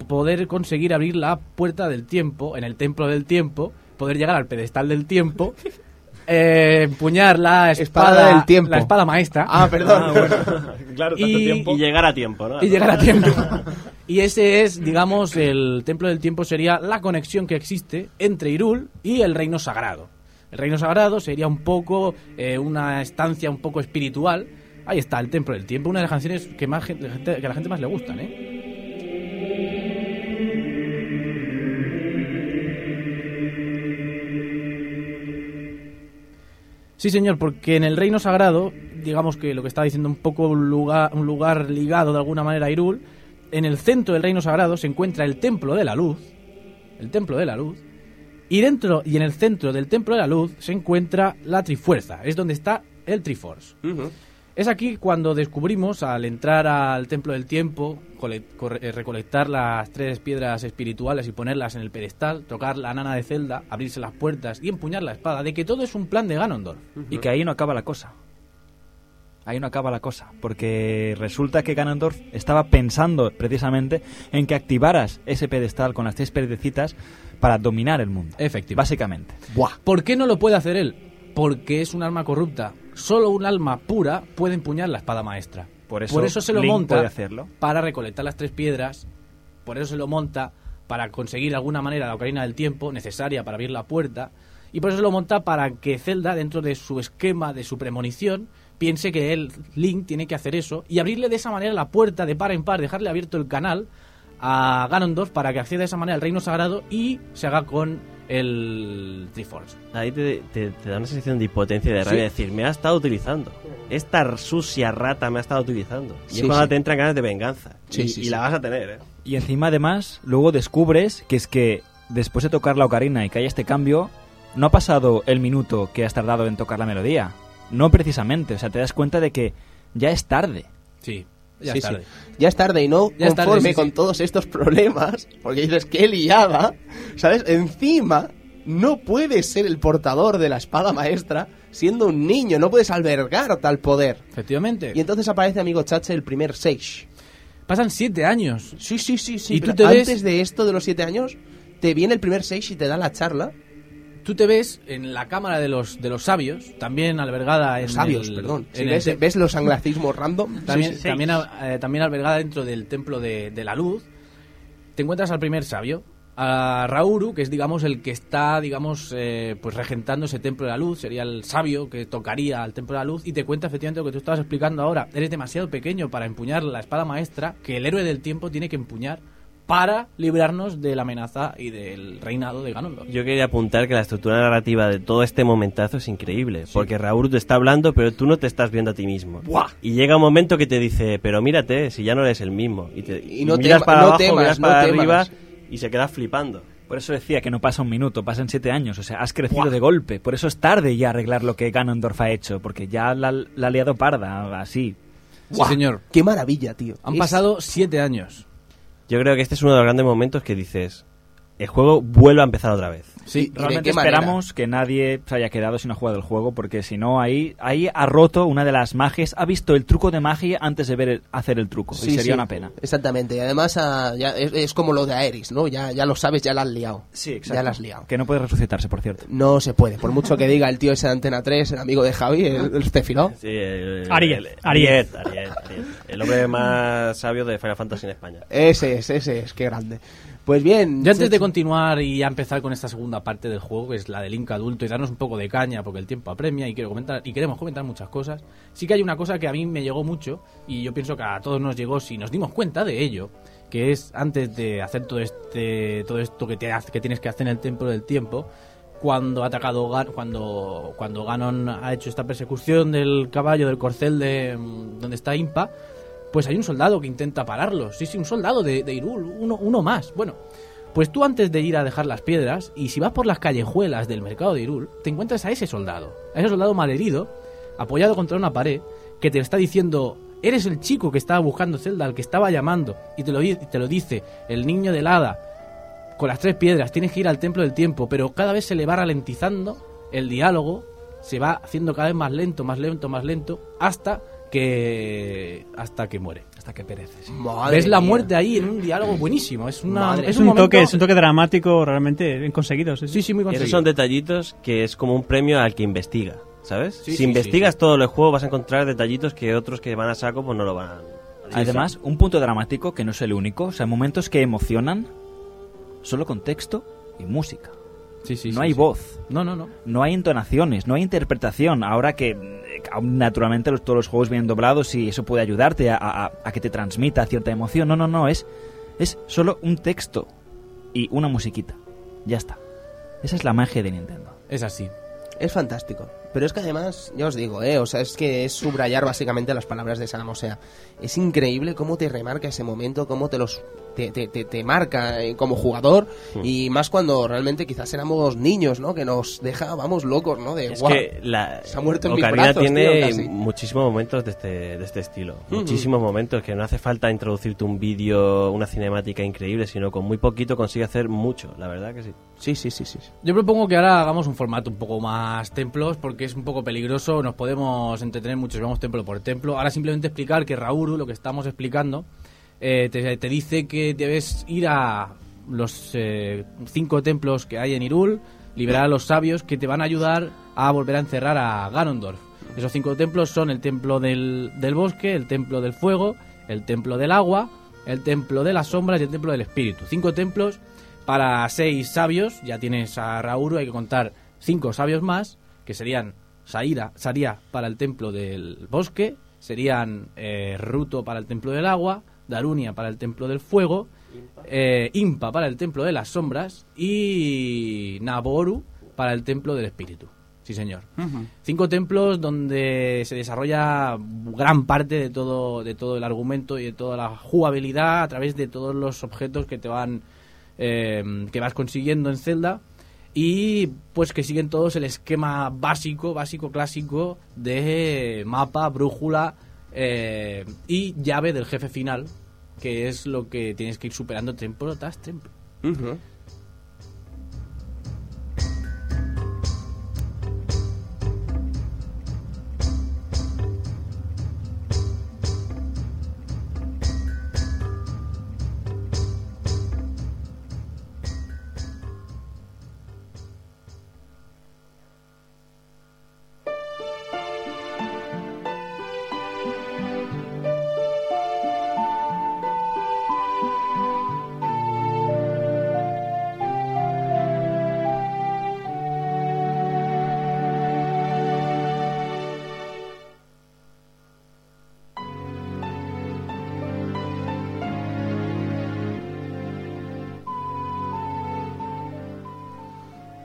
poder conseguir abrir la puerta del tiempo, en el templo del tiempo, poder llegar al pedestal del tiempo, eh, empuñar la espada, Espada del tiempo. la espada maestra, Ah, perdón. claro, Y- Y llegar a tiempo, ¿no? y llegar a tiempo. Y ese es, digamos, el templo del tiempo sería la conexión que existe entre Hyrule y el reino sagrado. El reino sagrado sería un poco eh, una estancia un poco espiritual. Ahí está, el templo del tiempo, una de las canciones que más gente, que a la gente más le gustan, ¿eh? Sí, señor, porque en el reino sagrado, digamos que lo que estaba diciendo un poco un lugar, un lugar ligado de alguna manera a Hyrule, en el centro del reino sagrado se encuentra el templo de la luz, el templo de la luz, y dentro y en el centro del templo de la luz se encuentra la Trifuerza, es donde está el Triforce. Es aquí cuando descubrimos, al entrar al Templo del Tiempo, eh, recolectar las tres piedras espirituales y ponerlas en el pedestal, tocar la nana de Zelda, abrirse las puertas y empuñar la espada, de que todo es un plan de Ganondorf. Y que ahí no acaba la cosa. Ahí no acaba la cosa. Porque resulta que Ganondorf estaba pensando precisamente en que activaras ese pedestal con las tres piedrecitas para dominar el mundo. Efectivamente. Básicamente. Buah. ¿Por qué no lo puede hacer él? Porque es un alma corrupta. Solo un alma pura puede empuñar la espada maestra. Por eso se lo Link monta puede hacerlo. para recolectar las tres piedras. Por eso se lo monta para conseguir de alguna manera la ocarina del tiempo necesaria para abrir la puerta. Y por eso se lo monta para que Zelda, dentro de su esquema, de su premonición, piense que él, Link, tiene que hacer eso y abrirle de esa manera la puerta de par en par, dejarle abierto el canal a Ganondorf para que acceda de esa manera al reino sagrado y se haga con el Triforce. Ahí te, te- te da una sensación de impotencia y de rabia. Sí. decir, me ha estado utilizando. Esta sucia rata me ha estado utilizando. Y Sí, es cuando sí. te entran ganas de venganza. Sí, y, sí, y sí. la vas a tener, ¿eh? Y encima, además, luego descubres que es que después de tocar la ocarina y que haya este cambio, no ha pasado el minuto que has tardado en tocar la melodía. No precisamente. O sea, te das cuenta de que ya es tarde. Sí, ya Sí, es tarde. sí. Ya es tarde y no Ya conforme tarde, sí, con todos estos problemas, porque dices que liada, ¿sabes? Encima, no puedes ser el portador de la espada maestra siendo un niño, no puedes albergar tal poder. Efectivamente. Y entonces aparece, amigo Chache, el primer Sage. Pasan siete años. Sí, sí, sí, sí. ¿Y tú ves- antes de esto, de los siete años, te viene el primer Sage y te da la charla. Tú te ves en la cámara de los de los sabios, también albergada en Los sabios, el- perdón. En el ves, ves los anglicismos random. también, Sí, sí. también, eh, también albergada dentro del templo de, de la luz. Te encuentras al primer sabio, a Rauru, que es digamos el que está digamos eh, pues regentando ese templo de la luz, sería el sabio que tocaría al templo de la luz y te cuenta efectivamente lo que tú estabas explicando ahora. Eres demasiado pequeño para empuñar la espada maestra que el héroe del tiempo tiene que empuñar para librarnos de la amenaza y del reinado de Ganondorf. Yo quería apuntar que la estructura narrativa de todo este momentazo es increíble. Porque Raúl te está hablando, pero tú no te estás viendo a ti mismo. Y llega un momento que te dice, pero mírate, si ya no eres el mismo. Y, te, Y no miras para no abajo, temas, miras no para temas. arriba y se queda flipando. Por eso decía que no pasa un minuto, pasan siete años. O sea, has crecido de golpe. Por eso es tarde ya arreglar lo que Ganondorf ha hecho. Porque ya la, la ha liado parda, así. Sí, señor. Qué maravilla, tío. Han Es- pasado siete años. Yo creo que este es uno de los grandes momentos que dices, el juego vuelve a empezar otra vez. Sí, ¿y de Realmente manera? esperamos que nadie se haya quedado sin jugar el juego, porque si no, ahí, ahí ha roto una de las magias, ha visto el truco de magia antes de ver el- hacer el truco. Sí, y sería sí, una pena. Exactamente. Y además ah, ya es, es como lo de Aeris, ¿no? Ya, ya lo sabes, ya la has liado. Sí, Ya la has liado. Que no puede resucitarse, por cierto. No se puede. Por mucho que diga el tío ese de Antena 3, el amigo de Javi, el, el Cefiro. Sí, el- Ariel, el- Ariel. Ariel, Ariel, Ariel. El hombre más sabio de Final Fantasy en España. Ese es, ese es, qué grande. Pues bien. Yo antes de continuar y ya empezar con esta segunda parte del juego, que es la del Link adulto, y darnos un poco de caña, porque el tiempo apremia y quiero comentar y queremos comentar muchas cosas, sí que hay una cosa que a mí me llegó mucho y yo pienso que a todos nos llegó si nos dimos cuenta de ello, que es antes de hacer todo este todo esto que, te, que tienes que hacer en el templo del tiempo, cuando ha atacado cuando cuando Ganon ha hecho esta persecución del caballo del corcel de mm, donde está Impa, pues hay un soldado que intenta pararlo. Sí, sí, un soldado de, Hyrule, uno, uno más. Bueno, pues tú antes de ir a dejar las piedras y si vas por las callejuelas del mercado de Hyrule, te encuentras a ese soldado, a ese soldado malherido, apoyado contra una pared, que te está diciendo, eres el chico que estaba buscando Zelda, al que estaba llamando, y te lo, di- te lo dice el niño del hada, con las tres piedras, tienes que ir al templo del tiempo, pero cada vez se le va ralentizando el diálogo, se va haciendo cada vez más lento, más lento, más lento, hasta que hasta que muere. Hasta que perece. sí. Ves la mía. muerte ahí en un diálogo buenísimo. Es, una, Madre. Es un, momento- toque, es un toque dramático realmente bien conseguido. Sí, Sí, sí, muy Esos son detallitos que es como un premio al que investiga, ¿sabes? Sí, si sí, investigas sí, todo el juego vas a encontrar detallitos que otros que van a saco pues no lo van a... Además, un punto dramático que no es el único. O sea, momentos que emocionan solo con texto y música. Sí, sí, no sí, hay sí. voz. No, no, no. No hay entonaciones, no hay interpretación. Ahora que naturalmente los- todos los juegos vienen doblados y eso puede ayudarte a, a- a que te transmita cierta emoción. No, no, no, es, es solo un texto y una musiquita. Ya está. Esa es la magia de Nintendo. Es así. Es fantástico. Pero es que además, ya os digo, ¿eh? O sea, es que es subrayar básicamente las palabras de Sam. O sea, es increíble cómo te remarca ese momento, cómo te los te, te, te- te marca eh, como jugador. Y más cuando realmente quizás éramos niños, ¿no? Que nos deja, vamos, locos, ¿no? De, Es "Guau". que la Se ha muerto en mis Ocarina brazos, tío, tiene muchísimos momentos de este, de este estilo. Muchísimos momentos que no hace falta introducirte un vídeo, una cinemática increíble, sino con muy poquito consigue hacer mucho, la verdad que sí. Sí, sí, sí, sí. Yo propongo que ahora hagamos un formato un poco más templos porque es un poco peligroso, nos podemos entretener mucho si vamos templo por templo. Ahora simplemente explicar que Rauru, lo que estamos explicando, eh, te, dice que debes ir a los eh, cinco templos que hay en Irul, liberar a los sabios que te van a ayudar a volver a encerrar a Ganondorf. Esos cinco templos son el templo del, del bosque, el templo del fuego, el templo del agua, el templo de las sombras y el templo del espíritu. Cinco templos para seis sabios, ya tienes a Rauru, hay que contar cinco sabios más, que serían Saira, Saria para el templo del bosque, serían eh, Ruto para el templo del agua, Darunia para el templo del fuego, eh, Impa para el templo de las sombras y Naboru para el templo del espíritu. Sí, señor. Cinco templos donde se desarrolla gran parte de todo, de todo el argumento y de toda la jugabilidad a través de todos los objetos que te van eh, que vas consiguiendo en Zelda y pues que siguen todos el esquema básico, básico clásico de mapa, brújula eh, y llave del jefe final, que es lo que tienes que ir superando templo tras templo. Ujú.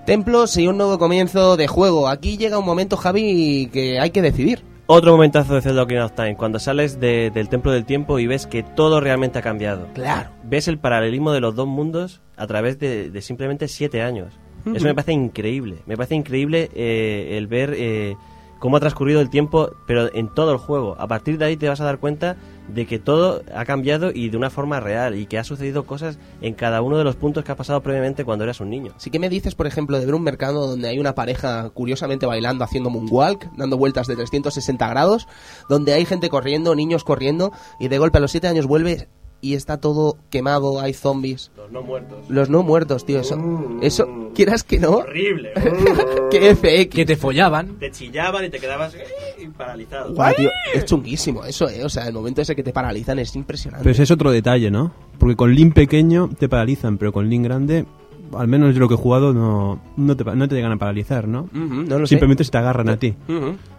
Templos y un nuevo comienzo de juego. Aquí llega un momento, Javi, que hay que decidir. Otro momentazo de Zelda Ocarina of Time, cuando sales de- del Templo del Tiempo y ves que todo realmente ha cambiado. Claro. Ves el paralelismo de los dos mundos a través de, de simplemente siete años. Eso me parece increíble. Me parece increíble eh, el ver eh, cómo ha transcurrido el tiempo, pero en todo el juego. A partir de ahí te vas a dar cuenta de que todo ha cambiado y de una forma real y que ha sucedido cosas en cada uno de los puntos que ha pasado previamente cuando eras un niño. Así que me dices, por ejemplo, de ver un mercado donde hay una pareja curiosamente bailando, haciendo moonwalk, dando vueltas de 360 grados, donde hay gente corriendo, niños corriendo, y de golpe a los 7 años vuelve y está todo quemado, hay zombies. Los no muertos. Los no muertos, tío, eso, eso, quieras que no, Horrible. que FX. Que te follaban. te chillaban y te quedabas eh, paralizado. Guau, tío, es chunguísimo eso, eh, o sea, el momento ese que te paralizan es impresionante. Pero ese es otro detalle, ¿no? Porque con Link pequeño te paralizan, pero con Link grande, al menos yo lo que he jugado, no, no, te, no te llegan a paralizar, ¿no? No lo sé. Simplemente se te agarran a ti.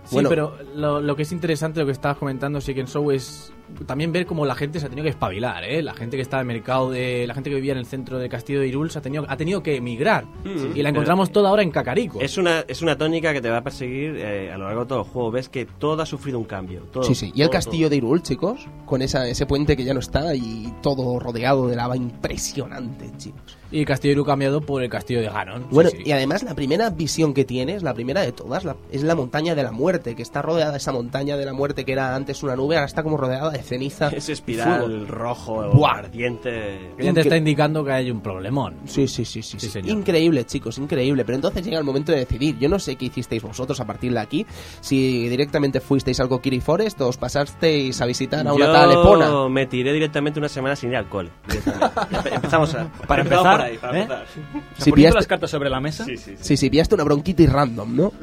Sí, Bueno, pero lo, lo que es interesante, lo que estabas comentando, Siken Show, es también ver cómo la gente se ha tenido que espabilar, ¿eh? La gente que está en el mercado de... La gente que vivía en el centro del castillo de Irul se ha tenido, ha tenido que emigrar. y la encontramos toda ahora en Cacarico. Es una, es una tónica que te va a perseguir eh, a lo largo de todo el juego. Ves que todo ha sufrido un cambio. todo, Sí, sí. Y el todo, castillo de Irul, chicos, con esa, ese puente que ya no está y todo rodeado de lava impresionante, chicos. Y el castillo de cambiado por el castillo de Ganon. Bueno, sí. y además la primera visión que tienes, la primera de todas, la- es la montaña de la muerte, que está rodeada esa montaña de la muerte que era antes una nube, ahora está como rodeada de ceniza. Ese espiral fuego. rojo, Buah. ardiente. Ya te está indicando que hay un problemón. Sí, sí, sí, sí, Sí, sí. señor. Increíble, chicos, increíble. Pero entonces llega el momento de decidir. Yo no sé qué hicisteis vosotros a partir de aquí. Si directamente fuisteis al Kokiri Forest o os pasasteis a visitar a una Yo tal Epona. me tiré directamente una semana sin ir al cole. directamente. Empe- Empezamos a... Para empezamos empezar, por ahí, para ¿eh? empezar. O sea, Si poniendo pillaste- las cartas sobre la mesa. Sí, sí, sí. Sí, sí, pillaste una bronquitis random, ¿no?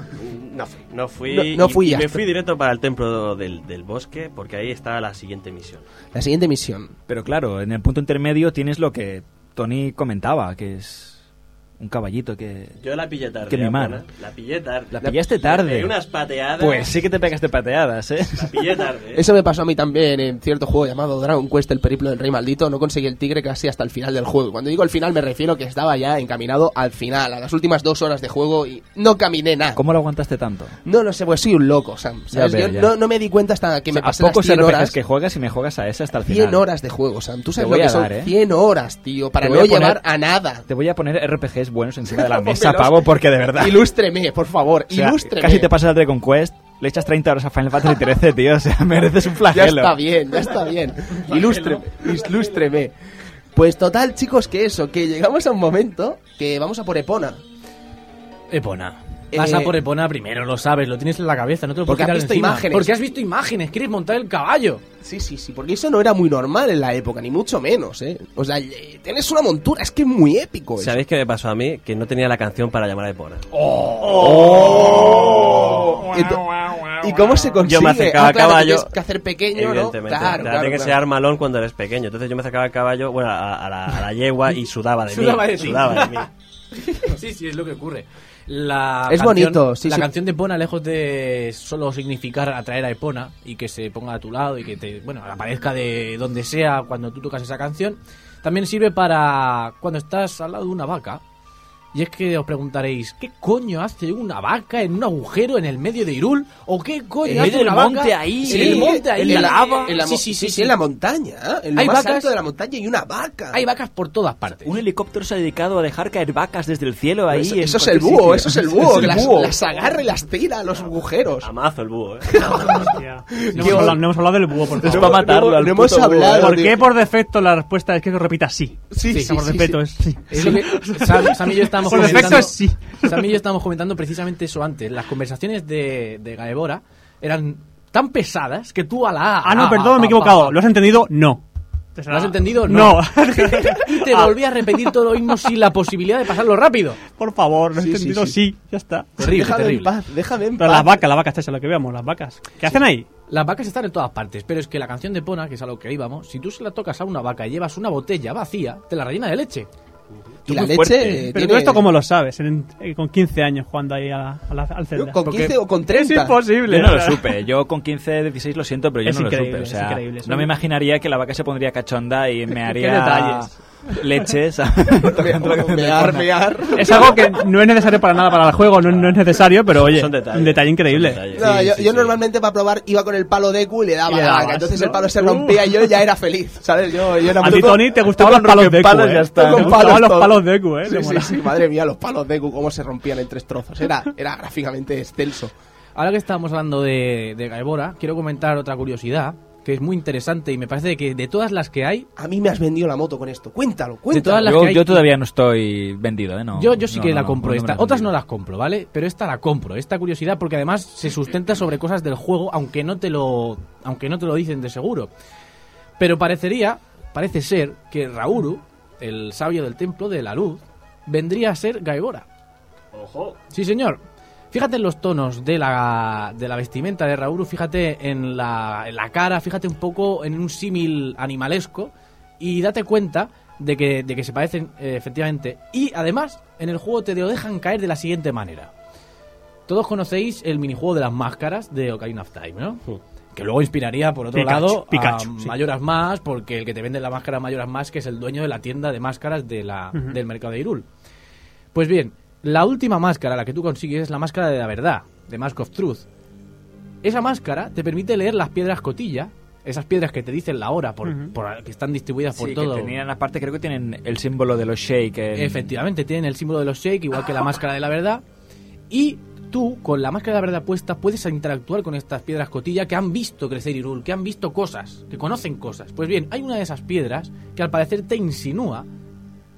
No fui, no fui, No- no y- fui y, ya me fui directo para el templo del, del bosque porque ahí está la siguiente misión. La siguiente misión. Pero claro, en el punto intermedio tienes lo que Tony comentaba, que es un caballito que... Yo la pillé tarde. Que mi ya, mano. buena. La pillé tarde. La pillaste tarde. unas pateadas. Pues sí que te pegaste pateadas, ¿eh? La pillé tarde. ¿eh? Eso me pasó a mí también en cierto juego llamado Dragon Quest, el periplo del rey maldito. No conseguí el tigre casi hasta el final del juego. Cuando digo el final me refiero que estaba ya encaminado al final, a las últimas dos horas de juego y no caminé nada. ¿Cómo lo aguantaste tanto? No lo sé, pues soy un loco, Sam. ¿sabes? Ya Yo. No, no me di cuenta hasta que me O sea, pasé ¿A las pocos 100 RPGs horas. que juegas y me juegas a ese hasta el final? 100 horas de juego, Sam. Tú sabes lo que a son dar, ¿eh? 100 horas, tío, para no a poner- llevar a nada. Te voy a poner RPGs buenos encima de la mesa, pavo, porque de verdad... Ilústreme, por favor, O sea, ilústreme. casi te pasas el Dragon Quest, le echas 30 horas a Final Fantasy 13, tío, o sea, mereces un Ya flagelo. está bien, ya está bien. Ilústreme, ilústreme. Pues total, chicos, que eso, que llegamos a un momento que vamos a por Epona. Epona. Eh, Vas a por Epona primero, lo sabes, lo tienes en la cabeza, no te lo Porque puedes has visto encima. imágenes. Porque has visto imágenes, quieres montar el caballo. Sí, sí, sí, porque eso no era muy normal en la época, ni mucho menos, ¿eh? O sea, eh, tienes una montura, es que es muy épico eso. ¿Sabéis qué me pasó a mí? Que no tenía la canción para llamar a Epona. Ento- ¿Y cómo se consigue? Yo me acercaba Ah, al claro, que caballo. tienes que hacer pequeño, ¿no? Evidentemente. Claro, Te claro, tiene que claro. ser malón cuando eres pequeño. Entonces yo me acercaba al caballo, bueno, a, a la, a la yegua y sudaba de Sudaba mí. de ti. Sudaba de mí. Sí, sí, es lo que ocurre. La Es canción- bonito, sí, La sí. canción de Epona, lejos de solo significar atraer a Epona y que se ponga a tu lado y que te, bueno, aparezca de donde sea cuando tú tocas esa canción, también sirve para cuando estás al lado de una vaca. Y es que os preguntaréis, ¿qué coño hace una vaca en un agujero en el medio de Irul? ¿O qué coño En hace una vaca monte ahí, en el monte ahí, en la la lava? En la, mo- sí, sí, sí, en la montaña, ¿eh? en lo Hay más vacas- alto de la montaña y una vaca. Hay vacas por todas partes. Un helicóptero se ha dedicado a dejar caer vacas desde el cielo ahí. eso, es el búho, sitio. eso es el búho, Es que las, búho. las agarra y las tira a los agujeros. Amazo el búho, ¿eh? Hostia. No, hemos hablado, no hemos hablado del búho, por Es favor. para matarlo no al hemos hablado. ¿eh? ¿Por qué por defecto la respuesta es que repita sí? Sí, sí, por sí, defecto sí. es sí. Es lo que Sam, Sam y yo estábamos Por defecto comentando. es sí. Sam y yo estábamos comentando precisamente eso antes. Las conversaciones de, de Gaebora eran tan pesadas que tú a la Ah, no, perdón, me he equivocado. ¿Lo has entendido? No. ¿Lo has entendido? No. Y te Ah, volví a repetir todo lo mismo sin la posibilidad de pasarlo rápido. Por favor, lo he Sí, sí, entendido, sí. sí. Ya está. Terrible, déjame terrible. en paz, déjame en Pero paz. las vacas, las vacas, chacha, lo que veamos, las vacas. ¿Qué hacen ahí? Las vacas están en todas partes, pero es que la canción de Pona, que es a lo que íbamos, si tú se la tocas a una vaca y llevas una botella vacía, te la rellena de leche. Y la Muy leche fuerte. eh, Pero tiene... tú esto cómo lo sabes, en- eh, con 15 años jugando ahí a la- a la- al Zelda. ¿Con Porque 15 o con Es 30? imposible. Yo no lo supe. Yo con 15, 16 lo siento, pero yo Es no increíble, lo supe. O es sea, no me es- imaginaría que la vaca se pondría cachonda y me haría detalles. Leches mear. Es algo que no es necesario para nada para el juego, no, no es necesario, pero oye, Son detalles. un detalle increíble. Son detalles. No, Sí, yo, sí, yo sí. normalmente para probar iba con el palo de Q y le daba Y le a la vaca. Entonces ¿no? el palo se Uh. rompía y yo ya era feliz, ¿sabes? Yo, yo era A ti. Tony, te gustaban los palos de Q, palos, ¿eh? ya está. Te gustaban los palos de Q, ¿eh? Sí, madre mía, los palos de Q cómo se rompían en tres trozos. Era, era gráficamente excelso. Ahora que estamos hablando de, de Gaebora, quiero comentar otra curiosidad que es muy interesante y me parece que de todas las que hay, A mí me has vendido la moto con esto. Cuéntalo, de cuéntalo. todas las Yo, que hay, yo todavía no estoy vendido, ¿eh? No, yo, yo sí no, que no, la compro esta. Otras no las compro, ¿vale? Pero esta la compro, esta curiosidad, porque además se sustenta sobre cosas del juego, aunque no te lo, aunque no te lo dicen de seguro. Pero parecería, parece ser que Rauru, el sabio del templo de la luz, vendría a ser Gaebora. Ojo. Sí, señor. Fíjate en los tonos de la, de la vestimenta de Rauru, fíjate en la, en la cara, fíjate un poco en un símil animalesco y date cuenta de que, de que se parecen eh, efectivamente. Y además, en el juego te lo dejan caer de la siguiente manera. Todos conocéis el minijuego de las máscaras de Ocarina of Time, ¿no? Que luego inspiraría, por otro Pikachu, lado, Pikachu, a sí. Mayoras Más, porque el que te vende la máscara Mayoras Más, que es el dueño de la tienda de máscaras de la, del mercado de Irul. Pues bien, la última máscara, la que tú consigues, es la máscara de la verdad, de Mask of Truth. Esa máscara te permite leer las piedras cotilla, esas piedras que te dicen la hora, por, por- que están distribuidas por Sí, todo. que tenían aparte, creo que tienen el símbolo de los Shake. en- Efectivamente, tienen el símbolo de los Shake, igual que la máscara de la verdad. Y tú, con la máscara de la verdad puesta, puedes interactuar con estas piedras cotilla que han visto crecer Irul, que han visto cosas, que conocen cosas. Pues bien, hay una de esas piedras que al parecer te insinúa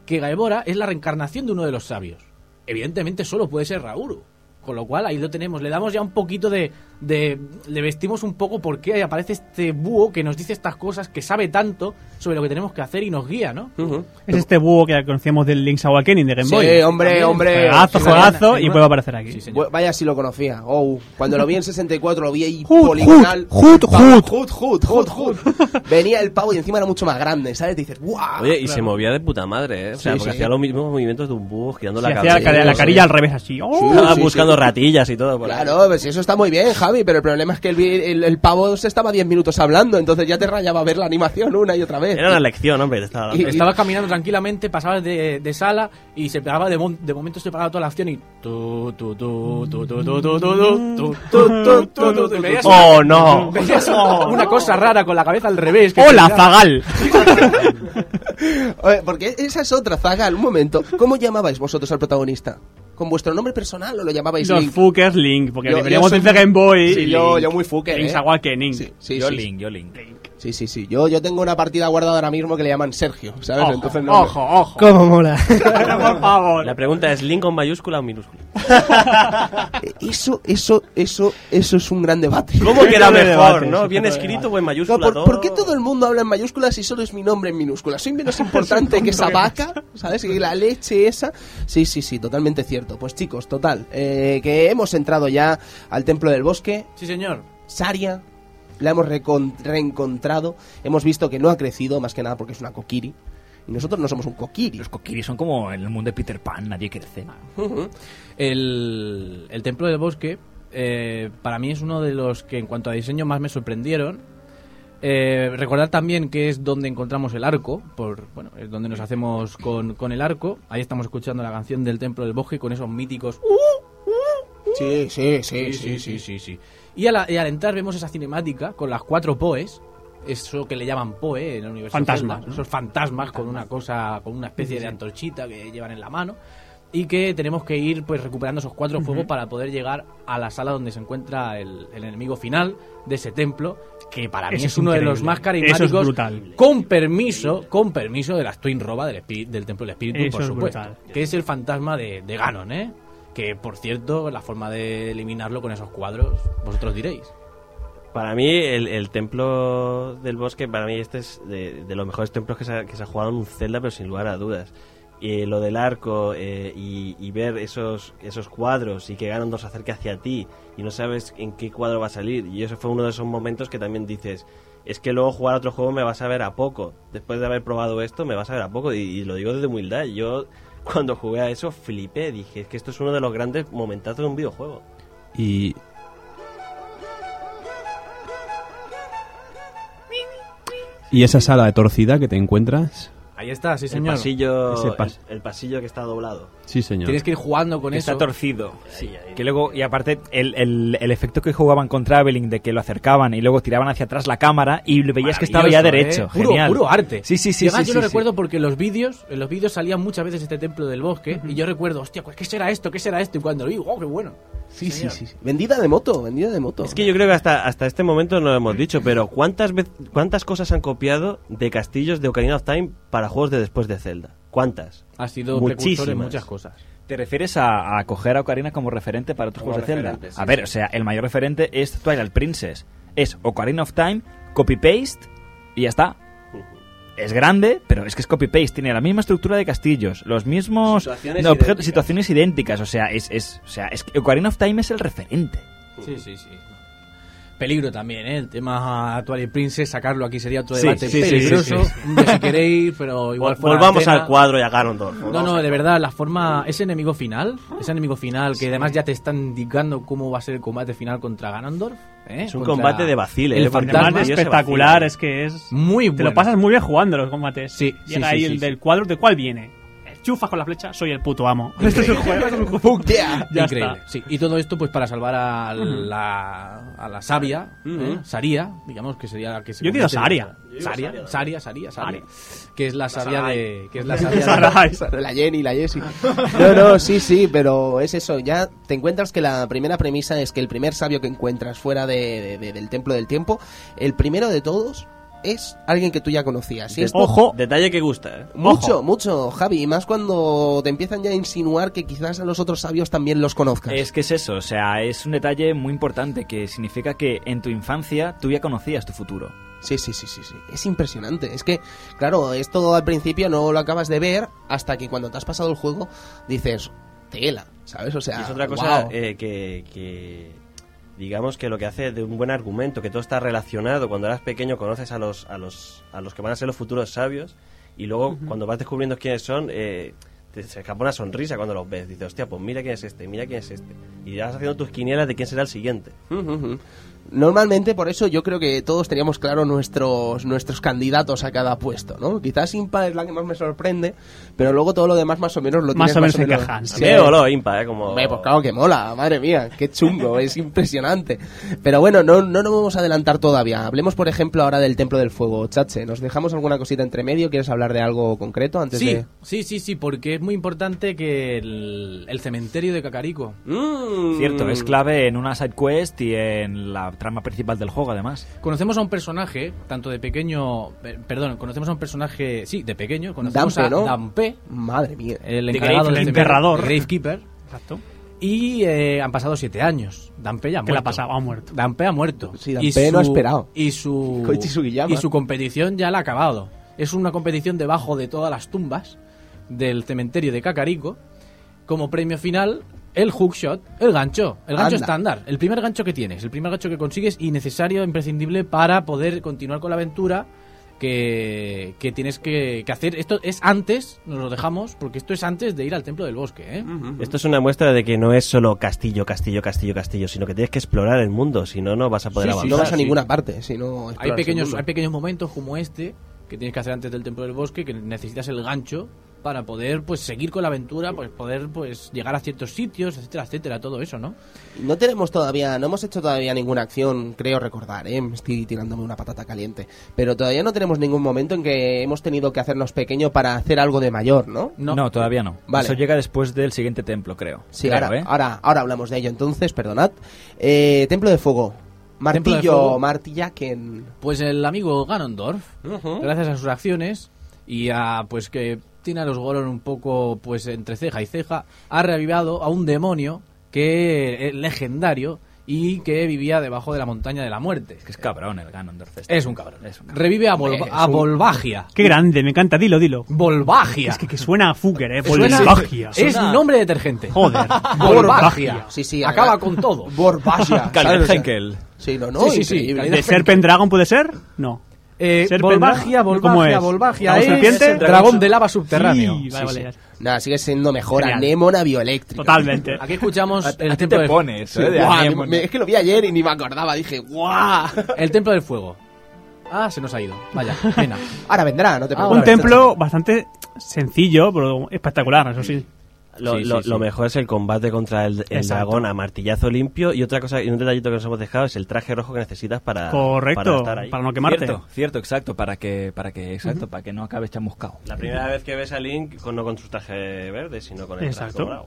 que Gaebora es la reencarnación de uno de los sabios. Evidentemente solo puede ser Rauru. Con lo cual ahí lo tenemos, le damos ya un poquito de, de... Le vestimos un poco porque aparece este búho que nos dice estas cosas, que sabe tanto sobre lo que tenemos que hacer y nos guía, ¿no? Ujú. Es este búho que conocíamos del Link's Awakening de Game Sí, Boy. hombre, También, hombre. Juegazo, Sí, juegazo, sí, y sí. a aparecer aquí. Sí, Vaya si lo conocía. Oh, cuando lo vi en 64 lo vi ahí poligonal. Hood, Hood, Hood, Hood, Hood. Venía el pavo y encima era mucho más grande, ¿sabes? Y dices, ¡guau! Oye, y se movía de puta madre, ¿eh? O sea, Sí, porque sí. hacía los mismos movimientos de un búho, girando Sí, la hacía cabeza. la, la sí, carilla sí. al revés así. ¡Oh! Sí, Estaba sí, buscando sí. ratillas y todo. por. Claro, pues eso está muy bien, pero el problema es que el, pavo se estaba 10 minutos hablando, entonces ya te rayaba ver la animación una y otra vez. Era una lección, hombre. Estaba, caminando tranquilamente, pasaba de, sala y se pegaba de, de momento se pegaba toda la acción y. ¡Oh, no! Una cosa rara con la cabeza al revés. Que ¡Hola, Zagal! Porque esa es otra, Zagal. Un momento. ¿Cómo llamabais vosotros al protagonista? ¿Con vuestro nombre personal o lo llamabais Los Link? fuckers Link, porque Yo- desde muy- Game Boy. Sí, yo- yo muy fucker, Link's ¿eh? Awakening. Sí, sí, yo sí, Link, yo Link. Sí, sí, sí. Yo, yo tengo una partida guardada ahora mismo que le llaman Sergio, ¿sabes? Ojo, Entonces no. ojo, ojo. ¿Cómo mola? Por favor. La pregunta es, ¿Link con mayúscula o minúscula? Eso, eso, eso, eso es un gran debate. ¿Cómo queda de mejor, debate, no? Bien escrito o en No, mayúscula ¿por, todo? por qué todo el mundo habla en mayúsculas y solo es mi nombre en minúsculas? Soy menos importante que esa vaca, ¿sabes? Y la leche esa. Sí, sí, sí, totalmente cierto. Pues chicos, total, eh, que hemos entrado ya al Templo del Bosque. Sí, señor. Saria, la hemos reencontrado. Hemos visto que no ha crecido, más que nada porque es una kokiri. Y nosotros no somos un kokiri. Los Kokiri son como en el mundo de Peter Pan, nadie crece. Ujú. El, el Templo del Bosque, eh, para mí es uno de los que en cuanto a diseño más me sorprendieron. Eh, recordad también que es donde encontramos el arco, por bueno, es donde nos hacemos con, con el arco. Ahí estamos escuchando la canción del Templo del Bosque con esos míticos. Sí, sí, sí, sí, sí. sí, sí. Y, a la- y al entrar vemos esa cinemática con las cuatro Poes, eso que le llaman Poe en el universo Fantasmas, Zelda, ¿no? esos fantasmas con una cosa, con una especie de antorchita que llevan en la mano y que tenemos que ir pues recuperando esos cuatro fuegos para poder llegar a la sala donde se encuentra el, el enemigo final de ese templo que para mí Eso es, es uno de los más es carismáticos brutal. con permiso con permiso de las Twin Roba del, del templo del espíritu Eso por es supuesto brutal. que es el fantasma de, de Ganon ¿eh? Que por cierto la forma de eliminarlo con esos cuadros vosotros diréis Para mí, el, templo del bosque, para mí este es de, los mejores templos que se, ha, jugado en un Zelda, pero sin lugar a dudas. Y lo del arco eh, y, ver esos, esos cuadros y que Ganondorf se acerque hacia ti y no sabes en qué cuadro va a salir. Y eso fue uno de esos momentos que también dices, es que luego jugar a otro juego me va a saber a poco. Después de haber probado esto, me va a saber a poco. Y, y lo digo desde humildad. Yo, cuando jugué a eso, flipé. Dije, es que esto es uno de los grandes momentazos de un videojuego. Y. Y esa sala de torcida que te encuentras. ahí está sí El señor pasillo, Ese pas- el, el pasillo que está doblado. Sí, señor. tienes que ir jugando con Que eso está torcido. Ahí. Que luego, y aparte, el, el, el efecto que jugaban con Traveling de que lo acercaban y luego tiraban hacia atrás la cámara y veías que estaba ya derecho. ¿eh? Puro, Genial. puro arte. Sí, sí, sí. Y además sí, yo lo sí, recuerdo sí. porque los vídeos, en los vídeos salía muchas veces este templo del bosque y yo recuerdo, hostia, pues, ¿qué será esto? ¿Qué será esto? Y cuando lo vi, ¡oh, qué bueno! Sí, sí, sí, sí. Vendida de moto, vendida de moto. Es que yo creo que hasta, hasta este momento no lo hemos dicho, pero ¿cuántas, ¿cuántas cosas han copiado de castillos de Ocarina of Time para juegos de después de Zelda? ¿Cuántas? Ha sido precursor en muchas cosas. ¿Te refieres a, a coger a Ocarina como referente para otros Como juegos de Zelda? sí, a ver, o sea, el mayor referente es Twilight Princess. Es Ocarina of Time, copy-paste y ya está. Es grande, pero es que es copy-paste. Tiene la misma estructura de castillos, los mismos Situaciones no, idénticas. situaciones idénticas. O sea, es, es, o sea, es que Ocarina of Time es el referente. Sí, sí, sí. Peligro también, ¿eh? El tema Twilight Princess, sacarlo aquí sería otro debate sí, sí, peligroso. sí, si queréis, pero igual Vol- fuera Volvamos al cuadro y a Ganondorf. No, no, de verdad, la forma, ese enemigo final, ese enemigo final que además ya te está indicando cómo va a ser el combate final contra Ganondorf, ¿eh? Es un Contra combate de vacile, el ¿eh? Fantasma. Espectacular, es que es... Muy Te bueno. lo pasas muy bien jugando los combates. Sí, Llega sí, ahí sí, el sí, del cuadro, ¿de cuál viene? Chufas con la flecha, soy el puto amo. Esto es un juego. esto es un juego. Yeah. Ya Increíble. está. Sí, y todo esto pues para salvar a la, a la sabia, ¿eh? Saria, digamos que sería la que se Yo digo Saria. Saria, Saria, Saria, Saria, Saria. que es la sabia de que es la sabia de- Sarai. La Jenny, la Jessie. No, no, sí, sí, pero es eso. Ya te encuentras que la primera premisa es que el primer sabio que encuentras fuera de, de- de- del templo del tiempo, el primero de todos es alguien que tú ya conocías. Esto- Ojo. Detalle que gusta, ¿eh? Mucho, mucho, Javi. Y más cuando te empiezan ya a insinuar que quizás a los otros sabios también los conozcas. Es que es eso, o sea, es un detalle muy importante que significa que en tu infancia tú ya conocías tu futuro. Sí, sí, sí, sí, sí. Es impresionante. Es que, claro, esto al principio no lo acabas de ver hasta que cuando te has pasado el juego dices, tela, ¿sabes? O sea, Y es otra cosa eh, que, que, digamos que lo que hace de un buen argumento, que todo está relacionado. Cuando eras pequeño conoces a los, a los, a los que van a ser los futuros sabios y luego cuando vas descubriendo quiénes son, eh, te se escapa una sonrisa cuando los ves. Dices, hostia, pues mira quién es este, mira quién es este. Y ya vas haciendo tus quinielas de quién será el siguiente. Normalmente, por eso yo creo que todos teníamos claro nuestros nuestros candidatos a cada puesto, ¿no? Quizás Impa es la que más me sorprende, pero luego todo lo demás más o menos lo Más tienes o menos encajan. Sí. Sí. o lo impa, ¿eh? Como... Hombre, pues claro que mola, madre mía, qué chungo, es impresionante. Pero bueno, no, no nos vamos a adelantar todavía. Hablemos, por ejemplo, ahora del Templo del Fuego. Chache, ¿nos dejamos alguna cosita entre medio? ¿Quieres hablar de algo concreto antes Sí, de...? sí, sí, sí, porque es muy importante que el, el cementerio de Kakariko Mm. Cierto, es clave en una side quest y en la trama principal del juego, además. Conocemos a un personaje, tanto de pequeño, eh, perdón, conocemos a un personaje, sí, de pequeño, conocemos Dampe, a ¿no? Dampe, Madre mía. el encargado del el cementerio, enterrador. de Gravekeeper, Exacto. y eh, han pasado siete años. Dampe ya ha ¿Qué le ha muerto. pasado? Ha muerto. Dampe ha muerto. Sí, Dampe no ha esperado. Y su, y su competición ya la ha acabado. Es una competición debajo de todas las tumbas del cementerio de Kakariko. Como premio final, el hookshot, el gancho, el gancho Anda. estándar, el primer gancho que tienes, el primer gancho que consigues y necesario, imprescindible para poder continuar con la aventura que, que tienes que, que hacer. Esto es antes, nos lo dejamos, porque esto es antes de ir al templo del bosque, ¿eh? Esto es una muestra de que no es solo castillo, castillo, castillo, castillo, sino que tienes que explorar el mundo, si no, no vas a poder Sí, sí, avanzar. no vas a sí. ninguna parte, si no Hay pequeños, hay pequeños momentos como este que tienes que hacer antes del templo del bosque, que necesitas el gancho para poder pues seguir con la aventura, pues poder pues llegar a ciertos sitios, etcétera, etcétera, todo eso, ¿no? No tenemos todavía, no hemos hecho todavía ninguna acción, creo recordar, ¿eh? Estoy tirándome una patata caliente. Pero todavía no tenemos ningún momento en que hemos tenido que hacernos pequeño para hacer algo de mayor, ¿no? No. todavía no. Vale. Eso llega después del siguiente templo, creo. Sí, ahora, ¿eh? ahora, ahora hablamos de ello entonces, perdonad. Eh, Templo de Fuego. Martillo, Fuego. Martillaken. Pues el amigo Ganondorf, gracias a sus acciones y a pues que tiene a los Goron un poco pues entre ceja y ceja, ha revivado a un demonio que es legendario y que vivía debajo de la montaña de la muerte. Que es cabrón el Ganondorf. este. Es un cabrón. Es un cabrón. Revive a, es a un- Volvagia. Qué grande, me encanta, dilo, dilo. Volvagia. Es que, que suena a Fugger, eh. Suena- Volvagia. Es Suena- nombre de detergente. Joder. Volvagia. Sí, sí, Acaba con todo. O sea, Henkel. Sí, no, no, Sí, sí, sí, ¿De Serpent Dragon puede ser? No. Eh, Volvagia, Dragon, ¿cómo Volvagia, es? Volvagia. ¿Dragón Es serpiente? dragón de lava subterráneo. Sí, vale, Sí, vale. sí. Nada, sigue siendo mejor Genial. Anémona bioeléctrica. Totalmente. Aquí escuchamos el a templo, te del, pones, Sí, ¿eh? de me- es que lo vi ayer y ni me acordaba. Dije, ¡guau! el templo del fuego. Ah, se nos ha ido. Vaya, pena. Ahora vendrá, no te Ahora preocupes. Un templo bastante sencillo, pero espectacular, eso sí. Lo, Sí, lo- sí, sí. lo mejor es el combate contra el, el dragón a martillazo limpio y otra cosa y un detallito que nos hemos dejado es el traje rojo que necesitas para, para estar ahí. para no quemarte. Cierto, cierto, exacto, para que, para que, exacto, para que no acabes chamuscado. La primera vez que ves a Link con, no con su traje verde, sino con el Exacto. traje dorado.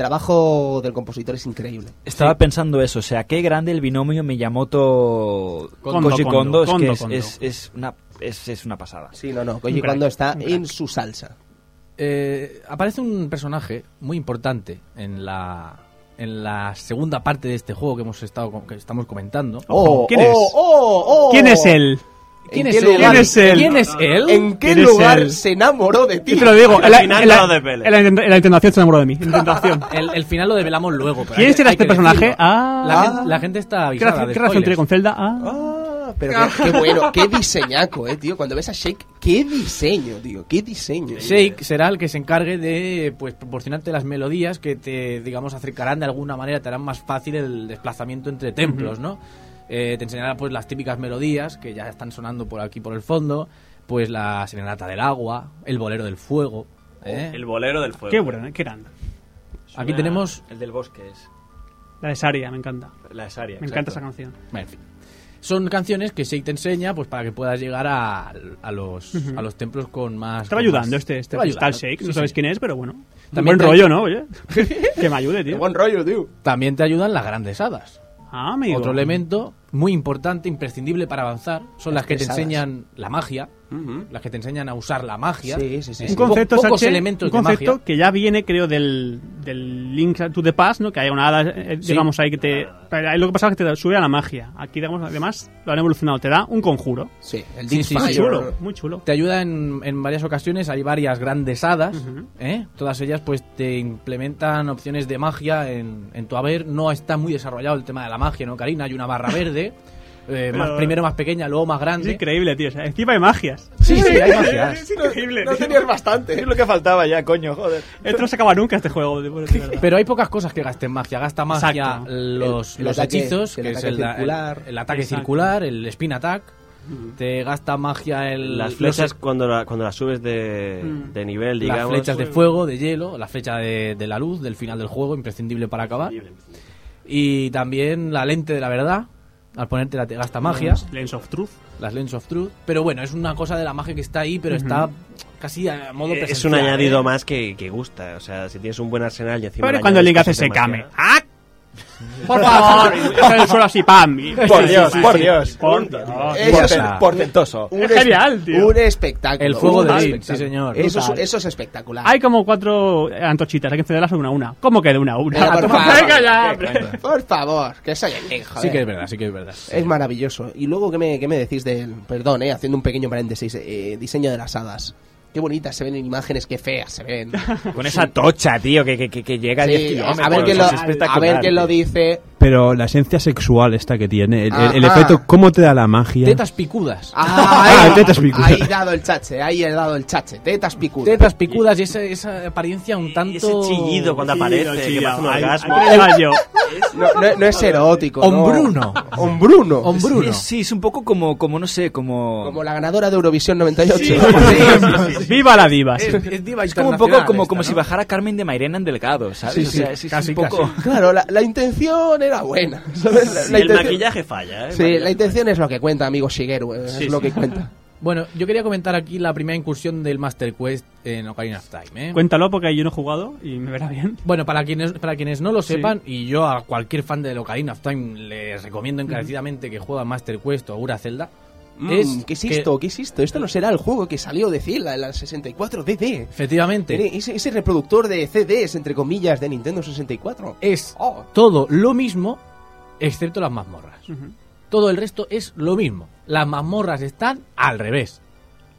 Trabajo del compositor es increíble. Estaba pensando eso, o sea, qué grande el binomio Miyamoto Kondo, Koji Kondo, Kondo, es que es, es, es una es, es una pasada. Sí, no, no. Koji Kondo está en su salsa. Eh, aparece un personaje muy importante en la en la segunda parte de este juego que hemos estado que estamos comentando. Oh, ¿quién oh, es? oh, oh. ¿Quién es él? ¿Quién ¿En es qué él? lugar- ¿Quién es él? ¿Quién es él? ¿En qué ¿Quién es lugar él? se enamoró de ti? Yo te lo digo, en la, en la- en la en la intentación se enamoró de mí. en la intentación. El, el final lo develamos luego. pero ¿Quién hay será hay este que personaje? decirlo. Ah. la, gente, la gente está ¿Qué avisada relación, de qué relación tiene spoilers. con Zelda? Ah. Ah, Ah, pero qué, qué bueno, qué diseñaco, eh, tío. Cuando ves a Shake, qué diseño, tío, qué diseño. Shake será el que se encargue de pues proporcionarte las melodías que te, digamos, acercarán de alguna manera, te harán más fácil el desplazamiento entre templos, ¿no? Eh, te enseñará pues las típicas melodías que ya están sonando por aquí por el fondo, pues la serenata del agua, el bolero del fuego. ¿eh? El bolero del fuego. Qué bueno, ¿eh? qué grande. Aquí tenemos El del bosque es. La de Saria, me encanta. La de Saria. Me encanta esa canción. Bueno, en fin. Son canciones que Shake te enseña pues para que puedas llegar a, a los, a los templos con más... Estaba ayudando más- este, este Shake. No sí, sabes sí. quién es, pero bueno. También buen rollo, ¿no? Oye. que me ayude, tío. Buen rollo, tío. También te ayudan las grandes hadas. Ah, amigo. Otro elemento muy importante, imprescindible para avanzar, son las, Las que te enseñan la magia, Ujú. las que te enseñan a usar la magia. Sí, sí, sí. Un sí. concepto, Po- pocos Sánchez, elementos un concepto de magia. que ya viene, creo, del, del Link to the Past, ¿no? Que hay una hada, eh, Sí. digamos, ahí que te... Ahí lo que pasa es que te sube a la magia. Aquí, digamos, además, lo han evolucionado. Te da un conjuro. Sí, el Sí, Deep sí, Muy chulo, muy chulo. Te ayuda en, en varias ocasiones, hay varias grandes hadas, Ujú. ¿eh? todas ellas pues te implementan opciones de magia en, en tu haber. No está muy desarrollado el tema de la magia, ¿no, Karina? Hay una barra verde, eh, más, primero más pequeña, luego más Es grande. increíble, tío. O sea, encima hay magias. Sí, sí, hay magias. Es increíble. No tenías bastante. lo que faltaba ya, coño, joder. Esto no se acaba nunca, este juego. Pero hay pocas cosas que gasten magia. Gasta magia Exacto. los, El- el los ataque- hechizos, el que es el, circular. el- el ataque Exacto. circular, el spin attack. Te gasta magia el, Las los- flechas cuando, la- cuando las subes de, Mm. de nivel, las digamos. flechas de fuego, de hielo, la flecha de, de la luz del final del juego, imprescindible para acabar. Y también la lente de la verdad, al ponértela te gasta magia, Lens of Truth. las Lens of Truth. Pero bueno, es una cosa de la magia que está ahí, pero está casi a modo Eh, Es presencial, un añadido ¿eh? más que, que gusta. O sea, si tienes un buen arsenal y encima. Pero le cuando el Link añades hace cosas de Sekame. magia- ¡Ah! Por favor, el suelo así, pam. Por Dios, por. Dios. Por Dios. Eso es Porten- portentoso. un Es genial, tío. Un espectáculo. El fuego de sí, señor. Eso es, Brutal. eso es espectacular. Hay como cuatro antochitas, hay que cederlas una a una. ¿Cómo que de una a una? Venga, por favor. venga ya. Por favor, que soy el hijo. Sí que es verdad, sí que es verdad. Es maravilloso. Y luego, ¿qué me, qué me decís del. Perdón, eh, haciendo un pequeño paréntesis. eh, diseño de las hadas. Qué bonitas se ven en imágenes, qué feas se ven. Con esa tocha, tío, que, que, que, que llega a Sí, 10 kilómetros. a ver quién lo, a quién lo dice. Pero la esencia sexual esta que tiene, el, el- el efecto, ¿cómo te da la magia? Tetas picudas. Ah, Ah, ahí, tetas picudas. ahí he dado el chache, ahí he dado el chache. Tetas picudas. Tetas picudas y esa, esa apariencia un Y tanto... ese chillido cuando aparece, que un orgasmo. llevas yo. No, no- no es erótico. no. Hombruno. Hombruno. Hombruno. Es- sí, es un poco como, como no sé, como... Como la ganadora de Eurovisión 98. Viva la diva. sí. Es, es diva es como un poco como, esta, como ¿no? si bajara Carmen de Mairena en Delgado, ¿sabes? Sí, O sí, sea, es, es casi, un poco... Claro, la, la intención era buena. ¿sabes? La, Sí, la el intención- maquillaje falla, ¿eh? Sí, Maquillaje la intención es lo que cuenta, amigo Shigeru. eh, Es Sí, lo sí. que cuenta. Bueno, yo quería comentar aquí la primera incursión del Master Quest en Ocarina of Time, ¿eh? Cuéntalo porque yo no he jugado y me verá bien. Bueno, para quienes, para quienes no lo Sí. sepan, y yo a cualquier fan de Ocarina of Time les recomiendo encarecidamente que juegue a Master Quest o Ura Zelda. Mm, Es ¿Qué es que- esto? ¿Qué es esto? Esto no será el juego que salió de en la 64 DD. Efectivamente, Ese, ese reproductor de CDs, entre comillas, de Nintendo 64. es Oh, todo lo mismo, excepto las mazmorras. Todo el resto es lo mismo. Las mazmorras están al revés.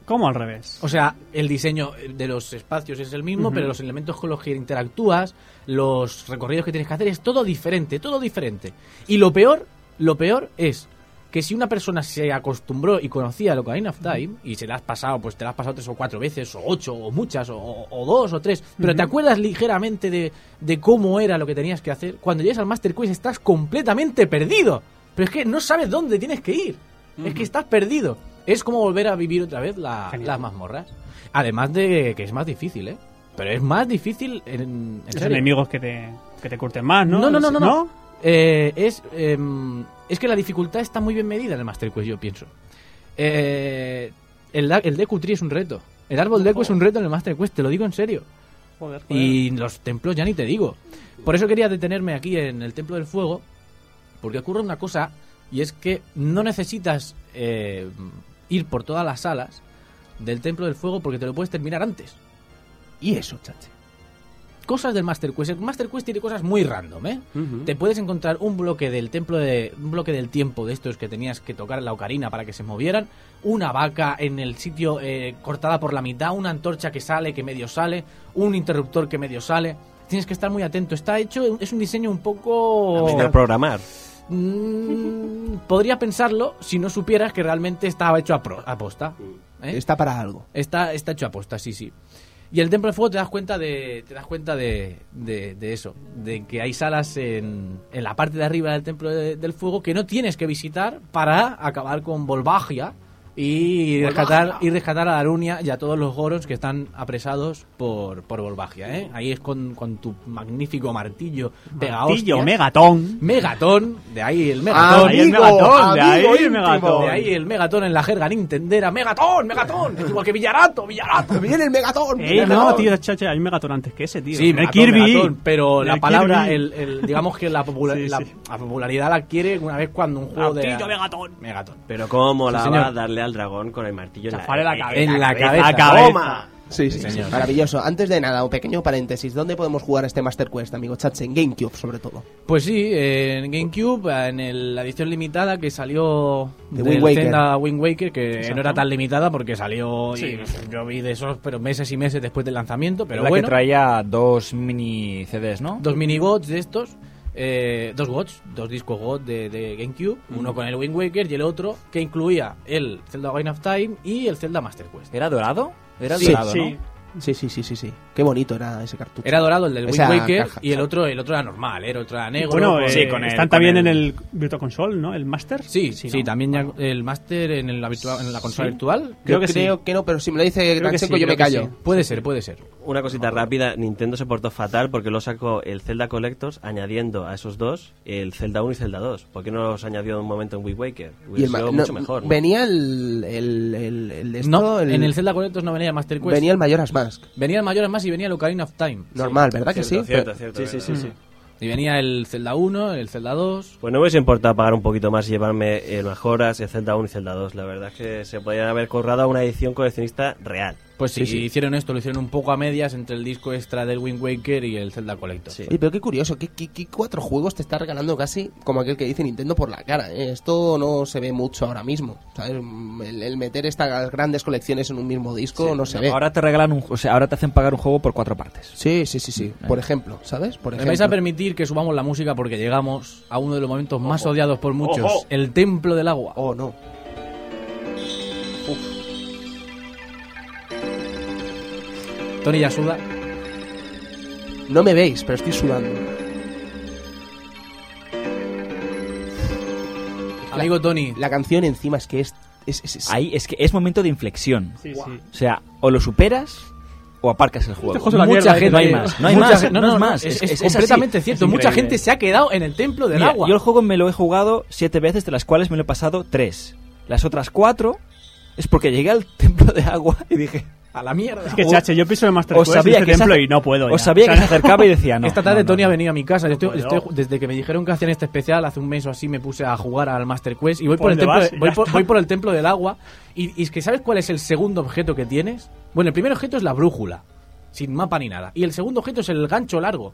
¿Cómo al revés? O sea, el diseño de los espacios es el mismo, pero los elementos con los que interactúas, los recorridos que tienes que hacer, es todo diferente, todo diferente. Y lo peor, lo peor es que si una persona se acostumbró y conocía el Ocarina of Time, y se la has pasado, pues te la has pasado tres o cuatro veces, o ocho, o muchas, o, o dos, o tres, pero te acuerdas ligeramente de, de cómo era lo que tenías que hacer, cuando llegas al Master Quest estás completamente perdido. Pero es que no sabes dónde tienes que ir. Es que estás perdido. Es como volver a vivir otra vez la- las mazmorras. Además de que es más difícil, ¿eh? Pero es más difícil en, en Los serio. enemigos que te, que te curten más, ¿no? No, no, no, no, no. Eh, es, em, es que la dificultad está muy bien medida en el Master Quest, yo pienso. Eh, el, el Deku Tree es un reto. El árbol Deku es un reto en el Master Quest, te lo digo en serio. Joder, joder. Y los templos ya ni te digo. Por eso quería detenerme aquí en el Templo del Fuego, porque ocurre una cosa, y es que no necesitas eh, ir por todas las salas del Templo del Fuego porque te lo puedes terminar antes. y eso, chache. Cosas del Master Quest. El Master Quest tiene cosas muy random, ¿eh? Te puedes encontrar un bloque del templo de. un bloque del tiempo de estos que tenías que tocar en la ocarina para que se movieran. Una vaca en el sitio eh, cortada por la mitad, una antorcha que sale, que medio sale, un interruptor que medio sale. Tienes que estar muy atento. Está hecho, es un diseño un poco. A programar. mm, podría pensarlo si no supieras que realmente estaba hecho a, pro- a posta. ¿eh? Está para algo. Está, está hecho a posta, sí, sí. Y el Templo de Fuego te das cuenta de, te das cuenta de, de- de eso, de que hay salas en, en la parte de arriba del Templo de- del Fuego que no tienes que visitar para acabar con Volvagia y rescatar, y rescatar a Darunia y a todos los Gorons que están apresados por, por Volvagia. ¿eh? Ahí es con, con tu magnífico martillo pega Martillo, hostias. Megatón. Megatón, de ahí el Megatón. Ahí el Megatón, de ahí el Megatón. De ahí el Megatón en la jerga nintendera. ¡Megatón! ¡Megatón! Es igual que Villarato, Villarato. ¡Viene el Megatón! No, tío, chacha, hay un Megatón antes que ese, tío. Sí, Megatón, Kirby. Megatón, pero la palabra, el, el- digamos que la, popula- Sí, la- sí. la popularidad la adquiere una vez cuando un juego de... Martillo, Megatón. Megatón. Pero cómo Sí, la señor. va a darle al dragón con el martillo en la, Chafarle la cabeza. En la cabeza. La cabeza. ¡Toma! Sí, sí, señor. sí. Maravilloso. Antes de nada, un pequeño paréntesis. ¿Dónde podemos jugar este Master Quest, amigo Chache? En GameCube, sobre todo. Pues sí, en GameCube, en el- la edición limitada que salió De Wind Waker. Wind Waker, que Exacto. no era tan limitada porque salió, y yo vi de esos, pero meses y meses después del lanzamiento, pero la bueno. que traía dos mini CDs, ¿no? dos mini gods de estos, eh, dos gods, dos discos god de, de GameCube, uno con el Wind Waker y el otro que incluía el Zelda Ocarina of Time y el Zelda Master Quest. ¿Era dorado? Era Sí, dorado, sí. ¿no? Sí, sí, sí, sí, sí. Qué bonito era ese cartucho. Era dorado el del Wind Waker caja, y el otro el otro era normal, el otro era negro. Bueno, con- eh, sí, con el- están con también el- en el Virtual Console, ¿no? El Master. Sí, sí, ¿no? también ya el Master en, el- la, virtua- en la consola Sí. virtual. Yo creo que sí. creo que no, pero si me lo dice sí, yo me callo. sí. Puede ser, puede ser. Una cosita rápida, Nintendo se portó fatal porque lo sacó el Zelda Collectors añadiendo a esos dos el Zelda 1 y Zelda 2. ¿Por qué no los añadió en un momento en Wii Waker? Hubiera sido mucho mejor. ¿no? Venía el, el, el, el de esto, No, el- en el Zelda Collectors no venía el Master Quest. venía el Majora's Mask. Venía el Mayor más y venía el Ocarina of Time. Normal, ¿verdad que sí? cierto, Pero- cierto, Sí, sí, sí, sí. Y venía el Zelda 1, el Zelda 2. Pues no me hubiese importado pagar un poquito más y llevarme el Mejoras, el Zelda 1 y Zelda 2. La verdad es que se podrían haber corrado una edición coleccionista real. Pues sí, Sí, sí. hicieron esto, lo hicieron un poco a medias entre el disco extra del Wind Waker y el Zelda Collector. Sí. Oye, pero qué curioso, ¿qué, qué, qué cuatro juegos te está regalando casi como aquel que dice Nintendo por la cara? ¿eh? Esto no se ve mucho ahora mismo. ¿sabes? El, el meter estas grandes colecciones en un mismo disco no se ve. Ahora te regalan un, o sea, ahora te hacen pagar un juego por cuatro partes. Sí, sí, sí, sí. Por ejemplo, ¿sabes? Por Me ejemplo. vais a permitir que subamos la música porque llegamos a uno de los momentos más odiados por muchos, Ojo. el Templo del Agua. Oh, no. Tony ya suda. No me veis, pero estoy sudando. Amigo Tony, La canción encima es que es... es, es- es- Ahí es que es momento de inflexión. Sí, sí. O sea, o lo superas o aparcas el juego. Este mucha mierda, gente no hay más, no hay mucha más, gen- no es más, Es, es- es es así. completamente cierto. Es Mucha gente se ha quedado en el Templo del Mira, Agua. Yo el juego me lo he jugado siete veces, de las cuales me lo he pasado tres. Las otras cuatro es porque llegué al templo de agua y dije, A la mierda. Es que, chache, yo pienso en Master Quest sabía este que templo y no puedo ya. Os sabía O sea, que se acercaba y decía, no. Esta tarde no, no, Tony no. ha venido a mi casa. Yo estoy- puedo. estoy- desde que me dijeron que hacían este especial, hace un mes o así, me puse a jugar al Master Quest y voy ¿Por por, el dónde templo, vas? de- voy, Ya por, está. voy por el templo del agua. Y, y es que ¿sabes cuál es el segundo objeto que tienes? Bueno, el primer objeto es la brújula, sin mapa ni nada. Y el segundo objeto es el gancho largo.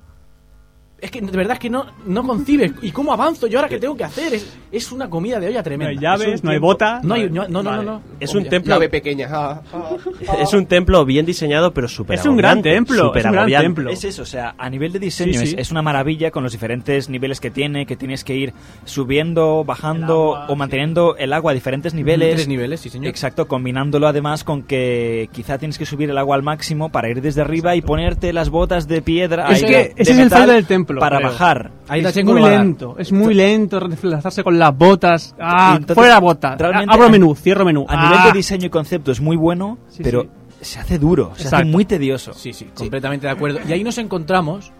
Es que de verdad es que no, no concibes. ¿Y cómo avanzo yo ahora qué tengo que hacer? Es, es una comida de olla No tremenda. hay llaves, no hay bota. No, hay, no, no, no, Vale. no, no. Es un templo La B pequeña. Ah, ah. es un templo bien diseñado, pero súper Es un gran templo, es un gran templo. Es eso, o sea, a nivel de diseño Sí, sí. Es, es una maravilla con los diferentes niveles que tiene, que tienes que ir subiendo, bajando agua, o manteniendo el agua a diferentes niveles. Tres niveles, sí, señor. Exacto, combinándolo además con que quizá tienes que subir el agua al máximo para ir desde arriba y ponerte las botas de piedra. Es ahí que de ese es el fallo del templo, Para creo. bajar. Ahí es muy lento, es muy lento desplazarse con las botas. Ah, Entonces, fuera bota. Abro menú, cierro menú. A nivel Ah. de diseño y concepto es muy bueno, Sí, pero sí. se hace duro, se hace muy tedioso. Sí, sí, completamente de acuerdo. Y ahí nos encontramos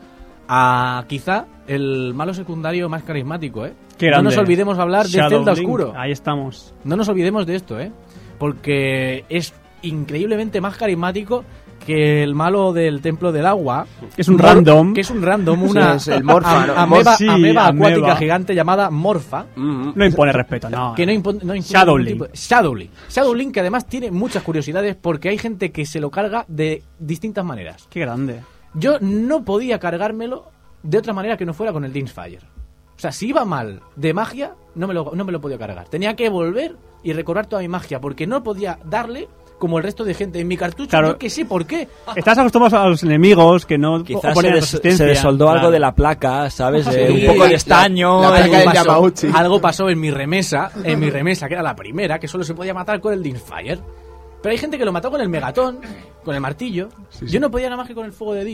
a quizá el malo secundario más carismático, ¿eh? No nos olvidemos hablar de Shadow Zelda Link, Oscuro. Ahí estamos. No nos olvidemos de esto, ¿eh? Porque es increíblemente más carismático que el malo del Templo del Agua. Es un random. Que es un random, una es el Morfa, ameba, Sí, ameba ameba. acuática gigante llamada Morfa. Mm, No impone respeto, no. Que no impone, no impone Shadow ningún Link. tipo de- Shadow Link. Shadow Link que además tiene muchas curiosidades porque hay gente que se lo carga de distintas maneras. Qué grande. Yo no podía cargármelo de otra manera que no fuera con el Dance Fire. O sea, si iba mal de magia, no me lo, no me lo podía cargar. Tenía que volver y recobrar toda mi magia, porque no podía darle como el resto de gente. En mi cartucho, Claro. yo que sé por qué. Estás acostumbrado a los enemigos que no Quizás se, des- resistencia. se desoldó algo de la placa, ¿sabes? Sí, Eh, un poco la- de estaño. la- la algo pasó. Yamauchi. Algo pasó en mi remesa, en mi remesa, que era la primera, que solo se podía matar con el Dinfire. Pero hay gente que lo mató con el megatón, con el martillo. Yo no podía nada más que con el fuego de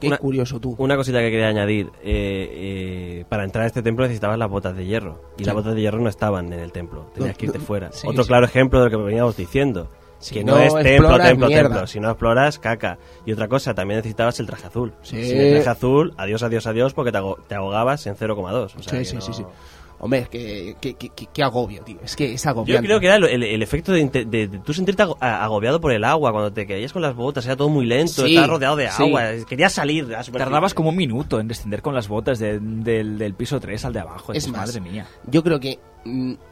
Qué Una- curioso tú. Una cosita que quería añadir. eh, eh, para entrar a este templo necesitabas las botas de hierro. Y las botas de hierro no estaban en el templo. Tenías No, que irte no, fuera. sí, Otro sí. claro ejemplo de lo que veníamos diciendo. Si que no no, es templo, templo, mierda. templo. Si no exploras, caca. Y otra cosa, también necesitabas el traje azul. Sí. Sin el traje azul, adiós, adiós, adiós, porque te, ahogabas en 0,2. O sea, Sí, sí, no- sí, sí. Hombre, que, que, que, que- que agobio, tío. Es que es Yo agobiante. creo que era el, el- el efecto de, de- de tú sentirte agobiado por el agua cuando te caías con las botas, era todo muy lento, Sí, estabas rodeado de sí. agua, querías salir. Tardabas como un minuto en descender con las botas de- del, del piso 3 al de abajo. Es más, madre mía. Yo creo que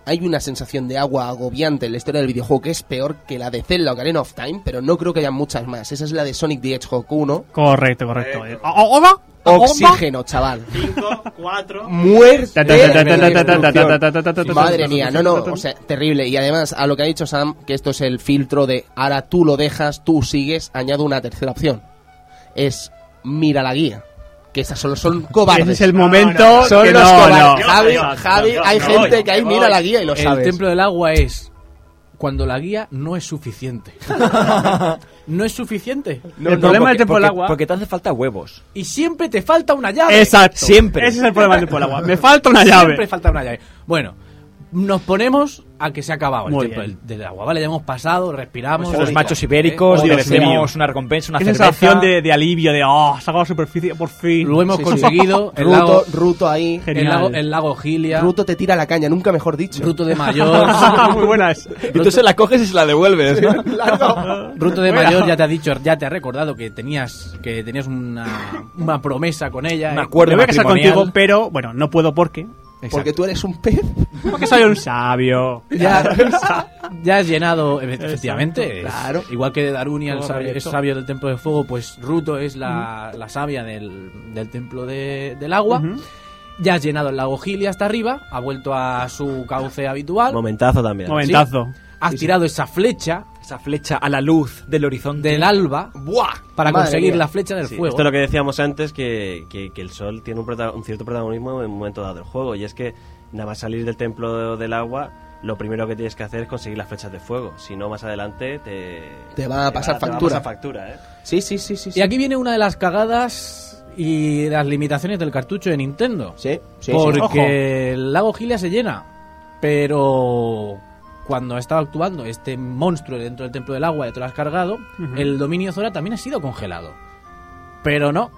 hay una sensación de agua agobiante en la historia del videojuego que es peor que la de Zelda o Ocarina of Time, pero no creo que haya muchas más. Esa es la de Sonic the Hedgehog 1. Correcto, correcto. Oxígeno, chaval. 5, 4. Muerte. Madre mía, no, no, o sea, terrible. Y además, a lo que ha dicho Sam, que esto es el filtro de ahora tú lo dejas, tú sigues, añado una tercera opción. Es mira la guía. Que esas solo son cobardes. Ese es el momento Son que los no, cobardes. no. Javi, Javi, hay gente que ahí mira la guía y lo el sabes. templo del agua es cuando la guía no es suficiente. no es suficiente. El problema del templo del porque, agua. Porque te hace falta huevos. Y siempre te falta una llave. Exacto. Siempre. Ese es el problema del templo del agua. Me falta una llave. Siempre falta una llave. Bueno, nos ponemos a que se ha acabado el bien. del, del agua. Vale, ya hemos pasado, respiramos. Los Eh, machos ibéricos, eh, merecemos una recompensa, una sensación de, de alivio, de oh, salgo a la superficie, por fin. Lo hemos Sí, sí. conseguido. El Ruto, lago, Ruto ahí. Genial. el lago, el lago Gilia. Ruto te tira la caña, nunca mejor dicho. Ruto de Mayor. Muy buenas. Y tú se la coges y se la devuelves, ¿no? Ruto de Mayor ya te ha dicho, ya te ha recordado que tenías que tenías una, una promesa con ella. ¿eh? acuerdo Me voy a casar contigo, pero bueno, no puedo porque. Porque tú eres un pez. Porque soy un sabio. Ya, ya has llenado, e- efectivamente. claro. Igual que Daruni el sabio, es sabio del Templo de Fuego, pues Ruto es la, la sabia del, del Templo de- del Agua. Ya has llenado el lago Gilia hasta arriba, ha vuelto a su cauce habitual. Momentazo también. Momentazo. Has tirado esa flecha Esa flecha a la luz del horizonte. del alba ¡Buah! para Madre conseguir mía. la flecha del Sí, fuego. Esto es lo que decíamos antes, que, que- que el sol tiene un, prota- un cierto protagonismo en un momento dado del juego. Y es que nada más salir del templo del agua, lo primero que tienes que hacer es conseguir las flechas de fuego. Si no, más adelante te... Te va a pasar te va factura. a pasar factura, ¿eh? Sí, sí, sí, sí. Y aquí viene una de las cagadas y las limitaciones del cartucho de Nintendo. Sí, sí, sí. porque el lago Gilia se llena. Pero cuando estaba actuando este monstruo dentro del templo del agua y te lo has cargado, el dominio Zora también ha sido congelado. Pero no.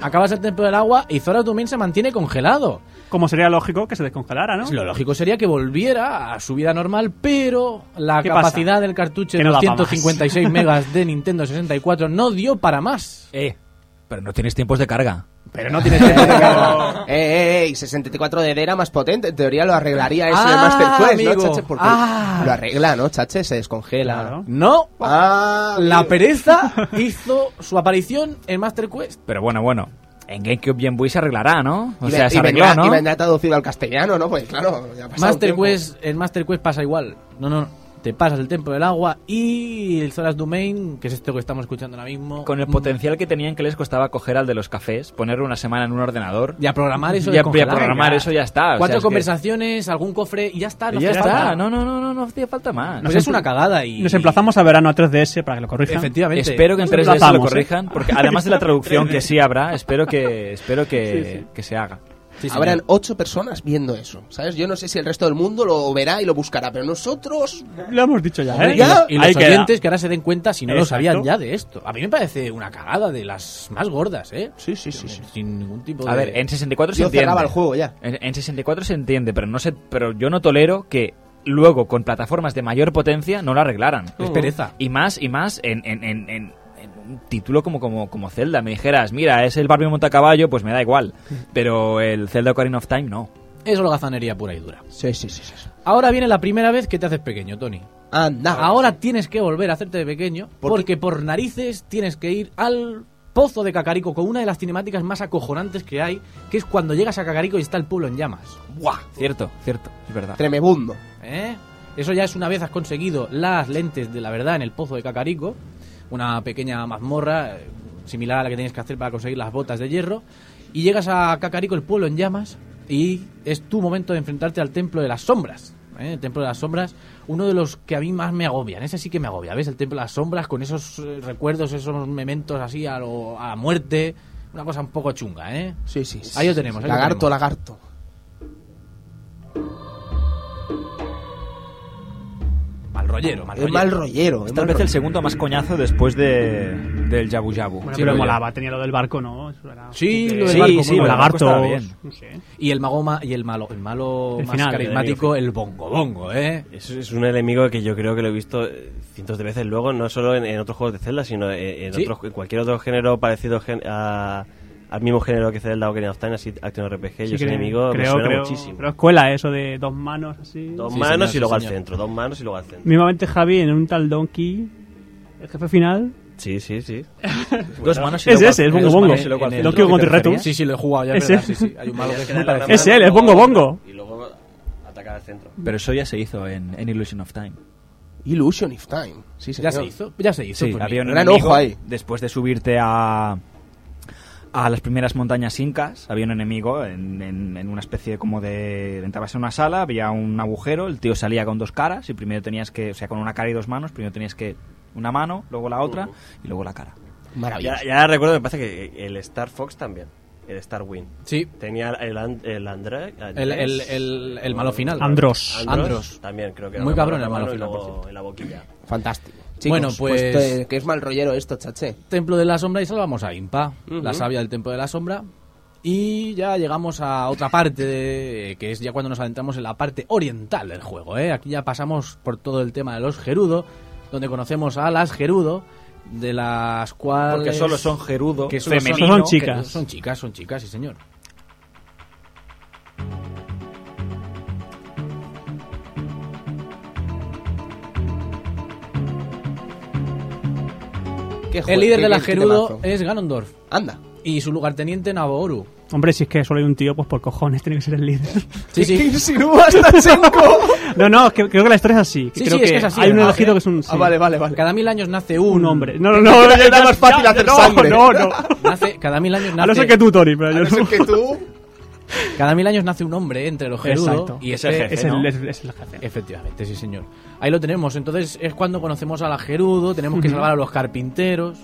Acabas el templo del agua y Zora también se mantiene congelado. Como sería lógico que se descongelara, ¿no? Lo lógico sería que volviera a su vida normal, pero la ¿Qué capacidad pasa? del cartucho de no da pa' más. 256 megas de Nintendo 64 no dio para más. Eh, pero no tienes tiempos de carga. Pero no de carga. Eh, eh, eh, y 64 de D era más potente. En teoría lo arreglaría eso Ah, de Master Quest, amigo. ¿no, Chache? Porque Ah. lo arregla, ¿no, Chache? Se descongela. Claro. No, Ah, La pereza hizo su aparición en Master Quest. Pero bueno, bueno. En GameCube y en Wii se arreglará, ¿no? O Y sea, se arregló, ¿no? y vendrá traducido al castellano, ¿no? Pues claro, ya ha pasado Master. Quest, en Master Quest pasa igual. No, no, te pasas el Templo del Agua y el Zoras Domain, que es esto que estamos escuchando ahora mismo. Con el potencial que tenían que les costaba coger al de los cafés, ponerlo una semana en un ordenador. Y a programar eso Y a- y a programar eso ya está, o sea, Cuatro es que- conversaciones, algún cofre y ya está. Y no ya hace está. falta. No, no, no, no, no hacía falta más. Pues es una cagada y... Nos emplazamos a verano a 3DS para que lo corrijan. Efectivamente. Espero que en Nos 3DS lo ¿eh? corrijan, porque además de la traducción que sí habrá, espero que espero que, que se haga. Sí. Habrán ocho personas viendo eso, ¿sabes? Yo no sé si el resto del mundo lo verá y lo buscará, pero nosotros... Lo hemos dicho ya, ¿eh? Y los, y los Ahí queda. oyentes que ahora se den cuenta si no lo sabían ya de esto. A mí me parece una cagada de las más gordas, ¿eh? Sí, sí, sí. sí. Sin ningún tipo A de... ver, en 64 se Yo entiende. cerraba el juego ya. En, en 64 se entiende, pero no sé, pero yo no tolero que luego con plataformas de mayor potencia no lo arreglaran. Es pereza. Y más, y más en, en, en, título como, como, como Zelda. Me dijeras, mira, es el Barbie Montacaballo, pues me da igual. Pero el Zelda Ocarina of Time no. Es holgazanería pura y dura. Sí, sí, sí. sí. Ahora viene la primera vez que te haces pequeño, Tony. Anda. Ahora tienes que volver a hacerte de pequeño ¿Por porque por narices tienes que ir al pozo de Cacarico con una de las cinemáticas más acojonantes que hay, que es cuando llegas a Cacarico y está el pueblo en llamas. ¡Buah! Cierto, cierto, es verdad. Tremebundo. ¿Eh? Eso ya es una vez has conseguido las lentes de la verdad en el pozo de Cacarico, una pequeña mazmorra eh, similar a la que tienes que hacer para conseguir las botas de hierro. Y llegas a Cacarico, el pueblo en llamas, y es tu momento de enfrentarte al Templo de las Sombras. ¿eh? El Templo de las Sombras, uno de los que a mí más me agobian. Ese sí que me agobia, ¿ves? El Templo de las Sombras con esos eh, recuerdos, esos mementos así a, lo- a la muerte. Una cosa un poco chunga, ¿eh? Sí, sí. sí, Ahí lo tenemos, lo Lagarto, tenemos. lagarto. Mal rollero, mal Es rollero. mal rollero. es Tal mal vez el segundo más coñazo después de, del Yabu Yabu. Bueno, Sí, pero lo molaba, tenía lo del barco, ¿no? Eso era Sí, lo del barco, sí, bien. no sé. Y el mago ma- y el malo, el malo El más final, carismático, el bongo bongo, ¿eh? Es, es un enemigo que yo creo que lo he visto eh, cientos de veces luego, no solo en, en otros juegos de Zelda, sino en, en Sí. otros- en cualquier otro género parecido gen- a- al mismo género que Zelda Ocarina of Time, así Action RPG. Sí yo que- enemigo me creo, suena creo, muchísimo. Pero escuela eso de dos manos así. Dos Sí, manos señor, y sí, luego al señor. centro, dos manos y luego al centro. Mismamente Javi en un tal Donkey, el jefe final. Sí, sí, sí. Dos manos y Es luego ese, al- es Bongo Bongo. el- Donkey Kong ¿qué te Country Returns. referías? Sí, sí, lo he jugado, ya es Ese. verdad, sí, sí, hay un malo que es muy parecido. Es él, es Bongo Bongo. Y luego atacar al centro. Pero eso ya se hizo en, en Illusion of Time. Illusion of Time. Sí, Ya señor. se hizo, ya se hizo. Sí, pues había un gran ojo ahí. Después de subirte a, a las primeras montañas incas, había un enemigo en, en- en una especie como de... Entrabas en una sala, había un agujero, el tío salía con dos caras y primero tenías que... O sea, con una cara y dos manos, primero tenías que... Una mano, luego la otra y luego la cara. Maravilloso. Ya, ya recuerdo, me parece que el Star Fox también. El Star Wing. Sí, Tenía el, And- el André. el, el, el, el malo final. Andros. Andros, Andros. También creo que era Muy cabrón el malo y final, por en la boquilla. Fantástico. Chicos, Bueno, pues- eh, que es mal rollero esto, chaché. Templo de la Sombra y salvamos a Impa, la sabia del Templo de la Sombra. Y ya llegamos a otra parte, de- que es ya cuando nos adentramos en la parte oriental del juego. ¿eh? Aquí ya pasamos por todo el tema de los Gerudo, donde conocemos a las Gerudo, de las cuales... Porque solo son gerudo, que solo femenino. Son que chicas. son chicas, son chicas, sí señor. Qué El líder qué- de la Gerudo es Ganondorf Anda. y su lugarteniente Naboru. Hombre, si es que solo hay un tío, pues por cojones tiene que ser el líder. Sí, sí. ¿Qué insinúas? No, no, es que creo que la historia es así. que Sí, creo sí, es que es así, Hay un además, elegido que es un. sí. Ah, vale, vale, vale. Cada mil años nace un, Un hombre. No, no, no. No, sangre. No, no. Nace, cada mil años nace, A no ser que tú, Tori, pero A yo no no. ser que tú... cada mil años nace un hombre entre los Gerudo Exacto. y Es el jefe, Es el, ¿no? es, es el jefe. Efectivamente, sí señor. Ahí lo tenemos. Entonces es cuando conocemos a la Gerudo, tenemos que salvar a los carpinteros.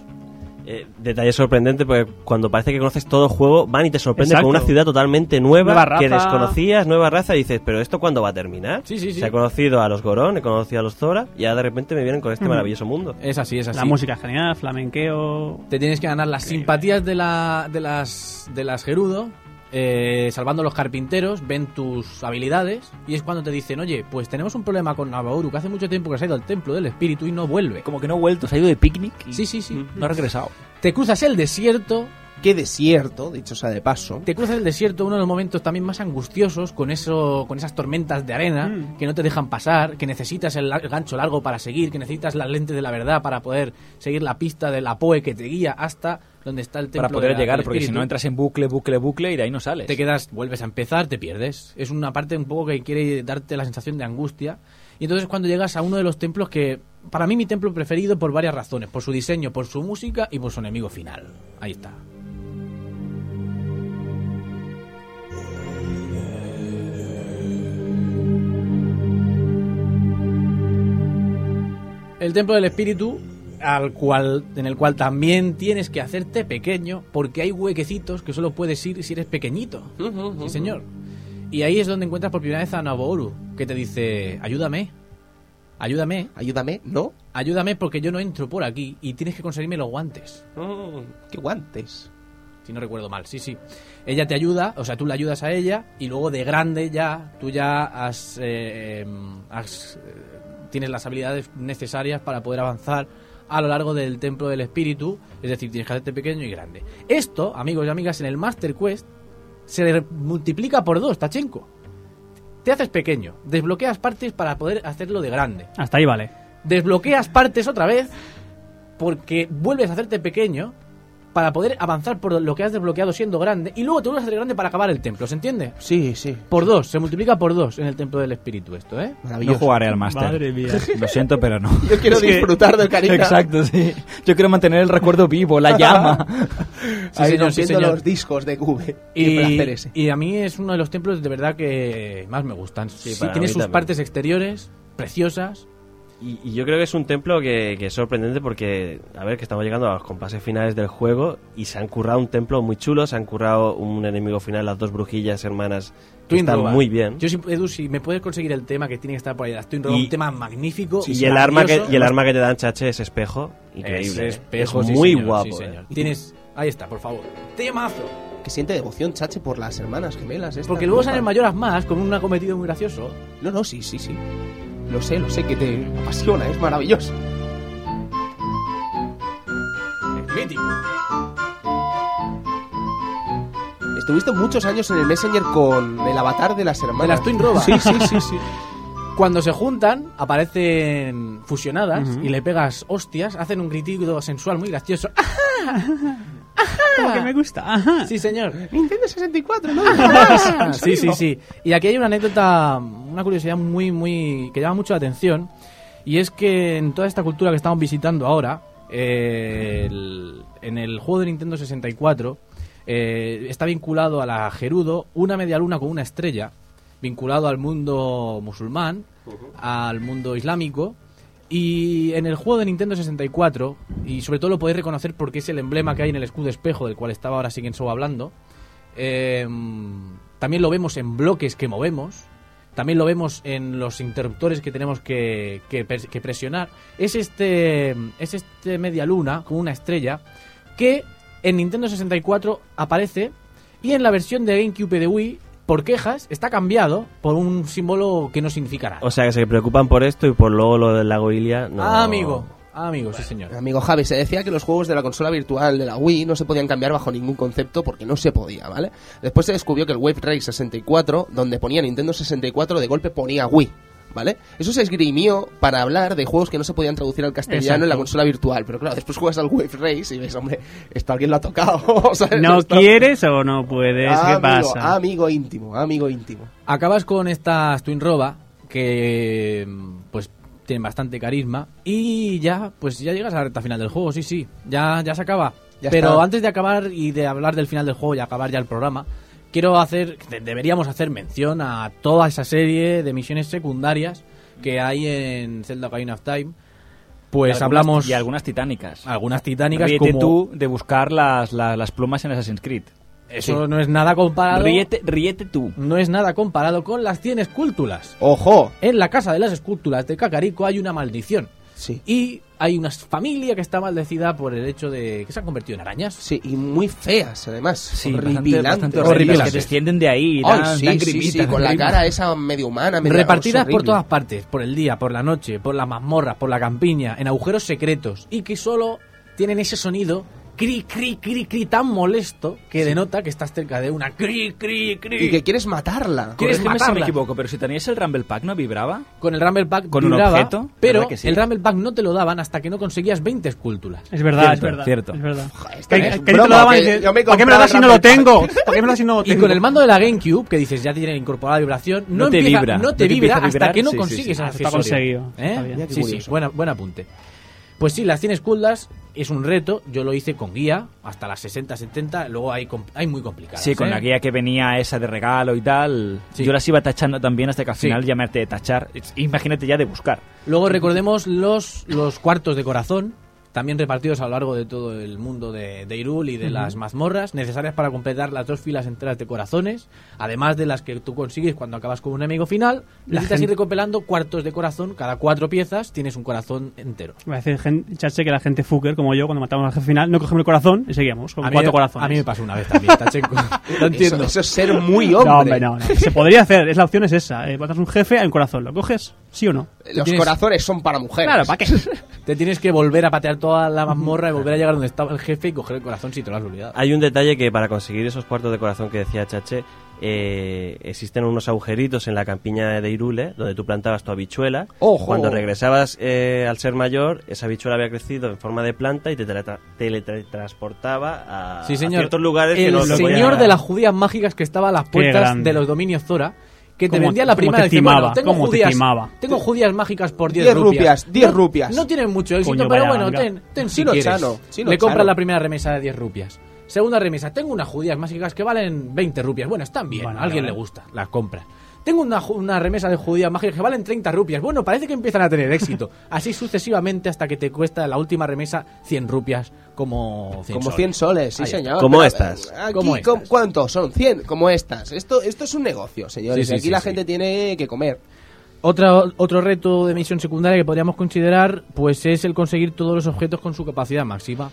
Eh, detalle sorprendente porque cuando parece que conoces todo el juego, van y te sorprende Exacto. con una ciudad totalmente nueva, Nueva raza. que desconocías, nueva raza, y dices, pero ¿esto cuándo va a terminar? Sí, sí, sí. Se ha conocido a los Gorón, he conocido a los Zora, y ahora de repente me vienen con este maravilloso mundo. Es así, es así. La música es genial, flamenqueo. Te tienes que ganar las simpatías de, la, de las de las Gerudo. Eh, salvando a los carpinteros, ven tus habilidades y es cuando te dicen, oye, pues tenemos un problema con Nabauru, que hace mucho tiempo que se ha ido al templo del espíritu y no vuelve. Como que no ha vuelto, se ha ido de picnic y Sí, sí, sí. no ha regresado. Te cruzas el desierto, Qué desierto, dicho sea de paso. te cruzas el desierto, uno de los momentos también más angustiosos, con eso, con esas tormentas de arena Mm. que no te dejan pasar, que necesitas el, el gancho largo para seguir, que necesitas las lentes de la verdad para poder seguir la pista de la Poe que te guía hasta donde está el templo. Para poder de la- llegar, porque si no entras en bucle, bucle, bucle y de ahí no sales. te quedas, vuelves a empezar, te pierdes. Es una parte un poco que quiere darte la sensación de angustia. Y entonces cuando llegas a uno de los templos que, para mí mi templo preferido por varias razones, por su diseño, por su música y por su enemigo final. Ahí está. El templo del espíritu al cual en el cual también tienes que hacerte pequeño porque hay huequecitos que solo puedes ir si eres pequeñito. Sí, señor. Y ahí es donde encuentras por primera vez a Naboru, que te dice, ayúdame, ayúdame, Ayúdame, ¿no? ayúdame porque yo no entro por aquí y tienes que conseguirme los guantes. Mm, qué guantes. Si no recuerdo mal, sí, sí. Ella te ayuda, o sea, tú le ayudas a ella y luego de grande ya, tú ya has, eh, em, has, eh, tienes las habilidades necesarias para poder avanzar a lo largo del templo del espíritu, es decir, tienes que hacerte pequeño y grande. Esto, amigos y amigas, en el Master Quest se le multiplica por dos, Tachenko. Te haces pequeño, desbloqueas partes para poder hacerlo de grande. Hasta ahí vale. Desbloqueas partes otra vez porque vuelves a hacerte pequeño para poder avanzar por lo que has desbloqueado siendo grande y luego te vuelves a hacer grande para acabar el templo, ¿se entiende? Sí, sí. Por dos, se multiplica por dos en el templo del espíritu esto, ¿eh? No Maravilloso. jugaré al máster. Madre mía. Lo siento, pero no. Yo quiero disfrutar del cariño. Exacto, sí. Yo quiero mantener el recuerdo vivo, la llama. Sí, Ahí señor, sí, señor. los discos de Cube. Y, ese. y a mí es uno de los templos de verdad que más me gustan. Sí, tiene sus también. partes exteriores preciosas. Y, y yo creo que es un templo que, que es sorprendente porque, a ver, que estamos llegando a los compases finales del juego y se han currado un templo muy chulo, se han currado un enemigo final, las dos brujillas hermanas, que Twin están Roba. muy bien. Yo, si- Edu, si me puedes conseguir el tema que tiene que estar por ahí, las Twin Roba, Y- un tema magnífico. y, el arma que, y el arma que te dan, chache, es espejo. Increíble. ¿eh? espejo, es sí, muy señor, guapo. sí, ¿eh? Tienes, ahí está, por favor. Temazo. Que siente devoción, chache, por las hermanas gemelas. estas, Porque luego ¿no? salen mayoras más con un acometido muy gracioso. No, no, sí, sí, sí. Lo sé, lo sé, que te apasiona, es maravilloso. Es mítico. Estuviste muchos años en el Messenger con el avatar de las hermanas. De las Twin Roba. Sí, sí, sí, sí. Cuando se juntan, aparecen fusionadas y le pegas hostias, hacen un gritido sensual muy gracioso. Como que me gusta. Ajá. Sí, señor. Nintendo 64, ¿no? Sí, sí, sí. Y aquí hay una anécdota, una curiosidad muy, muy. que llama mucho la atención. Y es que en toda esta cultura que estamos visitando ahora, eh, el- en el juego de Nintendo 64, eh, está vinculado a la Gerudo una media luna con una estrella, vinculado al mundo musulmán, al mundo islámico. Y en el juego de Nintendo 64, y sobre todo lo podéis reconocer porque es el emblema que hay en el escudo espejo, del cual estaba ahora Siguen Show hablando, eh, también lo vemos en bloques que movemos. También lo vemos en los interruptores que tenemos que, que que presionar. Es este, es este media luna con una estrella que en Nintendo 64 aparece y en la versión de GameCube de Wii, por quejas, está cambiado por un símbolo que no significa nada. O sea, que se preocupan por esto y por luego lo del lago Ilia. No. Ah, amigo. Ah, amigo, sí, señor. Amigo Javi, se decía que los juegos de la consola virtual de la Wii no se podían cambiar bajo ningún concepto porque no se podía, ¿vale? Después se descubrió que el Wave Race 64, donde ponía Nintendo 64, de golpe ponía Wii, ¿vale? Eso se esgrimió para hablar de juegos que no se podían traducir al castellano en la Exacto. consola virtual. Pero claro, después juegas al Wave Race y ves, hombre, esto alguien lo ha tocado. ¿sabes? ¿No Esto- quieres o no puedes? ¿Qué Amigo, pasa? amigo íntimo, amigo íntimo. Acabas con estas Twin Roba que pues tienen bastante carisma y ya pues ya llegas a la recta final del juego, sí, sí, ya ya se acaba. Ya Pero está. antes de acabar y de hablar del final del juego y acabar ya el programa, quiero hacer de- deberíamos hacer mención a toda esa serie de misiones secundarias que hay en Zelda Ocarina of Time. Pues Y algunas- hablamos Y algunas titánicas. algunas titánicas Ríete como tú de buscar las, las, las plumas en Assassin's Creed. eso no es nada comparado Ríete, ríete tú. no es nada comparado con las 100 esculturas. ¡Ojo! En la casa de las esculturas de Kakariko hay una maldición. Sí. Y hay una familia que está maldecida por el hecho de que se han convertido en arañas. Sí, y muy feas, además. Sí, horripilantes. bastante. Que descienden de ahí y Ay, dan, sí, dan sí, grimitas, sí, con la cara esa medio humana, medio repartidas por todas partes, por el día, por la noche, por las mazmorras, por la campiña, en agujeros secretos, y que solo tienen ese sonido cri, cri, cri, cri tan molesto que denota que estás cerca de una cri, cri, cri. Y que quieres matarla. ¿Quieres Corrígeme si me matarla? equivoco, pero si tenías el Rumble Pack, ¿no vibraba? Con el Rumble Pack ¿Con un vibraba, objeto? pero ¿Verdad que sí? el Rumble Pack no te lo daban hasta que no conseguías 20 esculturas. Es verdad, Cierto, es verdad. cierto. Es verdad. te ¿Para qué me lo das si no lo tengo? ¿Para qué me lo das si no lo Y con el mando de la GameCube, que dices ya tiene incorporada vibración, no, No te empieza- vibra, no no te te vibra hasta vibrar, que no sí, sí, consigues sí. Ah, está conseguido. ¿Eh? Está Sí, sí, curioso. buena, buen apunte. Pues sí, las 100 esculdas es un reto, yo lo hice con guía, hasta las 60, 70, luego hay, hay muy complicadas. Sí, con ¿eh? la guía que venía esa de regalo y tal. Sí. Yo las iba tachando también hasta que al Sí. final llamarte de tachar. Imagínate ya de buscar. Luego recordemos los, los cuartos de corazón, también repartidos a lo largo de todo el mundo de, de Hyrule y de las mazmorras, necesarias para completar las dos filas enteras de corazones, además de las que tú consigues cuando acabas con un enemigo final. Necesitas ir recopilando cuartos de corazón, cada cuatro piezas tienes un corazón entero. Va a decir gen- chache que la gente fucker, como yo, cuando matamos al jefe final, no cogemos el corazón y seguíamos con A cuatro me- corazones. a mí me pasó una vez también, Tachenko. Lo entiendo. Eso, eso es ser muy hombre. No, hombre, no, no. Se podría hacer, es la opción es esa. Eh, matas un jefe, hay un corazón. ¿Lo coges? ¿Sí o no? Los Tienes- corazones son para mujeres. Claro, ¿para qué? Te tienes que volver a patear toda la mazmorra y volver a llegar donde estaba el jefe y coger el corazón si te lo has olvidado. Hay un detalle que para conseguir esos cuartos de corazón que decía Chache, eh, existen unos agujeritos en la campiña de Irule donde tú plantabas tu habichuela. ¡Ojo! Cuando regresabas eh, al ser mayor, esa habichuela había crecido en forma de planta y te teletra- teletransportaba a, Sí, a señor. ciertos lugares que el no se señor de las judías mágicas que estaba a las puertas de los dominios Zora, que te vendía la primera te dice, timaba, bueno, tengo te judías, timaba. tengo judías mágicas por 10 10 rupias. rupias, 10 No- rupias. No tienen mucho éxito, Coño, pero bueno, ten, ten si Chino quieres. chano, chino Le compras la primera remesa de 10 rupias. Segunda remesa, tengo unas judías mágicas que valen 20 rupias. Bueno, están bien, Bueno, a alguien vale, le gusta, las compras. Tengo una, una remesa de judías mágicas que valen 30 rupias. Bueno, parece que empiezan a tener éxito. Así sucesivamente hasta que te cuesta la última remesa 100 rupias como 100 Como soles. 100 soles, sí Ahí señor. Como Pero, estas. eh, Aquí, Como ¿com- estas. ¿Cuántos son? 100, como estas. Esto, esto es un negocio, señores. Sí, aquí sí, la sí. gente tiene que comer. Otra, otro reto de misión secundaria que podríamos considerar pues es el conseguir todos los objetos con su capacidad máxima.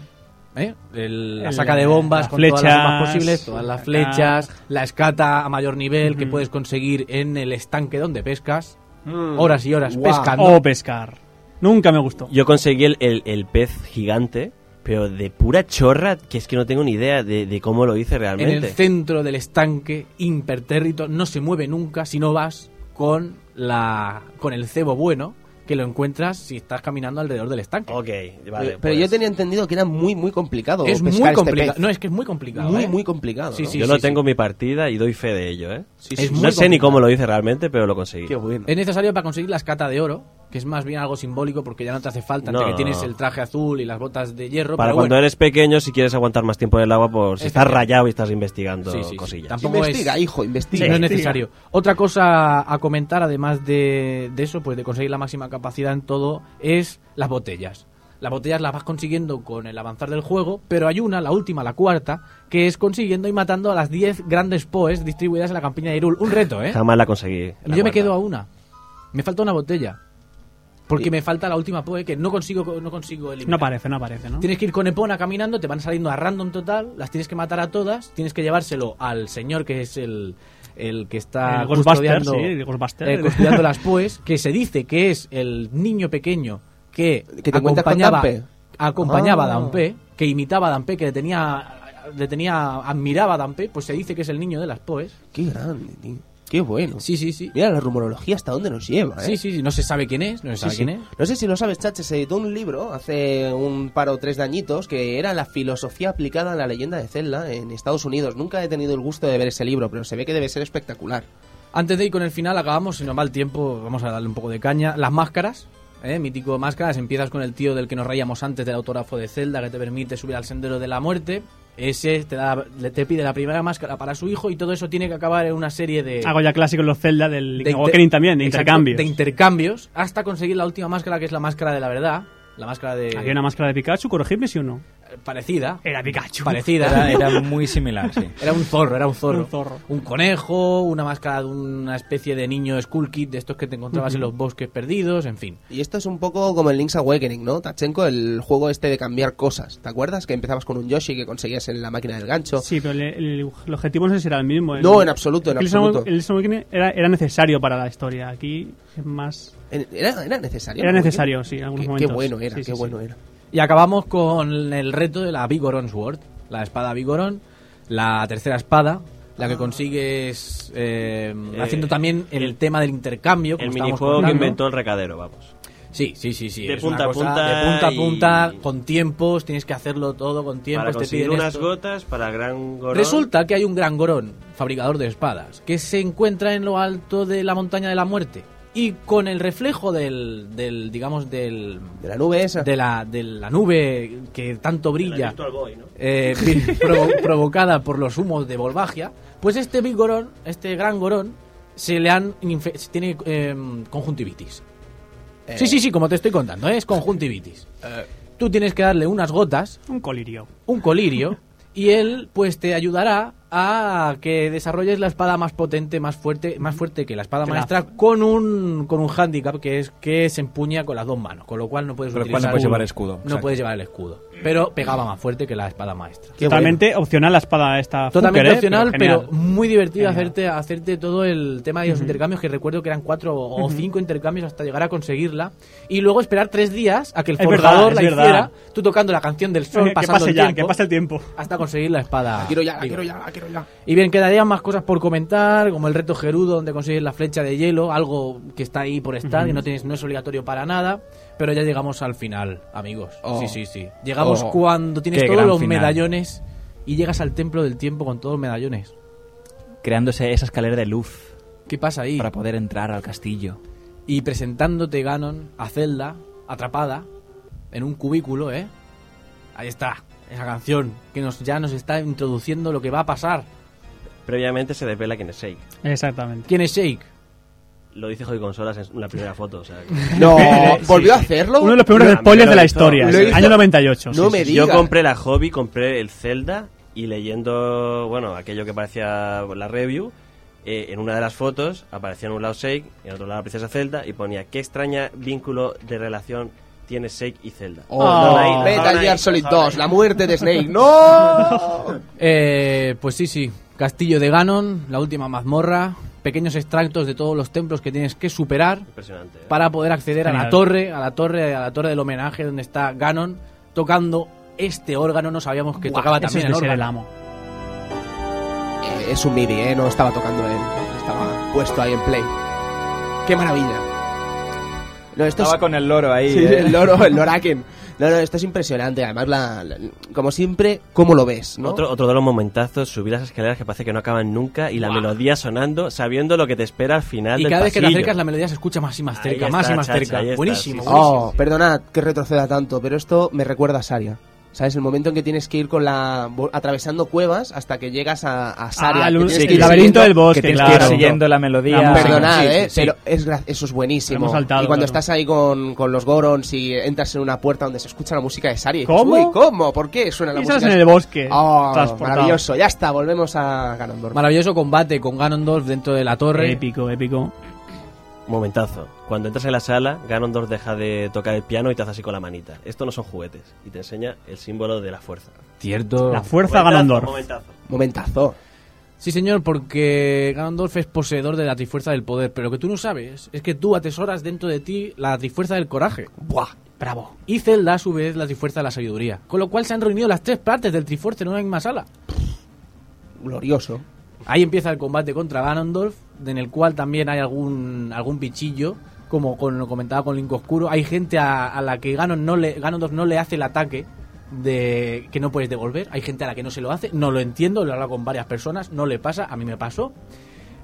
¿Eh? El- la saca de bombas las con todas las armas flechas, posibles, todas las flechas, la escata a mayor nivel que Ujú. puedes conseguir en el estanque donde pescas, Mm. horas y horas pescando. O pescar. Nunca me gustó. Yo conseguí el, el- el pez gigante, pero de pura chorra, que es que no tengo ni idea de, de cómo lo hice en el realmente. centro del estanque, impertérrito, no se mueve nunca si no vas con la con el cebo bueno que lo encuentras si estás caminando alrededor del estanque. Ok, vale. pero yo pues, tenía entendido que era muy, muy complicado. es muy pescar este complicado. no, es que es muy complicado. muy, ¿eh? muy complicado. Sí, ¿no? sí, Yo no tengo mi partida y doy fe de ello, ¿eh? Sí, Es sí, muy no sé ni cómo lo hice realmente, pero lo conseguí. Qué bueno. Es necesario para conseguir la escata de oro, que es más bien algo simbólico porque ya no te hace falta, No. que tienes el traje azul y las botas de hierro. Para pero cuando bueno, eres pequeño, si quieres aguantar más tiempo en el agua, pues estás rayado y estás investigando Sí, sí, sí. cosillas. Tampoco Investiga, es- hijo, investiga. no es necesario. Otra cosa a comentar, además de, de eso, pues de conseguir la máxima capacidad en todo, es las botellas. Las botellas las vas consiguiendo con el avanzar del juego, pero hay una, la última, la cuarta, que es consiguiendo y matando a las 10 grandes POEs distribuidas en la campiña de Irul. Un reto, ¿eh? Jamás la conseguí. la Yo me quedo a una. Me falta una botella. Porque me falta la última POE que no consigo, no consigo eliminar. No aparece, no aparece, ¿no? Tienes que ir con Epona caminando, te van saliendo a random total, las tienes que matar a todas, tienes que llevárselo al señor que es el, el que está El Ghostbuster, custodiando, sí, el Ghostbuster. eh, custodiando las POEs, que se dice que es el niño pequeño que, Que te con acompañaba, Dampe. acompañaba Ah. a Dampe, que imitaba a Dampe, que le tenía, le tenía, admiraba a Dampe, pues se dice que es el niño de las POEs. Qué grande, tío. Qué bueno. Sí, sí, sí. Mira la rumorología hasta dónde nos lleva, ¿eh? Sí, sí, sí, no se sabe quién es, no se Sí, sabe sí. quién es. No sé si lo sabes, Chache, se editó un libro hace un par o tres de añitos que era la filosofía aplicada a la leyenda de Zelda en Estados Unidos. Nunca he tenido el gusto de ver ese libro, pero se ve que debe ser espectacular. Antes de ir con el final, acabamos, si nos va el tiempo, vamos a darle un poco de caña. Las máscaras, ¿eh? mítico máscaras, empiezas con el tío del que nos reíamos antes del autógrafo de Zelda, que te permite subir al sendero de la muerte. Ese te, da, te pide la primera máscara para su hijo y todo eso tiene que acabar en una serie de... Hago ya clásicos los Zelda del de inter- también, de Exacto, intercambios. De intercambios, hasta conseguir la última máscara, que es la máscara de la verdad. La máscara de... Había una máscara de Pikachu, corregidme si o no. Eh, Parecida. Era Pikachu. Parecida. Era, era muy similar, sí. Era un zorro, era un zorro. Un zorro. Un conejo, una máscara de una especie de niño Skull Kid, de estos que te encontrabas en los bosques perdidos, en fin. Y esto es un poco como el Link's Awakening, ¿no? Tachenko, el juego este de cambiar cosas. ¿Te acuerdas? Que empezabas con un Yoshi que conseguías en la máquina del gancho. Sí, pero el, el- el objetivo no sé si era el mismo. El- No, en absoluto, en el absoluto. El Link's Awakening era, era necesario para la historia. Aquí es más... ¿Era, era necesario? Era necesario, sí, en algunos Qué, momentos. qué bueno era, Sí, qué sí, bueno sí. era. Y acabamos con el reto de la Vigoron Sword, la espada Vigoron, la tercera espada, la que consigues eh, Eh, haciendo también el, tema del intercambio. como El minijuego que inventó el recadero, vamos. Sí, sí, sí, sí. De es punta a punta De punta a y- punta, con tiempos, tienes que hacerlo todo con tiempos. Para te piden unas esto. gotas para Gran Gorón. Resulta que hay un gran gorón, fabricador de espadas, que se encuentra en lo alto de la montaña de la muerte. Y con el reflejo del, del digamos, del, De la nube esa. de la, de la nube que tanto brilla, Boy, ¿no? eh, provo- provocada por los humos de Volvagia, pues este big gorón, este gran gorón, se le han tiene eh, conjuntivitis. Eh, Sí, sí, sí, como te estoy contando, ¿eh? es conjuntivitis. Tú tienes que darle unas gotas, Un colirio. un colirio, y él pues te ayudará a que desarrolles la espada más potente, más fuerte, más fuerte que la espada maestra, con un con un handicap que es que se empuña con las dos manos, con lo cual no puedes cual utilizar no puedes llevar escudo, No exacto. puedes llevar el escudo. Pero pegaba más fuerte que la espada maestra. Qué Totalmente opcional la espada esta. Totalmente Fuker, ¿eh? opcional, pero, genial. muy divertido Genial. hacerte, hacerte todo el tema de los intercambios, que recuerdo que eran cuatro o cinco intercambios hasta llegar a conseguirla. Y luego esperar tres días a que el Es verdad, forjador es la verdad. hiciera, tú tocando la canción del sol, que pasando pase el ya, tiempo, que pase el tiempo. hasta conseguir la espada. La quiero ya, la quiero ya, la quiero ya. Y bien, quedarían más cosas por comentar, como el reto Gerudo, donde consigues la flecha de hielo, algo que está ahí por estar y no tienes no es obligatorio para nada. Pero ya llegamos al final, amigos. Oh. Sí, sí, sí. Llegamos Oh. cuando tienes Qué todos los final. medallones y llegas al templo del tiempo con todos los medallones. Creándose esa escalera de luz ¿Qué pasa ahí? para poder entrar al castillo. Y presentándote Ganon a Zelda, atrapada, en un cubículo, ¿eh? Ahí está, esa canción que nos, ya nos está introduciendo lo que va a pasar. Previamente se desvela quién es Shake. Exactamente. ¿Quién es Shake? Lo dice Joy Consolas en la primera foto. O sea, que- No, ¿volvió sí. a hacerlo? Uno de los primeros Lo- spoilers lo de la historia. lo hizo- Año 98. No sí, me sí, sí. digas. Yo compré la hobby, compré el Zelda y leyendo, bueno, aquello que parecía la review, eh, en una de las fotos aparecía en un lado Shake y en otro lado la princesa Zelda y ponía qué extraña vínculo de relación tiene Shake y Zelda. Oh, Oh. no, ahí, Metal Gear Solid dejaron 2, ahí. la muerte de Snake. ¡No! Eh, pues sí, sí. Castillo de Ganon, la última mazmorra, pequeños extractos de todos los templos que tienes que superar Impresionante. ¿eh? para poder acceder a la torre, a la torre, a la torre del homenaje donde está Ganon tocando este órgano. No sabíamos que Buah, tocaba también es el órgano. amo. Eh, es un MIDI, ¿eh? No estaba tocando él. Estaba puesto ahí en play. ¡Qué maravilla! No, esto es... Estaba con el loro ahí. Sí, ¿eh? el loro, el loraken. No, no, esto es impresionante. Además, la, la- como siempre, ¿cómo lo ves? ¿no? Otro, otro de los momentazos, subir las escaleras que parece que no acaban nunca y la melodía sonando, sabiendo lo que te espera al final Y del cada vez que te acercas la melodía se escucha más y más Ahí cerca, más está, y más chacha, cerca. ahí está, buenísimo, sí, sí. buenísimo. Oh, perdonad que retroceda tanto, pero esto me recuerda a Saria. ¿Sabes? El momento en que tienes que ir con la atravesando cuevas hasta que llegas a, a Saria. Ah, que el- tienes sí, que el ir laberinto del bosque, que claro. que ir siguiendo la melodía. La. Perdonad, Sí, ¿eh? sí, sí. Pero es gra- eso es buenísimo. Saltado, y cuando claro. estás ahí con, con los Gorons y entras en una puerta donde se escucha la música de Saria. ¿Cómo? "Uy, ¿Cómo? ¿Por qué suena la música? estás en el bosque. Oh, transportado. maravilloso. Ya está, volvemos a Ganondorf. Maravilloso combate con Ganondorf dentro de la torre. Épico, épico. Momentazo. Cuando entras en la sala, Ganondorf deja de tocar el piano y te hace así con la manita. Esto no son juguetes. Y te enseña el símbolo de la fuerza. Cierto. La fuerza Momentazo, Ganondorf. Momentazo. Momentazo. Sí, señor, porque Ganondorf es poseedor de la trifuerza del poder. Pero lo que tú no sabes es que tú atesoras dentro de ti la trifuerza del coraje. Buah. Bravo. Y Zelda, a su vez, la trifuerza de la sabiduría. Con lo cual se han reunido las tres partes del trifuerza en una misma sala. Glorioso. Ahí empieza el combate contra Ganondorf, en el cual también hay algún algún bichillo, como con, lo comentaba con Link Oscuro. Hay gente a, a la que Ganon no le, Ganondorf no le hace el ataque de que no puedes devolver. Hay gente a la que no se lo hace. No lo entiendo, lo he hablado con varias personas. No le pasa, a mí me pasó.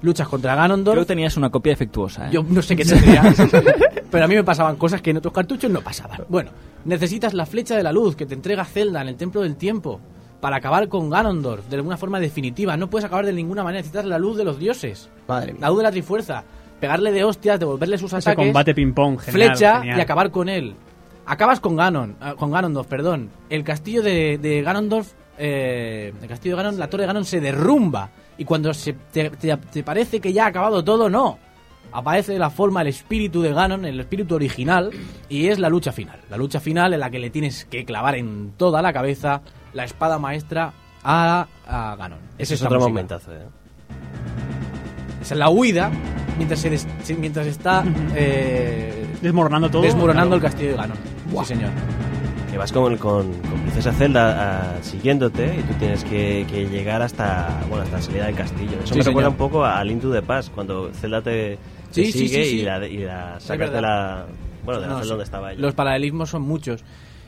Luchas contra Ganondorf. Creo que tenías una copia defectuosa. ¿eh? Yo no sé qué tendría. pero a mí me pasaban cosas que en otros cartuchos no pasaban. Bueno, necesitas la flecha de la luz que te entrega Zelda en el Templo del Tiempo para acabar con Ganondorf de alguna forma definitiva. No puedes acabar de ninguna manera. Necesitas la luz de los dioses. Madre mía. La luz de la trifuerza. Pegarle de hostias, devolverle sus Ese ataques. combate ping-pong, genial, flecha genial. y acabar con él. Acabas con Ganon, ah, con Ganondorf, perdón. El castillo de, de Ganondorf, eh, el castillo de Ganon, la torre de Ganon se derrumba. Y cuando se te, te- te parece que ya ha acabado todo, no. Aparece de la forma el espíritu de Ganon, el espíritu original, y es la lucha final. La lucha final en la que le tienes que clavar en toda la cabeza la espada maestra a, a Ganon. Ese es esta otro música. momentazo, ¿eh? Esa es la huida mientras, se des- mientras está eh, Desmoronando todo. desmoronando el castillo de Ganon. Sí, señor. Que vas con, con, con Princesa Zelda ah, siguiéndote y tú tienes que, que llegar hasta, bueno, hasta la salida del castillo. Eso Sí, me recuerda señor. un poco a Link to the Past, cuando Zelda te, te Sí, sí, sigue sí, sí. Y, la, y la sacas de la... Bueno, de la No, celda donde estaba ella. Los paralelismos son muchos.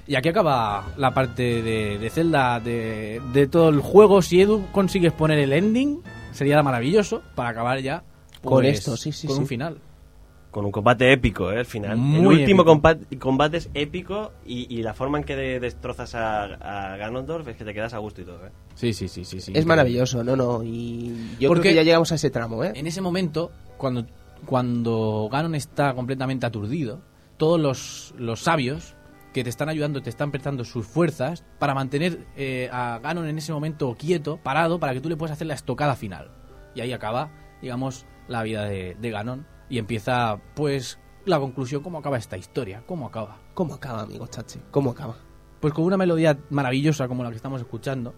Y aquí acaba la parte de, de Zelda de, de todo el juego. Si Edu consigues poner el ending, sería maravilloso para acabar ya Con pues, esto, sí, sí, con sí. un final. Con un combate épico, ¿eh? Al final. el último épico. compa- combate es épico y, y la forma en que de- destrozas a, a Ganondorf es que te quedas a gusto y todo, ¿eh? Sí, sí, sí, sí. sí Es maravilloso, no, no. Y yo Porque- creo que ya llegamos a ese tramo, ¿eh? En ese momento, cuando, cuando Ganon está completamente aturdido, todos los, los sabios que te están ayudando, te están prestando sus fuerzas para mantener eh, a Ganon en ese momento quieto, parado, para que tú le puedas hacer la estocada final. Y ahí acaba, digamos, la vida de, de Ganon y empieza, pues, la conclusión, cómo acaba esta historia, cómo acaba. ¿Cómo acaba, amigo Chachi? ¿Cómo acaba? pues con una melodía maravillosa como la que estamos escuchando,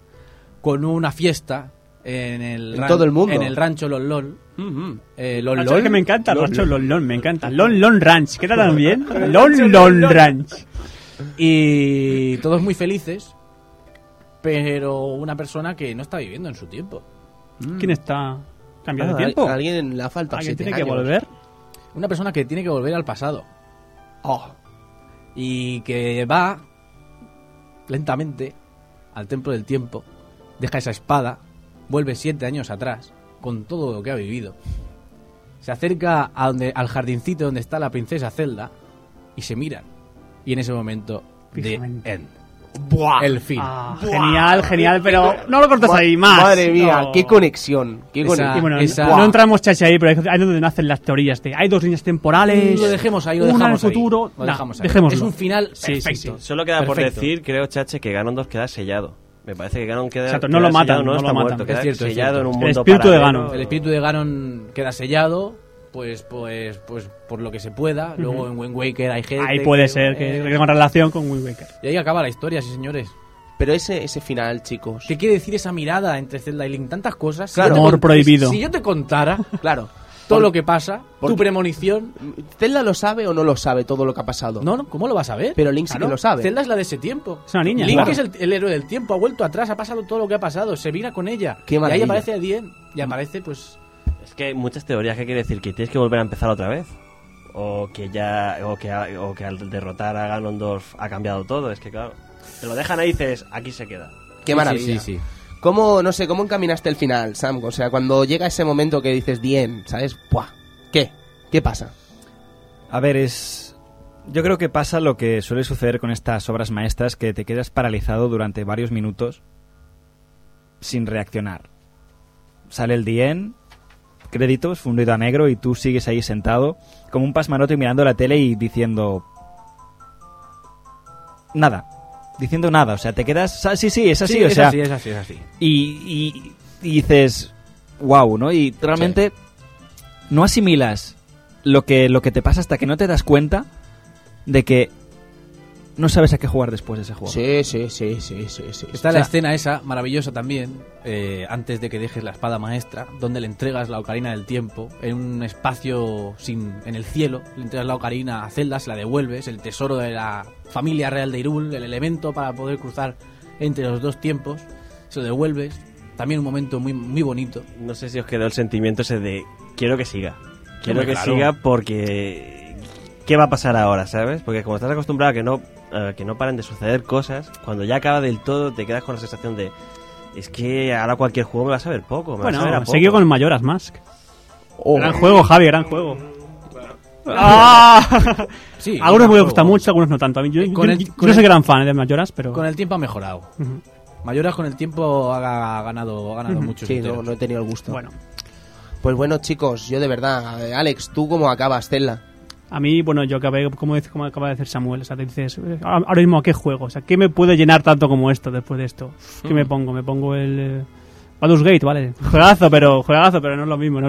con una fiesta en el, En todo el mundo. en el rancho Lol Lol. Eh, Lol Rancho Lol. que me encanta, Rancho Lon Lon, me encanta. Lon Lon Ranch, ¿queda tan bien? Lon Lon Ranch. Y todos muy felices, pero una persona que no está viviendo en su tiempo. ¿Quién está cambiando Ah, de tiempo? Alguien le ha faltado ¿Alguien siete tiene que años. volver? Una persona que tiene que volver al pasado. Oh, Y que va lentamente al templo del tiempo, deja esa espada, vuelve siete años atrás, con todo lo que ha vivido. Se acerca a donde, al jardincito donde está la princesa Zelda y se miran. Y en ese momento, The. End. Buah. El fin. Ah, genial, genial, pero no lo cortas ahí más. Madre mía, No. qué conexión. Qué Esa- conexión. Bueno, Esa- no entramos chachi ahí, pero ahí es donde nacen las teorías de hay dos líneas temporales. Lo dejemos ahí, lo una en el dejamos ahí. futuro. Lo Nah, dejamos ahí. dejémoslo. Es un final Sí, sí, perfecto. sí. Solo queda por Perfecto. decir, creo, Chache, que Ganon queda sellado. Me parece que Ganon queda, Exacto, queda no lo matan, sellado, no, no lo está matan. muerto, Es queda cierto, es sellado cierto. en un El mundo espíritu de paralelo. Ganon. El espíritu de Ganon queda sellado, pues, pues, pues por lo que se pueda. Luego en Wind Waker hay gente. Ahí puede que- ser que eh, tenga relación con Wind Waker. Y ahí acaba la historia, sí señores. Pero ese, ese final, chicos. ¿Qué quiere decir esa mirada entre Zelda y Link? Tantas cosas. Si Claro. yo te Amor prohibido. Si yo te contara Claro. todo Por- lo que pasa, tu premonición, ¿Zelda lo sabe o no lo sabe todo lo que ha pasado? no, no, ¿cómo lo vas a ver? Pero Link sí que lo sabe. Zelda es la de ese tiempo. Es una niña. Link claro. es el, el héroe del tiempo, ha vuelto atrás, ha pasado todo lo que ha pasado, se mira con ella. Qué y ahí aparece Adien. Y aparece, pues. Que hay muchas teorías que quiere decir que tienes que volver a empezar otra vez. O que ya. O que, o que al derrotar a Ganondorf ha cambiado todo. Es que claro. Te lo dejan ahí y dices, aquí se queda. Qué maravilla. Sí, sí, sí. ¿Cómo, no sé, cómo encaminaste el final, Sam? O sea, cuando llega ese momento que dices, bien, ¿sabes? ¡Buah! ¿Qué? ¿Qué pasa? A ver, es. Yo creo que pasa lo que suele suceder con estas obras maestras, que te quedas paralizado durante varios minutos sin reaccionar. Sale el dien, créditos, fundido a negro, y tú sigues ahí sentado, como un pasmarote mirando la tele y diciendo. Nada. Diciendo nada, o sea, te quedas. sa- Sí, sí, es así, Sí, o es sea. así, es así, es así. y, y- y dices, wow, ¿no? Y realmente no asimilas lo que, lo que te pasa hasta que no te das cuenta de que no sabes a qué jugar después de ese juego. Sí, sí, sí, sí, sí, sí. Está O la escena esa, maravillosa también, eh, antes de que dejes la espada maestra, donde le entregas la ocarina del tiempo en un espacio sin en el cielo. Le entregas la ocarina a Zelda, se la devuelves, el tesoro de la familia real de Hyrule, el elemento para poder cruzar entre los dos tiempos. Se lo devuelves. También un momento muy, muy bonito. No sé si os quedó el sentimiento ese de. Quiero que siga. Quiero Hombre, que claro. siga porque. ¿Qué va a pasar ahora, sabes? Porque como estás acostumbrado a que no, a que no paren de suceder cosas, cuando ya acaba del todo te quedas con la sensación de. Es que ahora cualquier juego me va a saber poco. Me va a saber a poco. seguido con el Majora's Mask. oh, Gran juego, Javi, gran juego. ¡Ah! Sí, algunos me juego. gusta mucho, algunos no tanto. A mí, yo Con yo- el- yo con no soy el- gran fan de Majora's, pero... Con el tiempo ha mejorado. Ujú. Mayoras con el tiempo ha, ha ganado, ha ganado muchos Sí, no, no he tenido el gusto. Bueno, Pues bueno, chicos, yo de verdad, eh, Alex, ¿tú cómo acabas, Zelda? A mí, bueno, yo acabé, como, dice- como acaba de decir Samuel, o sea, te dices, eh, ahora mismo a qué juego, o sea, ¿qué me puede llenar tanto como esto después de esto? ¿Qué me pongo? Me pongo el... eh, Baldur's Gate, vale. Juegazo, pero, juegazo, pero no es lo mismo, no es lo